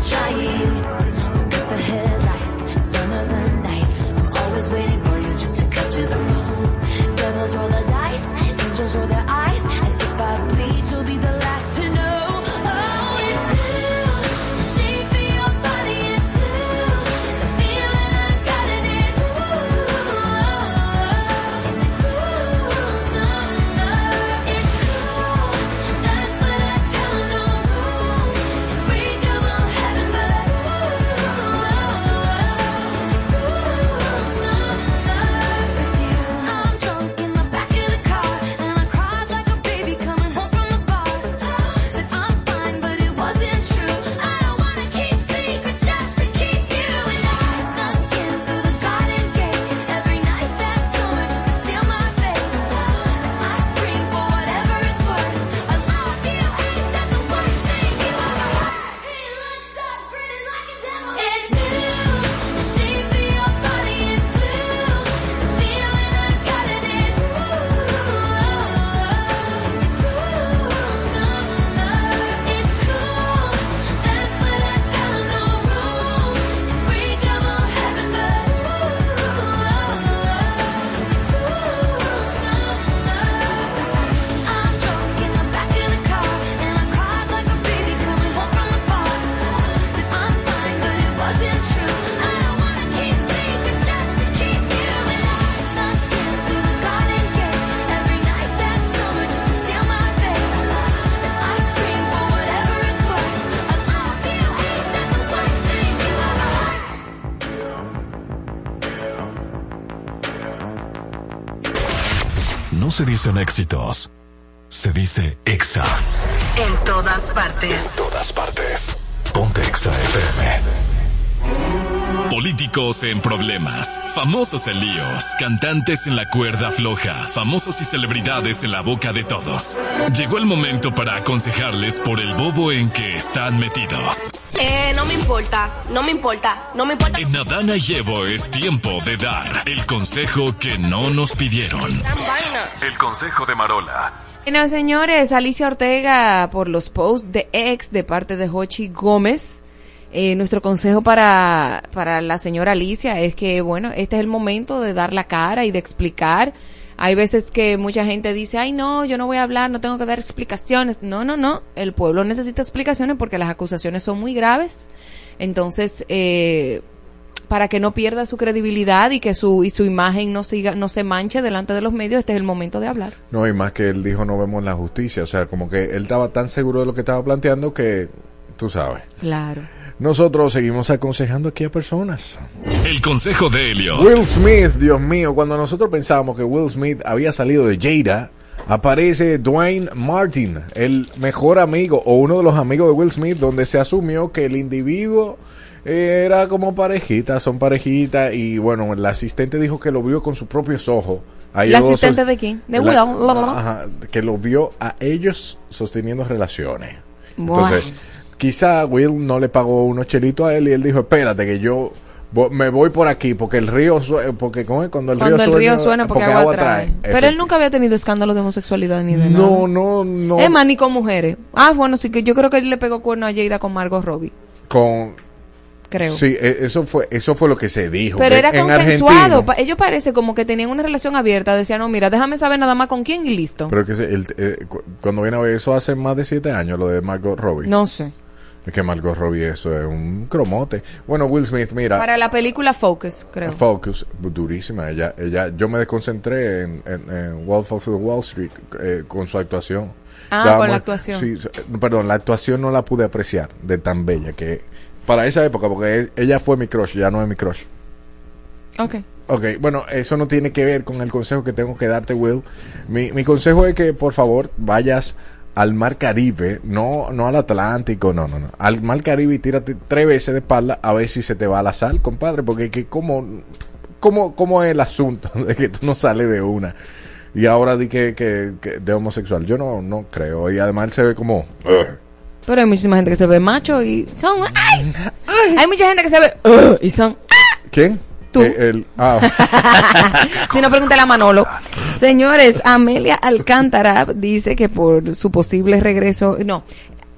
Speaker 8: So cut the headlights. Summer's a knife. I'm always waiting for you just to cut to the bone. Devils roll the dice. Angels roll their eyes.
Speaker 1: Se dicen éxitos, se dice Exa.
Speaker 6: En todas partes.
Speaker 1: Todas partes. Ponte Exa FM. Políticos en problemas, famosos en líos, cantantes en la cuerda floja, famosos y celebridades en la boca de todos. Llegó el momento para aconsejarles por el bobo en que están metidos.
Speaker 19: Eh, no me importa, no me importa, no me importa.
Speaker 1: En Adana Llevo es tiempo de dar el consejo que no nos pidieron. El consejo de Marola.
Speaker 5: Bueno, señores, Alicia Ortega por los posts de ex de parte de Jochi Gómez. Eh, nuestro consejo para, para la señora Alicia es que, bueno, este es el momento de dar la cara y de explicar. Hay veces que mucha gente dice, ay no, yo no voy a hablar, no tengo que dar explicaciones. No, no, no, el pueblo necesita explicaciones porque las acusaciones son muy graves. Entonces, eh, para que no pierda su credibilidad y que su, y su imagen no siga, no se manche delante de los medios, este es el momento de hablar.
Speaker 4: No, y más que él dijo no vemos la justicia, o sea, como que él estaba tan seguro de lo que estaba planteando que tú sabes.
Speaker 5: Claro.
Speaker 4: nosotros seguimos aconsejando aquí a personas.
Speaker 1: El consejo de Elliot.
Speaker 4: Will Smith, Dios mío, cuando nosotros pensábamos que Will Smith había salido de Jada, aparece Dwayne Martin, el mejor amigo o uno de los amigos de Will Smith, donde se asumió que el individuo era como parejita, son parejita y bueno, el asistente dijo que lo vio con sus propios ojos. A
Speaker 5: ¿El
Speaker 4: ellos dos
Speaker 5: asistente de quién? De
Speaker 4: la-
Speaker 5: Will.
Speaker 4: Ajá, que lo vio a ellos sosteniendo relaciones.
Speaker 5: Bueno.
Speaker 4: Entonces, quizá Will no le pagó unos chelitos a él y él dijo, espérate que yo me voy por aquí porque el río porque cuando el
Speaker 5: Cuando
Speaker 4: río
Speaker 5: el
Speaker 4: suena,
Speaker 5: río suena porque, agua trae. Pero él nunca había tenido escándalo de homosexualidad ni de nada.
Speaker 4: No, no, no.
Speaker 5: Es más, ni con mujeres. Ah, bueno, sí que yo creo que él le pegó cuerno a Jada con Margot Robbie.
Speaker 4: Con
Speaker 5: Creo.
Speaker 4: Sí, e- eso fue eso fue lo que se dijo.
Speaker 5: Pero era
Speaker 4: en
Speaker 5: consensuado. Ellos parece como que tenían una relación abierta. Decían, no, mira, déjame saber nada más con quién y listo.
Speaker 4: Pero que se- el- eh, cu- cuando viene a ver eso hace más de siete años, lo de Margot Robbie.
Speaker 5: No sé.
Speaker 4: Es que Margot Robbie eso es un cromote. Bueno, Will Smith, mira.
Speaker 5: Para la película Focus, creo.
Speaker 4: Focus, durísima. Ella, ella, yo me desconcentré en, en, en Wolf of the Wall Street eh, con su actuación.
Speaker 5: Ah, con la actuación.
Speaker 4: Sí, perdón, la actuación no la pude apreciar de tan bella que para esa época, porque e- ella fue mi crush, ya no es mi crush.
Speaker 5: Ok.
Speaker 4: Ok, bueno, eso no tiene que ver con el consejo que tengo que darte, Will. Mi, mi consejo es que, por favor, vayas al Mar Caribe, no, no al Atlántico, no, no, no. Al Mar Caribe y tírate tres veces de espalda a ver si se te va la sal, compadre, porque que como, como, como es el asunto (laughs) de que tú no sales de una. Y ahora di que, que, que de homosexual. Yo no, no creo. Y además él se ve como...
Speaker 5: Pero hay muchísima gente que se ve macho y son... ¡Ay! Hay mucha gente que se ve... "Ugh", y son...
Speaker 4: ¿Quién?
Speaker 5: Tú.
Speaker 4: Eh, el- ah. (laughs)
Speaker 5: si no, pregúntale a Manolo. Señores, Amelia Alcántara dice que por su posible regreso, no,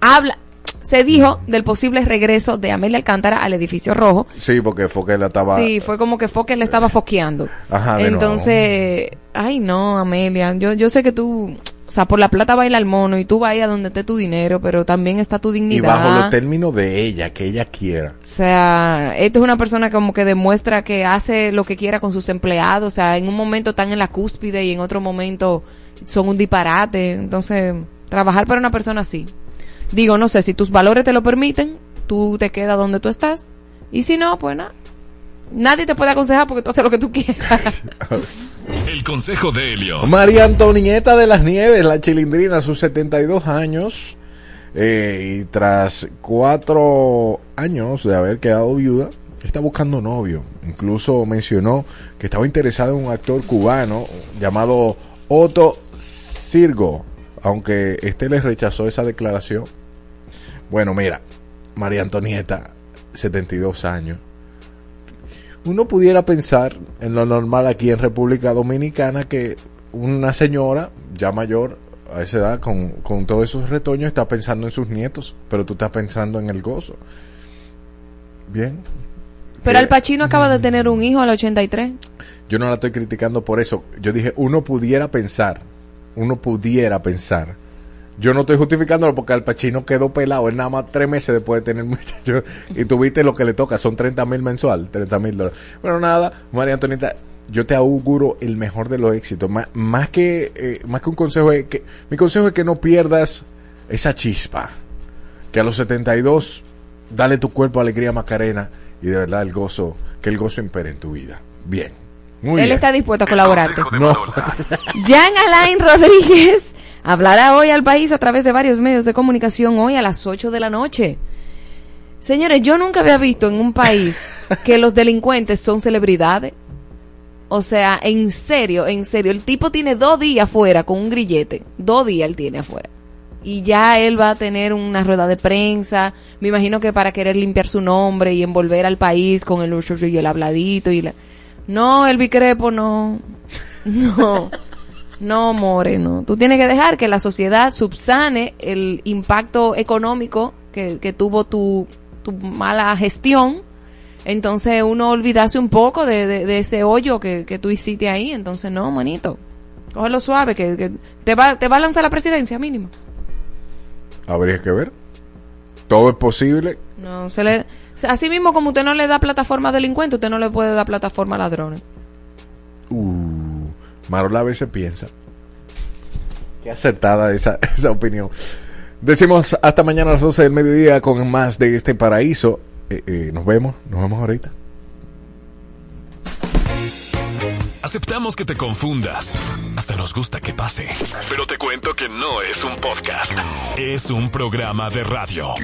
Speaker 5: habla, se dijo del posible regreso de Amelia Alcántara al edificio rojo.
Speaker 4: sí, porque fue que la estaba...
Speaker 5: Sí, fue como que fue que le estaba foqueando.
Speaker 4: Ajá, de
Speaker 5: Entonces, ay no, Amelia, yo, yo sé que tú, o sea, por la plata baila el mono y tú vas a donde esté tu dinero, pero también está tu
Speaker 4: y
Speaker 5: dignidad.
Speaker 4: bajo los términos de ella, que ella quiera.
Speaker 5: O sea, esta es una persona como que demuestra que hace lo que quiera con sus empleados. O sea, en un momento están en la cúspide y en otro momento son un disparate. Entonces, trabajar para una persona así. Digo, no sé, si tus valores te lo permiten, tú te quedas donde tú estás. Y si no, pues nada. Nadie te puede aconsejar porque tú haces lo que tú quieras. (laughs) (laughs)
Speaker 1: El consejo de Elliot.
Speaker 4: María Antonieta de las Nieves, la chilindrina, a sus 72 años, eh, y tras cuatro años de haber quedado viuda, está buscando novio. Incluso mencionó que estaba interesada en un actor cubano llamado Otto Sirgo, aunque este le rechazó esa declaración. Bueno, mira, María Antonieta, 72 años. Uno pudiera pensar en lo normal aquí en República Dominicana que una señora ya mayor a esa edad con, con todos esos retoños está pensando en sus nietos, pero tú estás pensando en el gozo. Bien.
Speaker 5: Pero
Speaker 4: Que-
Speaker 5: Al Pacino acaba de tener un hijo al 83.
Speaker 4: yo no la estoy criticando por eso. Yo dije, uno pudiera pensar, uno pudiera pensar. Yo no estoy justificándolo porque Al Pacino quedó pelado. Él nada más tres meses después de tener muchachos. Y tuviste lo que le toca, son 30 mil mensual, 30 mil dólares. Bueno, nada, María Antonieta, yo te auguro el mejor de los éxitos. Má- Más, que, eh, más que un consejo, es que, mi consejo es que no pierdas esa chispa. Que a los 72, dale tu cuerpo alegría Macarena y de verdad el gozo, que el gozo impere en tu vida. Bien. Muy
Speaker 5: Él
Speaker 4: bien.
Speaker 5: está dispuesto a colaborarte.
Speaker 4: No.
Speaker 5: Jan Alain Rodríguez hablará hoy al país a través de varios medios de comunicación hoy a las 8 de la noche. Señores, yo nunca había visto en un país (laughs) que los delincuentes son celebridades. O sea, en serio, en serio, el tipo tiene dos días afuera con un grillete. Dos días él tiene afuera. Y ya él va a tener una rueda de prensa. Me imagino que para querer limpiar su nombre y envolver al país con el y el habladito y la... No, el bicrepo no. (laughs) No. No, More, no. Tú tienes que dejar que la sociedad subsane el impacto económico que, que tuvo tu, tu mala gestión. Entonces uno olvidase un poco de, de- de ese hoyo que, que tú hiciste ahí. Entonces, no, manito. Cógelo suave, que, que te, va, te va a lanzar la presidencia mínimo.
Speaker 4: Habría que ver. Todo es posible.
Speaker 5: No, se le, así mismo como usted no le da plataforma a delincuentes, usted no le puede dar plataforma a ladrones.
Speaker 4: Uh, Marola a veces piensa. Qué acertada esa, (laughs) esa opinión. Decimos hasta mañana a las 12 del mediodía con más de este paraíso. Eh, eh, nos vemos, nos vemos ahorita.
Speaker 1: Aceptamos que te confundas. Hasta nos gusta que pase. Pero te cuento que no es un podcast. Es un programa de radio.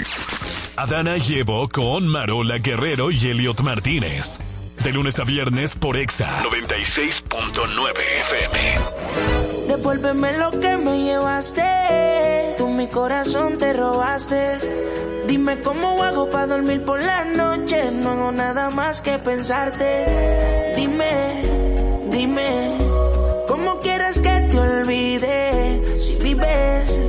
Speaker 1: Adana llevo con Marola Guerrero y Elliot Martínez. De lunes a viernes por Exa 96.9 FM.
Speaker 11: Devuélveme lo que me llevaste. Tú mi corazón te robaste. Dime cómo hago para dormir por la noche. No hago nada más que pensarte. Dime, dime, ¿cómo quieres que te olvide? Si vives,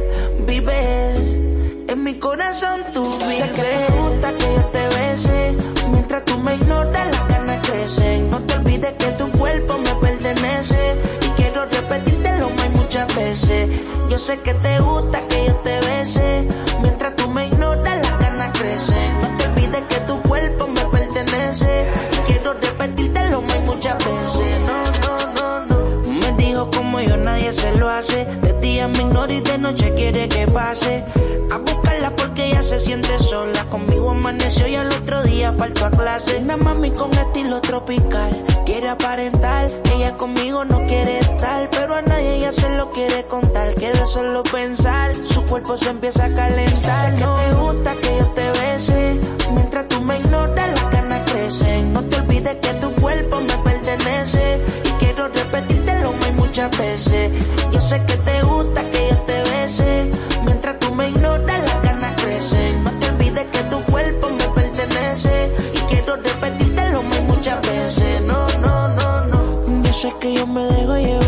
Speaker 11: vives. En mi corazón tú vives. Sé que te gusta que yo te bese. Mientras tú me ignoras, las ganas crecen. No te olvides que tu cuerpo me pertenece. Y quiero repetírtelo más muchas veces. Yo sé que te gusta que yo te bese. Mientras tú me ignoras, las ganas crecen. No te olvides que tu cuerpo me pertenece. Y quiero repetírtelo más muchas veces. No, no, no, no. Me dijo como yo nadie se lo hace. De día me ignora y de noche quiere que pase. Se siente sola. Conmigo amaneció y al otro día faltó a clase. Una mami con estilo tropical. Quiere aparentar, ella conmigo no quiere estar. Pero a nadie ella se lo quiere contar. Que de solo pensar, su cuerpo se empieza a calentar. Sé que te gusta que yo te bese. Mientras tú me ignoras, las ganas crecen. No te olvides que tu cuerpo me pertenece. Y quiero repetírtelo más muchas veces. Yo sé que te gusta que yo te bese. Mientras tú me ignoras, sé que yo me dejo llevar.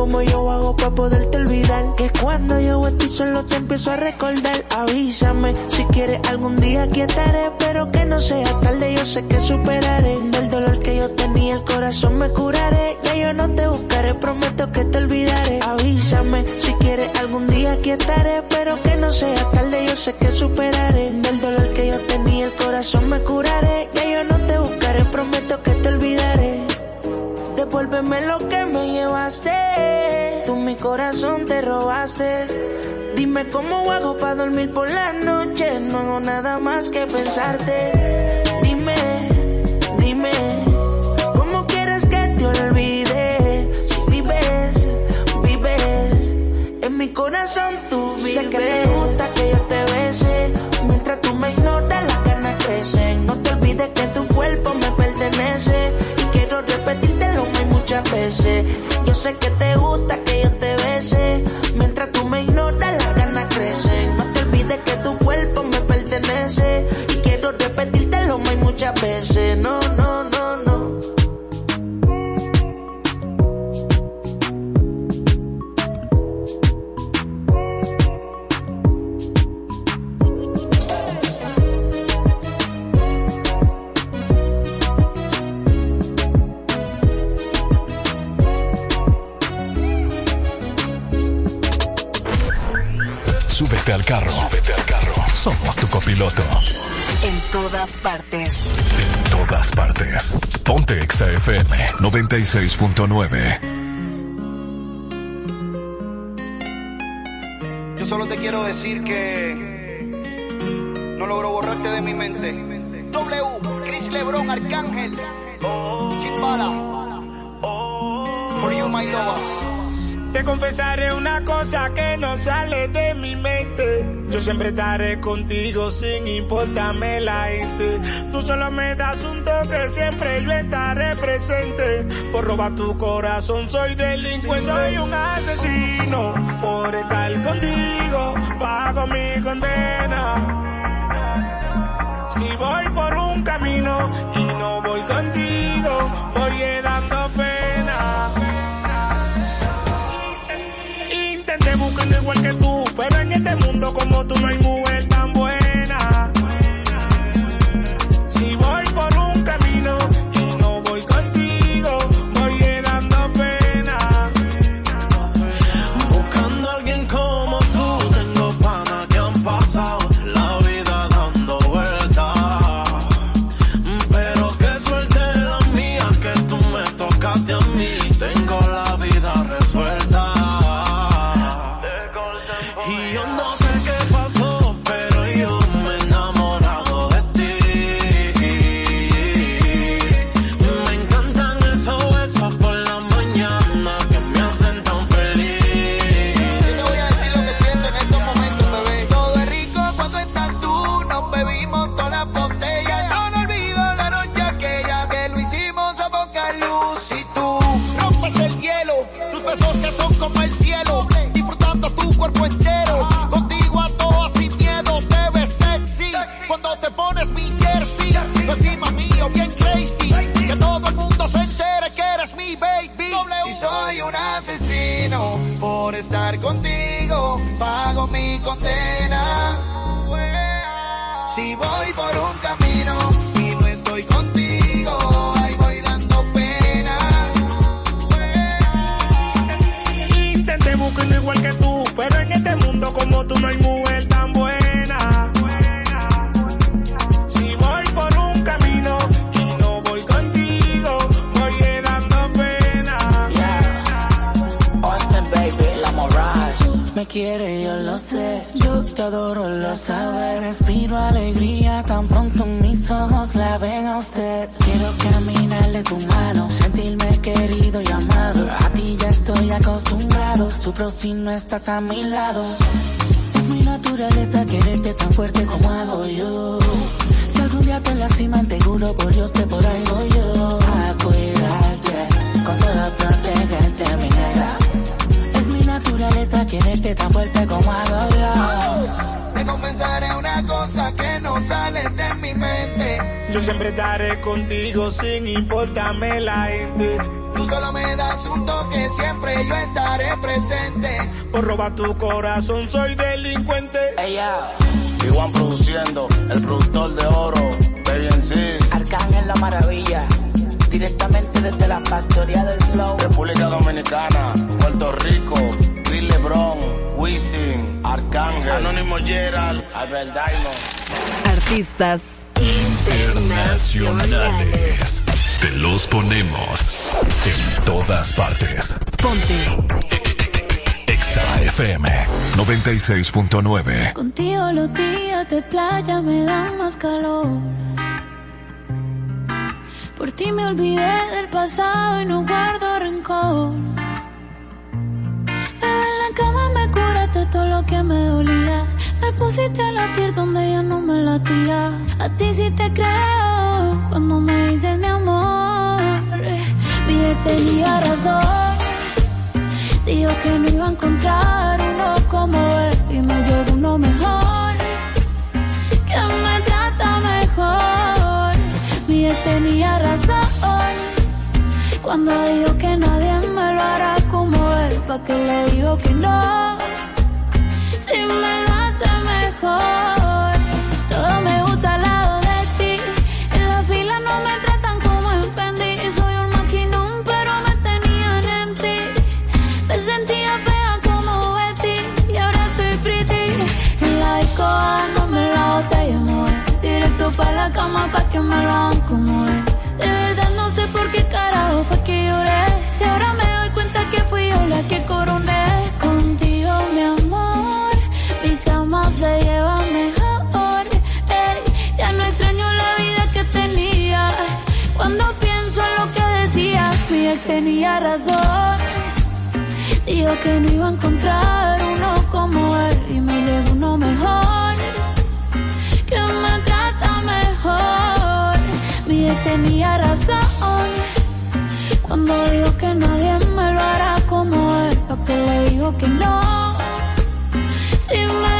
Speaker 11: Cómo yo hago para poderte olvidar. Que cuando yo estoy solo te empiezo a recordar. Avísame si quieres algún día aquí estaré. Pero que no sea tarde, yo sé que superaré. Del dolor que yo tenía, el corazón me curaré. Ya yo no te buscaré, prometo que te olvidaré. Avísame si quieres algún día aquí estaré. Pero que no sea tarde, yo sé que superaré. Del dolor que yo tenía, el corazón me curaré. Ya yo no te buscaré, prometo que te olvidaré. Devuélveme lo que me llevaste. Tú mi corazón te robaste. Dime cómo hago para dormir por la noche. No hago nada más que pensarte. Dime, dime, ¿cómo quieres que te olvide? Si vives, vives. En mi corazón tú vives. Sé que te gusta que yo te bese. Mientras tú me ignoras, las ganas crecen. No te olvides que tu cuerpo me pertenece. Yo sé que te gusta que yo te bese. Mientras tú me ignoras, las ganas crecen. No te olvides que tu cuerpo me pertenece. Y quiero repetírtelo más muchas veces. No,
Speaker 1: Súbete al carro. Súbete al carro. Somos tu copiloto.
Speaker 6: En todas partes.
Speaker 1: En todas partes. Ponte Exa FM 96.9.
Speaker 20: Yo solo te quiero decir que no logro borrarte de mi mente. W, Chris Lebron, Arcángel, Chimbala, For You My Lover.
Speaker 3: Te confesaré una cosa que no sale de mi mente. Yo siempre estaré contigo sin importarme la gente. Tú solo me das un toque, siempre yo estaré presente. Por robar tu corazón soy delincuente. Soy un asesino por estar contigo. Pago mi condena. Si voy por un camino pero en este mundo como tú no hay mujer no
Speaker 20: estás a mi
Speaker 11: lado. Es mi naturaleza quererte tan fuerte como hago yo. Si algún día te lastiman, te juro por Dios que por ahí voy yo. A cuidarte, con todo protegerte, mi negra. Es mi naturaleza quererte tan fuerte como hago yo.
Speaker 20: Te confesaré una cosa que no sale de mi mente.
Speaker 15: Yo siempre estaré contigo sin importarme la gente.
Speaker 20: Solo me das un toque, siempre yo estaré presente.
Speaker 15: Por robar tu corazón soy delincuente.
Speaker 11: Ella,
Speaker 21: Iguan produciendo, el productor de oro, sí.
Speaker 11: Arcángel la maravilla. Directamente desde la factoría del flow.
Speaker 21: República Dominicana, Puerto Rico, Chris Lebron, Wisin, Arcángel, Anónimo Gerald, Albert Diamond.
Speaker 6: Artistas
Speaker 1: Internacionales. Te los ponemos todas partes.
Speaker 6: Ponte.
Speaker 1: Exa FM 96.9.
Speaker 2: Contigo los días de playa me dan más calor. Por ti me olvidé del pasado y no guardo rencor. En la cama me curaste todo lo que me dolía. Me pusiste a latir donde ya no me latía. A ti sí te creo encontrar uno como él y me llegó uno mejor. Que me trata mejor. Mi ex tenía razón. Cuando dijo que nadie me lo hará como él, pa' que le digo que no. Si me lo hace mejor. Cama pa' que me lo. De verdad no sé por qué carajo fue que lloré. Si ahora me doy cuenta que fui yo la que coroné. Contigo, mi amor, mi cama se lleva mejor. Ey, ya no extraño la vida que tenía. Cuando pienso en lo que decía, mi ex tenía razón. Dijo que no iba a encontrar uno como él y me llegó uno mejor. Tenía razón. Cuando dijo que nadie me lo hará como él, pa' que le digo que no. Si me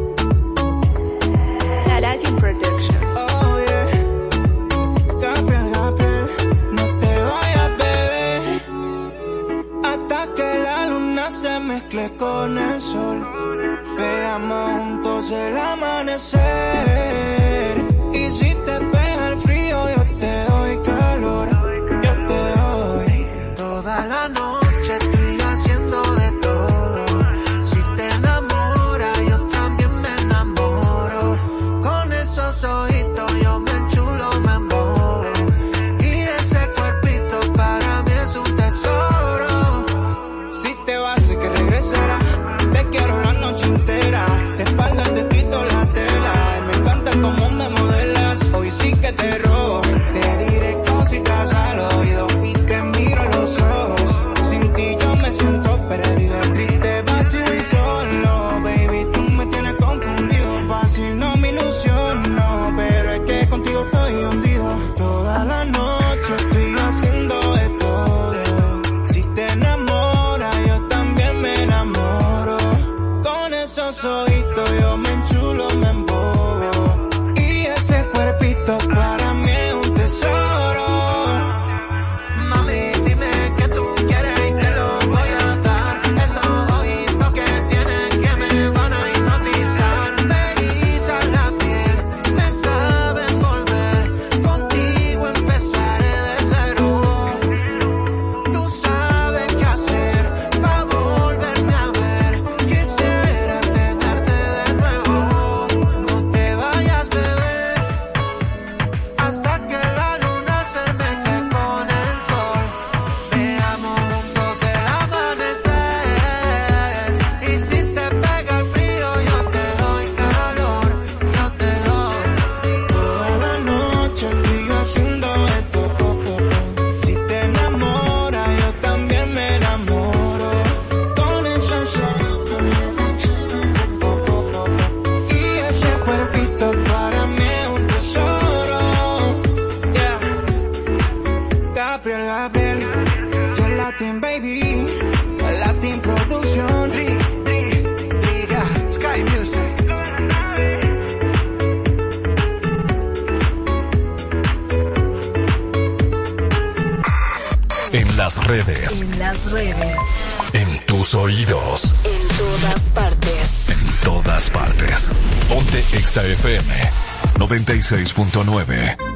Speaker 22: 96.9.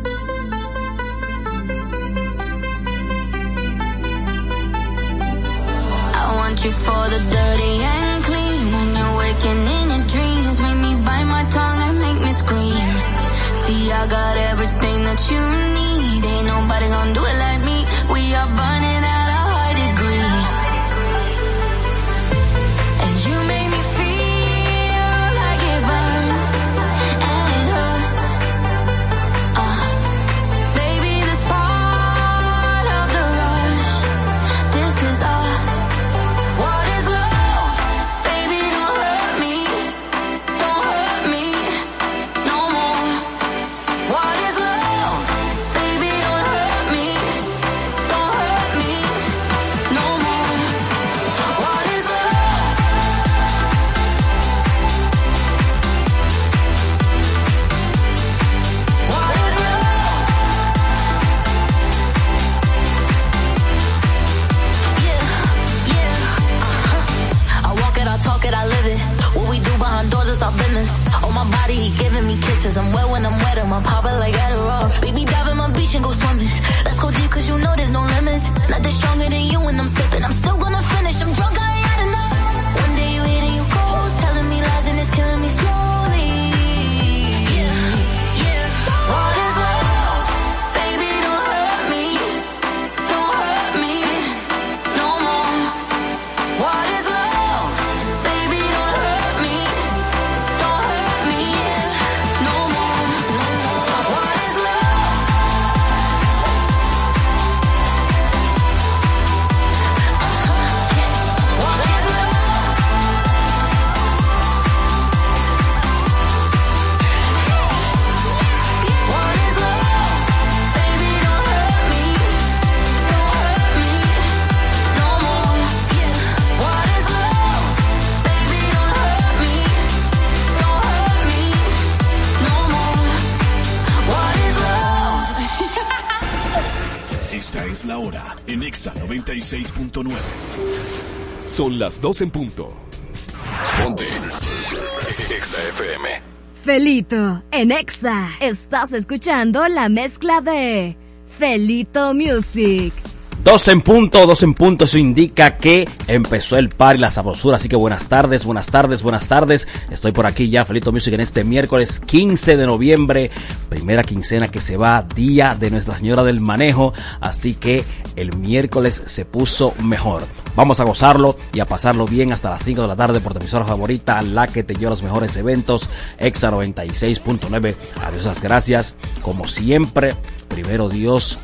Speaker 1: 96.9. Son las 2 en punto. Ponte. Exa FM.
Speaker 23: Felito, en Exa, estás escuchando la mezcla de Felito Music.
Speaker 24: Dos en punto, dos en punto, eso indica que empezó el par y la sabrosura. Así que buenas tardes, buenas tardes, buenas tardes. Estoy por aquí ya, Felito Music, en este miércoles 15 de noviembre, primera quincena que se va, día de Nuestra Señora del Manejo. Así que el miércoles se puso mejor. Vamos a gozarlo y a pasarlo bien hasta las 5 de la tarde por tu emisora favorita, la que te lleva los mejores eventos, Exa 96.9. Adiós, las gracias. Como siempre, primero Dios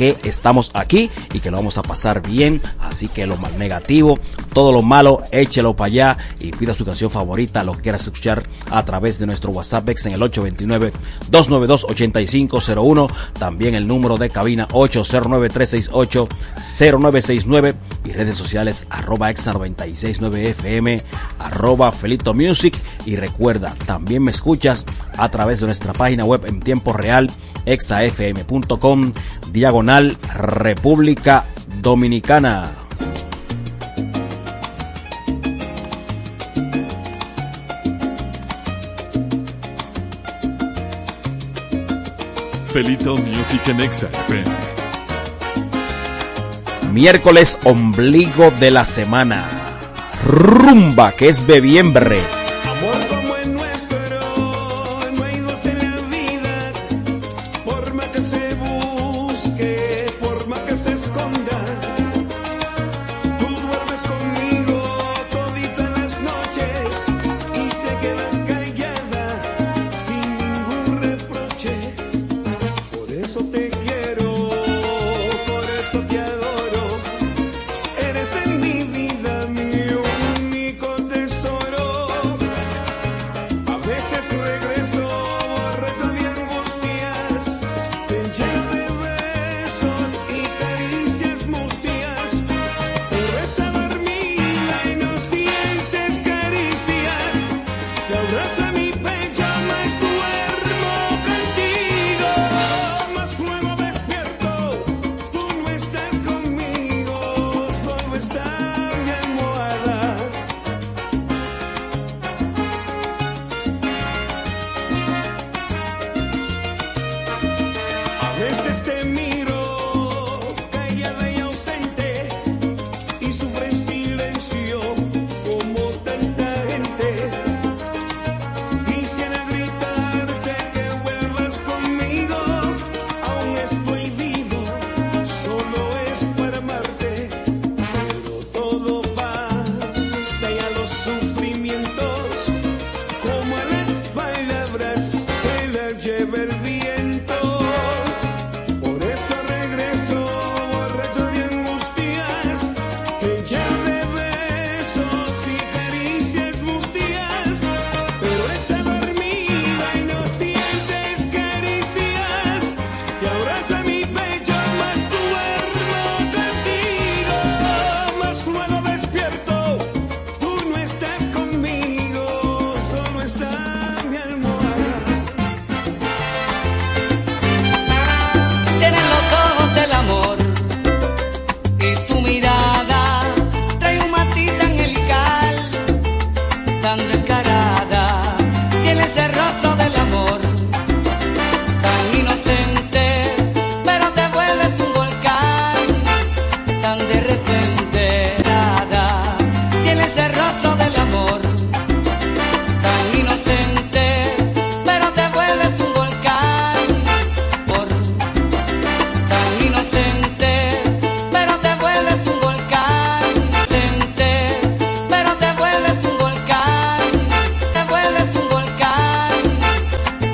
Speaker 24: que estamos aquí y que lo vamos a pasar bien. Así que lo negativo, todo lo malo, échelo para allá y pida su canción favorita, lo que quieras escuchar a través de nuestro WhatsApp en el 829-292-8501. También el número de cabina 809-368-0969 y redes sociales arroba exa 969 FM, arroba Felito Music. Y recuerda, también me escuchas a través de nuestra página web en tiempo real exafm.com diagonal República Dominicana.
Speaker 1: Felito Music en Exa FM.
Speaker 24: Miércoles ombligo de la semana. Rumba, que es bebiembre.